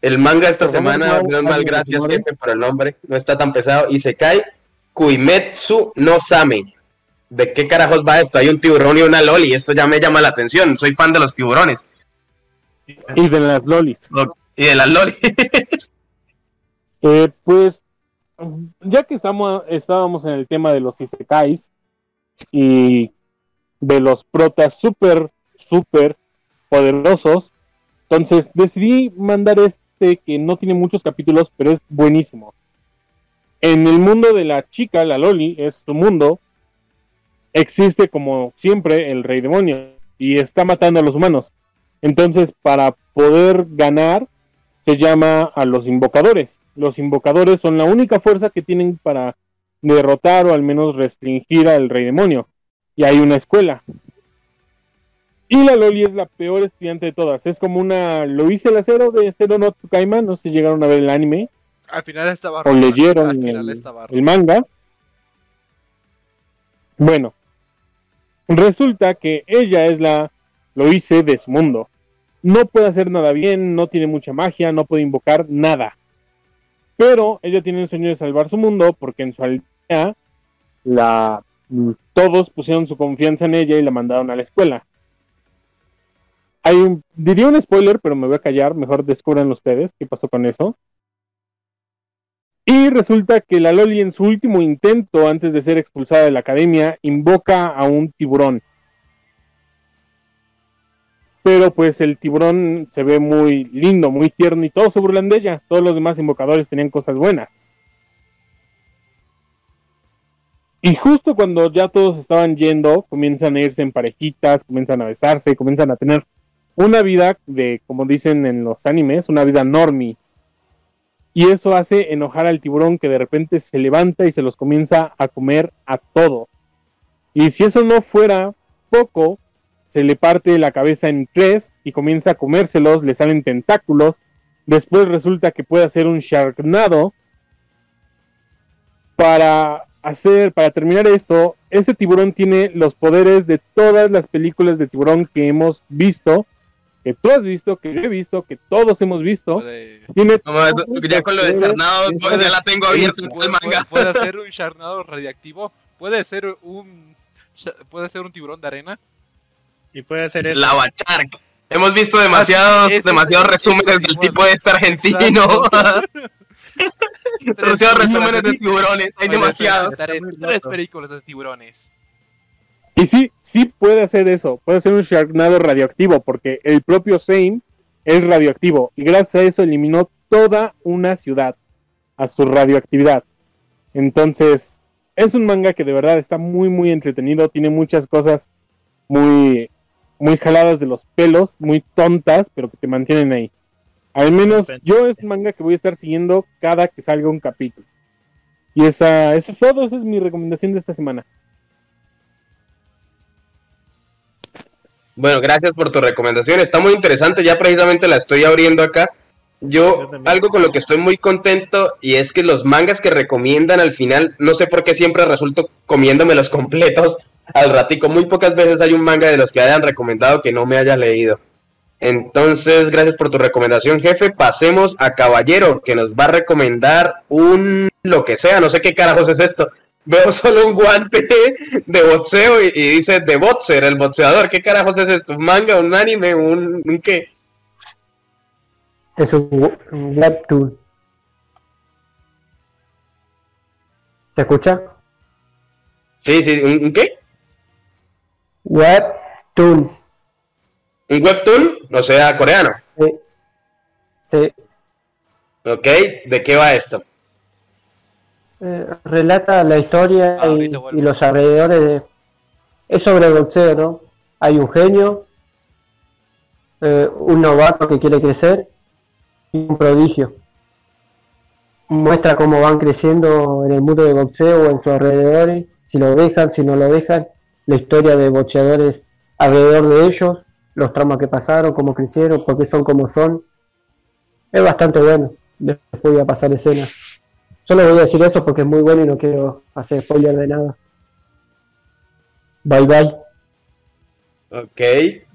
El manga esta Por semana, Mau, menos mal, gracias jefe por el nombre, no está tan pesado. Y se cae Kuimetsu no Same. ¿De qué carajos va esto? Hay un tiburón y una loli, esto ya me llama la atención, soy fan de los tiburones. Y de las lolis. Y de las loli. (laughs) Eh, pues, ya que estamos, estábamos en el tema de los isekais y de los protas súper, súper poderosos, entonces decidí mandar este que no tiene muchos capítulos, pero es buenísimo. En el mundo de la chica, la Loli, es su mundo, existe como siempre el rey demonio y está matando a los humanos. Entonces, para poder ganar, se llama a los invocadores. Los invocadores son la única fuerza que tienen para derrotar o al menos restringir al rey demonio. Y hay una escuela. Y la Loli es la peor estudiante de todas. Es como una lo hice el acero de Zero no Tsukaima. No sé si llegaron a ver el anime Al final estaba o leyeron Al final el, estaba rota. el manga. Bueno, resulta que ella es la lo hice de su mundo. No puede hacer nada bien, no tiene mucha magia, no puede invocar nada. Pero ella tiene el sueño de salvar su mundo porque en su aldea la todos pusieron su confianza en ella y la mandaron a la escuela. Hay un, diría un spoiler, pero me voy a callar, mejor descubran ustedes qué pasó con eso. Y resulta que la Loli en su último intento antes de ser expulsada de la academia invoca a un tiburón. Pero pues el tiburón se ve muy lindo, muy tierno y todos se burlan de ella. Todos los demás invocadores tenían cosas buenas. Y justo cuando ya todos estaban yendo, comienzan a irse en parejitas, comienzan a besarse, comienzan a tener una vida de, como dicen en los animes, una vida normie. Y eso hace enojar al tiburón que de repente se levanta y se los comienza a comer a todo. Y si eso no fuera poco, se le parte la cabeza en tres y comienza a comérselos, le salen tentáculos. Después resulta que puede hacer un Sharknado. Para hacer, para terminar esto, ese tiburón tiene los poderes de todas las películas de tiburón que hemos visto, que tú has visto, que yo he visto, que todos hemos visto. Puede, Tiene No, eso- todos ya con lo del Charnado, de pues ya la tengo abierta en puede, puede- manga. puede (laughs) hacer un charnado radiactivo. Puede ser un. Puede ser un tiburón de arena. Y puede hacer eso. Lava Shark. Hemos visto demasiados, ese- demasiados resúmenes del tipo de este argentino. (laughs) (laughs) demasiados resúmenes de tiburones, hay demasiados. ser Tres, películas de tiburones. Y sí, sí puede hacer eso. Puede hacer un Sharknado radioactivo, porque el propio Zane es radioactivo. Y gracias a eso eliminó toda una ciudad a su radioactividad. Entonces, es un manga que de verdad está muy, muy entretenido. Tiene muchas cosas muy, muy jaladas de los pelos, muy tontas, pero que te mantienen ahí. Al menos yo es un manga que voy a estar siguiendo cada que salga un capítulo. Y esa, eso es todo, esa es mi recomendación de esta semana. Bueno, gracias por tu recomendación. Está muy interesante. Ya precisamente la estoy abriendo acá. Yo algo con lo que estoy muy contento y es que los mangas que recomiendan al final, no sé por qué siempre resulto comiéndome los (laughs) completos al ratico. Muy pocas veces hay un manga de los que hayan recomendado que no me haya leído. Entonces, gracias por tu recomendación, jefe. Pasemos a Caballero, que nos va a recomendar un lo que sea, no sé qué carajos es esto. Veo (laughs) solo un guante de boxeo y, dice de boxer, el boxeador. ¿Qué carajos es esto? ¿Un manga, un anime, un, un qué? Es un, un webtoon. ¿Te escucha? Sí, sí, ¿un, un qué? Webtoon. ¿Un webtoon? O sea, coreano. Sí. Sí. Ok, ¿de qué va esto? Eh, relata la historia Ah, y los alrededores de... Es sobre boxeo, ¿no? Hay un genio, eh, un novato que quiere crecer y un prodigio. Muestra cómo van creciendo en el mundo de boxeo o en sus alrededores, si lo dejan, si no lo dejan, la historia de boxeadores alrededor de ellos, los traumas que pasaron, cómo crecieron, por qué son como son. Es bastante bueno. Después voy a pasar escenas. Solo voy a decir eso porque es muy bueno y no quiero hacer spoiler de nada. Bye bye. Ok,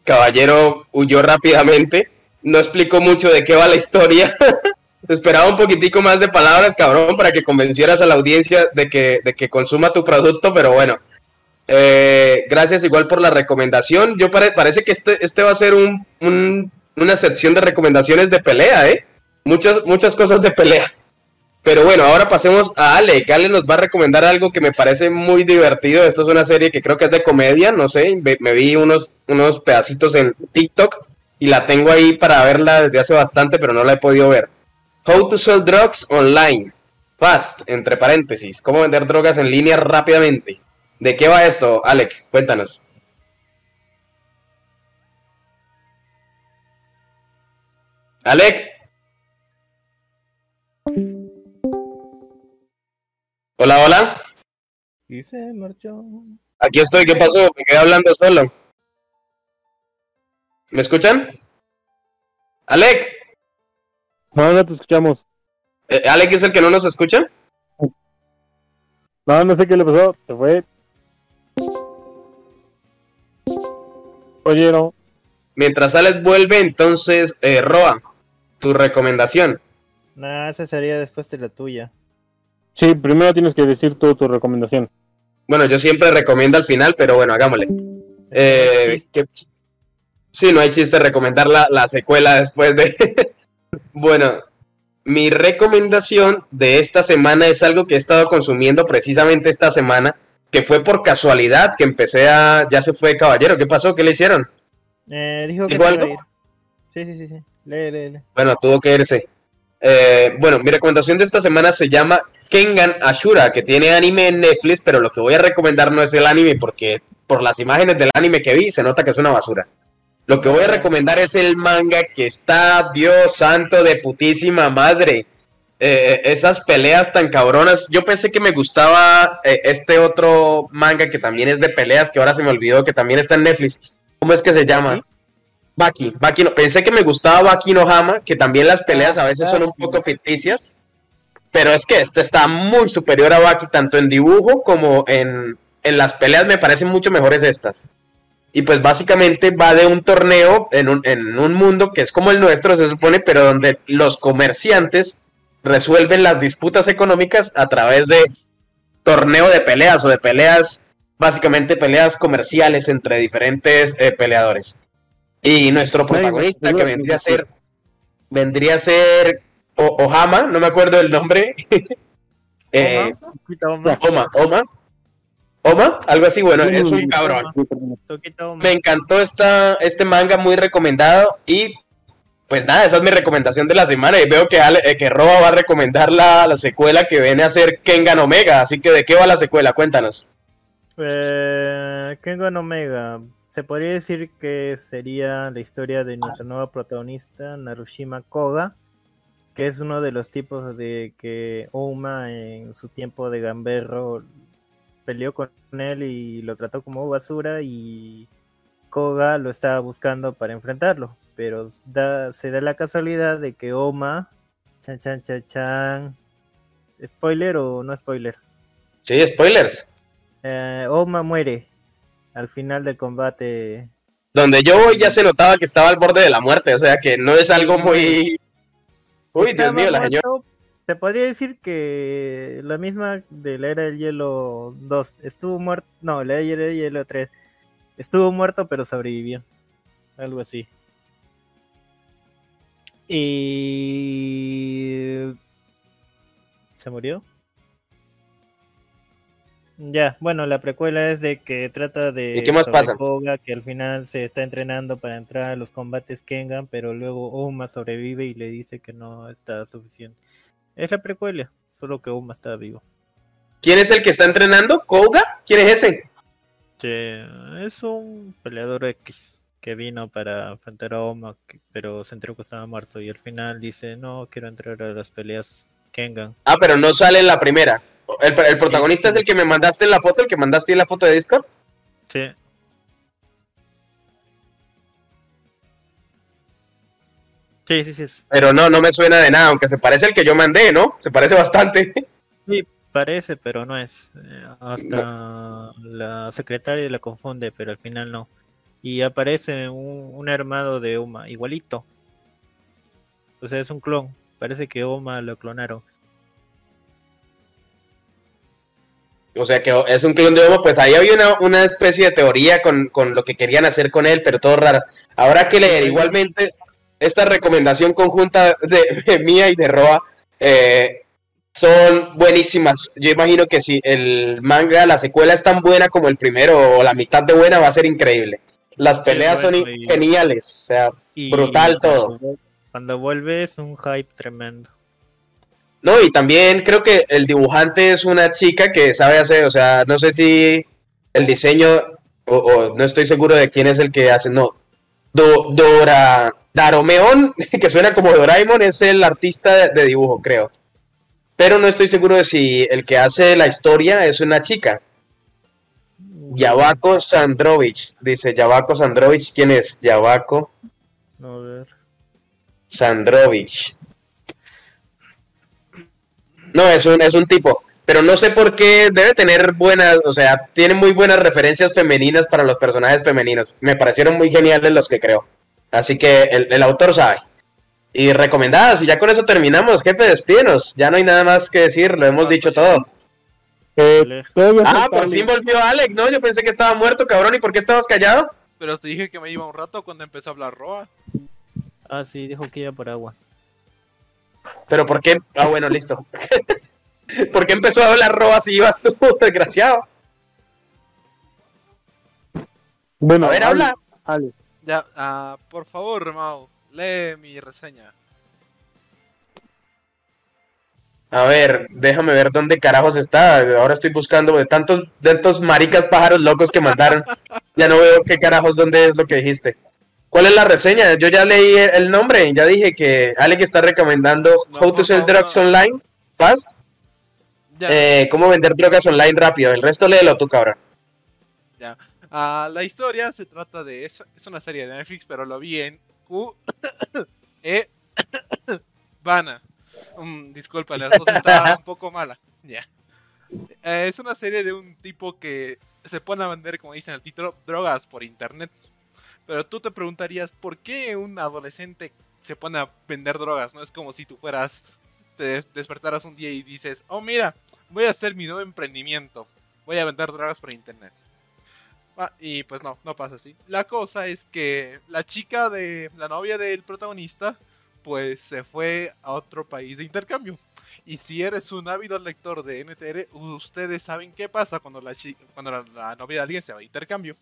Caballero huyó rápidamente. No explicó mucho de qué va la historia. (laughs) Esperaba un poquitico más de palabras, cabrón, para que convencieras a la audiencia de que, de que consuma tu producto, pero bueno. Eh, gracias igual por la recomendación. Yo pare- parece que este, este va a ser un, un- una sección de recomendaciones de pelea, ¿eh? Muchas, muchas cosas de pelea. Pero bueno, ahora pasemos a Ale. que Ale nos va a recomendar algo que me parece muy divertido. Esto es una serie que creo que es de comedia, no sé. Me vi unos, unos pedacitos en TikTok y la tengo ahí para verla desde hace bastante, pero no la he podido ver. How to sell drugs online. Fast, entre paréntesis. Cómo vender drogas en línea rápidamente. ¿De qué va esto, Alec? Cuéntanos. Alec. Hola, hola. Y se marchó. Aquí estoy, ¿qué pasó? Me quedé hablando solo. ¿Me escuchan? Alec. No, no te escuchamos. Eh, ¿Alec es el que no nos escucha? No, no sé qué le pasó. Se fue. Oye, no. Mientras Alex vuelve, entonces, eh, Roa, tu recomendación. Nah, esa sería después de la tuya. Sí, primero tienes que decir tú tu recomendación. Bueno, yo siempre recomiendo al final, pero bueno, hagámosle. Eh, ¿qué- Sí, no hay chiste recomendar la, la secuela después de... (laughs) bueno, mi recomendación de esta semana es algo que he estado consumiendo precisamente esta semana, que fue por casualidad que empecé a... Ya se fue Caballero, ¿qué pasó? ¿Qué le hicieron? Eh, dijo que ¿Dijo se iba algo? a ir. Sí, sí, sí, sí. Lee, lee, lee. Bueno, tuvo que irse. Eh, bueno, mi recomendación de esta semana se llama Kengan Ashura, que tiene anime en Netflix, pero lo que voy a recomendar no es el anime porque por las imágenes del anime que vi se nota que es una basura. Lo que voy a recomendar es el manga que está, Dios santo, de putísima madre. Eh, esas peleas tan cabronas. Yo pensé que me gustaba eh, este otro manga que también es de peleas, que ahora se me olvidó que también está en Netflix. ¿Cómo es que se llama? Baki, Baki no- pensé que me gustaba Baki no Hama, que también las peleas a veces son un poco ficticias, pero es que este está muy superior a Baki, tanto en dibujo como en, en las peleas me parecen mucho mejores estas. Y pues básicamente va de un torneo en un, en un mundo que es como el nuestro, se supone, pero donde los comerciantes resuelven las disputas económicas a través de torneo de peleas o de peleas, básicamente peleas comerciales entre diferentes eh, peleadores. Y nuestro protagonista, que vendría a ser, vendría a ser O- Ohama, no me acuerdo del nombre. (laughs) Eh, Oma. Oma, Oma. Oma, algo así, bueno, es un cabrón. Me encantó esta, este manga muy recomendado y pues nada, esa es mi recomendación de la semana y veo que, eh, que Roba va a recomendar la, la secuela que viene a ser Kengan Omega, así que ¿de qué va la secuela? Cuéntanos. Eh, Kengan Omega. Se podría decir que sería la historia de nuestra nueva protagonista, Narushima Koga, que es uno de los tipos de que Uma en su tiempo de gamberro peleó con él y lo trató como basura y Koga lo estaba buscando para enfrentarlo, pero da- se da la casualidad de que Oma, chan chan chan chan, spoiler o no spoiler, Sí, spoilers. eh, Oma muere al final del combate. Donde yo voy ya se notaba que estaba al borde de la muerte, o sea que no es algo muy... Uy, Dios mío, la señora... Se podría decir que la misma de la era del hielo 2 estuvo muerto. No, la era del hielo 3 estuvo muerto, pero sobrevivió. Algo así. Y. ¿Se murió? Ya, bueno, la precuela es de que trata de ¿Y qué más pasa? Koga, que al final se está entrenando para entrar a los combates Kengan, pero luego Uma sobrevive y le dice que no está suficiente. Es la precuela, solo que Uma está vivo. ¿Quién es el que está entrenando? ¿Kouga? ¿Quién es ese? Sí, es un peleador X que vino para enfrentar a Oma, pero se enteró que estaba muerto y al final dice, no, quiero entrar a las peleas Kengan. Ah, pero no sale en la primera. El, el protagonista es el que me mandaste en la foto, el que mandaste en la foto de Discord. Sí, sí, sí, sí. Pero no, no me suena de nada, aunque se parece al que yo mandé, ¿no? Se parece bastante. Sí, parece, pero no es. Eh, Hasta la secretaria la confunde, pero al final no. Y aparece un, un armado de Uma, igualito. O sea, es un clon. Parece que Uma lo clonaron. O sea que es un clon de Homo, pues ahí había una, una especie de teoría con, con lo que querían hacer con él, pero todo raro. Habrá que leer igualmente esta recomendación conjunta de, de mía y de Roa. eh, son buenísimas. Yo imagino que si el manga, la secuela es tan buena como el primero, o la mitad de buena, va a ser increíble. Las peleas bueno, son y- geniales. O sea, Y Brutal todo. Cuando, vu- cuando vuelve es un hype tremendo. No, y también creo que el dibujante es una chica que sabe hacer, o sea, no sé si el diseño, o, o no estoy seguro de quién es el que hace, no. Do- Dora, Daromeon, (laughs) que suena como Doraemon, es el artista de, de dibujo, creo. Pero no estoy seguro de si el que hace la historia es una chica. Yavako Sandrovich, dice Yavako Sandrovich, ¿quién es? Yavako A ver. Sandrovich. No, es un, es un tipo. Pero no sé por qué debe tener buenas, o sea, tiene muy buenas referencias femeninas para los personajes femeninos. Me parecieron muy geniales los que creo. Así que el, el autor sabe. Y recomendadas, y ya con eso terminamos. Jefe, despídenos. Ya no hay nada más que decir, lo hemos dicho todo. Eh, Ah, por fin volvió Alex, ¿no? Yo pensé que estaba muerto, cabrón. ¿Y por qué estabas callado? Pero te dije que me iba un rato cuando empezó a hablar Roa. Ah, sí, dijo que iba por agua. Pero ¿por qué? Ah, bueno, listo. (laughs) ¿Por qué empezó a hablar Roa si ibas tú, (laughs) desgraciado? Bueno, A ver, Ale, habla. Ale. Ya, ah, por favor, Mau, lee mi reseña. A ver, déjame ver dónde carajos está. Ahora estoy buscando de tantos, de tantos maricas pájaros locos que mandaron. Ya no veo qué carajos dónde es lo que dijiste. ¿Cuál es la reseña? Yo ya leí el nombre, ya dije que Alex está recomendando No, How to Sell Drugs no. Online Fast. Ya, Eh, cómo vender drogas online rápido. El resto léelo tú, cabrón. ya. Ah, la historia se trata de. Es, es una serie de Netflix, pero lo vi en Q. E. (coughs) Vana. Mm, disculpa, la voz está (laughs) un poco mala. Ya. Eh, es una serie de un tipo que se pone a vender, como dice en el título, drogas por internet. Pero tú te preguntarías, ¿por qué un adolescente se pone a vender drogas? No es como si tú fueras, te des- despertaras un día y dices, oh mira, voy a hacer mi nuevo emprendimiento. Voy a vender drogas por internet. Ah, y pues no, no pasa así. La cosa es que la chica de la novia del protagonista, pues se fue a otro país de intercambio. Y si eres un ávido lector de NTR, ustedes saben qué pasa cuando la, cuando la, la novia de alguien se va a intercambio.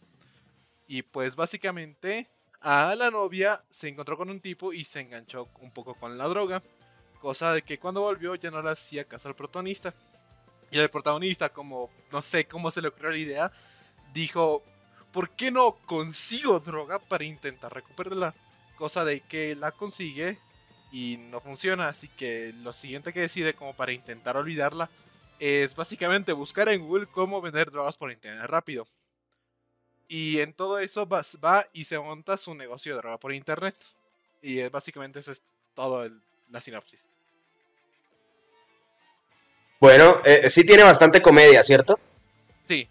Y pues básicamente a la novia se encontró con un tipo y se enganchó un poco con la droga. Cosa de que cuando volvió ya no le hacía caso al protagonista. Y el protagonista, como no sé cómo se le ocurrió la idea, dijo, ¿por qué no consigo droga para intentar recuperarla? Cosa de que la consigue y no funciona, así que lo siguiente que decide como para intentar olvidarla es básicamente buscar en Google cómo vender drogas por internet rápido. Y en todo eso va, va y se monta su negocio de droga por internet. Y eh, básicamente eso es todo el- la sinopsis. Bueno, eh, sí tiene bastante comedia, ¿cierto? Sí,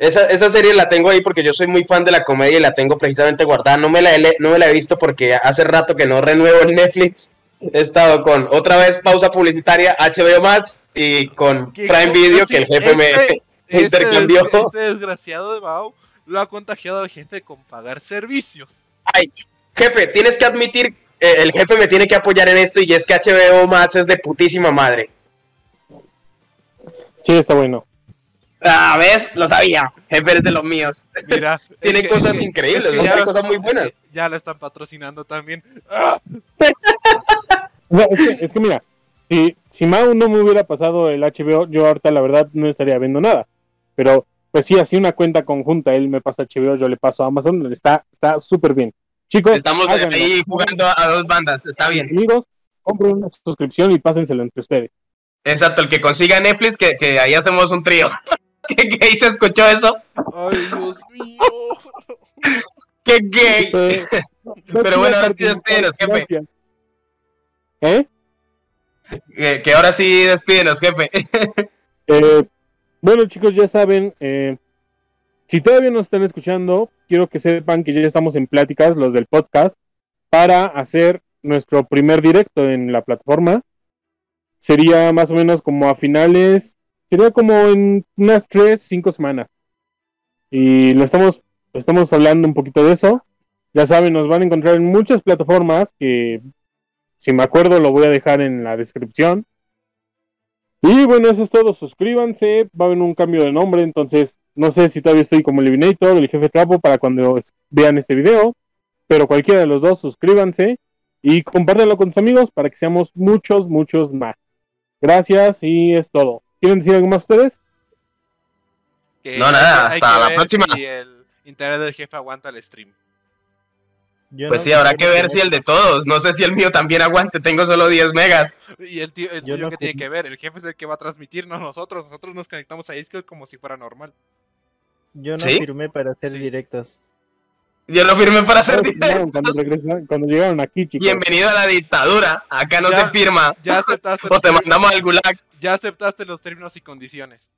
Esa, esa serie la tengo ahí porque yo soy muy fan de la comedia y la tengo precisamente guardada. No me la he, no me la he visto porque hace rato que no renuevo en Netflix. He estado con otra vez pausa publicitaria HBO Max y con ¿Qué Prime Video que el jefe me este- (laughs) este intercambió. des- Este desgraciado de Mao lo ha contagiado al jefe con pagar servicios. Ay, jefe, tienes que admitir, eh, el jefe me tiene que apoyar en esto y es que HBO Max es de putísima madre. Sí, está bueno. Ah, ¿ves? Lo sabía. Jefe eres de los míos. Mira. (laughs) Tiene es que- cosas es que- increíbles, es que ¿no? ya cosas muy buenas. Ya lo están patrocinando también. (laughs) ¡Ah! Es, que, es que mira, si, si Mau no me hubiera pasado el HBO, yo ahorita la verdad no estaría viendo nada. Pero, pues sí, así una cuenta conjunta, él me pasa HBO, yo le paso a Amazon, está está súper bien. Chicos, Estamos háganlo. ahí jugando a dos bandas. Está bien. Amigos, compren una suscripción y pásenselo entre ustedes. Exacto, el que consiga Netflix, que, que ahí hacemos un trío. (laughs) ¿Qué gay se escuchó eso? Ay, Dios mío. ¡Qué gay! Eh, Pero bueno, ahora sí despídenos, jefe. ¿Eh? Que, que ahora sí despídenos, jefe. Eh, bueno, chicos, ya saben, eh, si todavía nos están escuchando, quiero que sepan que ya estamos en pláticas, los del podcast, para hacer nuestro primer directo en la plataforma. Sería más o menos como a finales, sería como en unas tres, cinco semanas. Y lo estamos, estamos hablando un poquito de eso. Ya saben, nos van a encontrar en muchas plataformas que, si me acuerdo, lo voy a dejar en la descripción. Y bueno, eso es todo. Suscríbanse. Va a haber un cambio de nombre. Entonces, no sé si todavía estoy como Eliminator, el jefe trapo, para cuando vean este video. Pero cualquiera de los dos, suscríbanse y compártanlo con sus amigos para que seamos muchos, muchos más. Gracias y es todo. ¿Quieren decir algo más ustedes? Que No, nada, hasta la próxima. Si el internet del jefe aguanta el stream. Yo Pues no sí, habrá que ver si el de todos. No sé si el mío también aguante. Tengo solo 10 megas. Y el tío, el no que tiene que ver, el jefe es el que va a transmitir, no nosotros. Nosotros nos conectamos a Discord como si fuera normal. Yo no ¿Sí? firmé para hacer Sí. directos. Yo lo firmé para hacer No, no, cuando, regresaron- cuando llegaron aquí, chicos. Bienvenido a la dictadura. Acá no Ya. se firma. Ya aceptaste, O te mandamos al gulag. Ya aceptaste los términos y condiciones.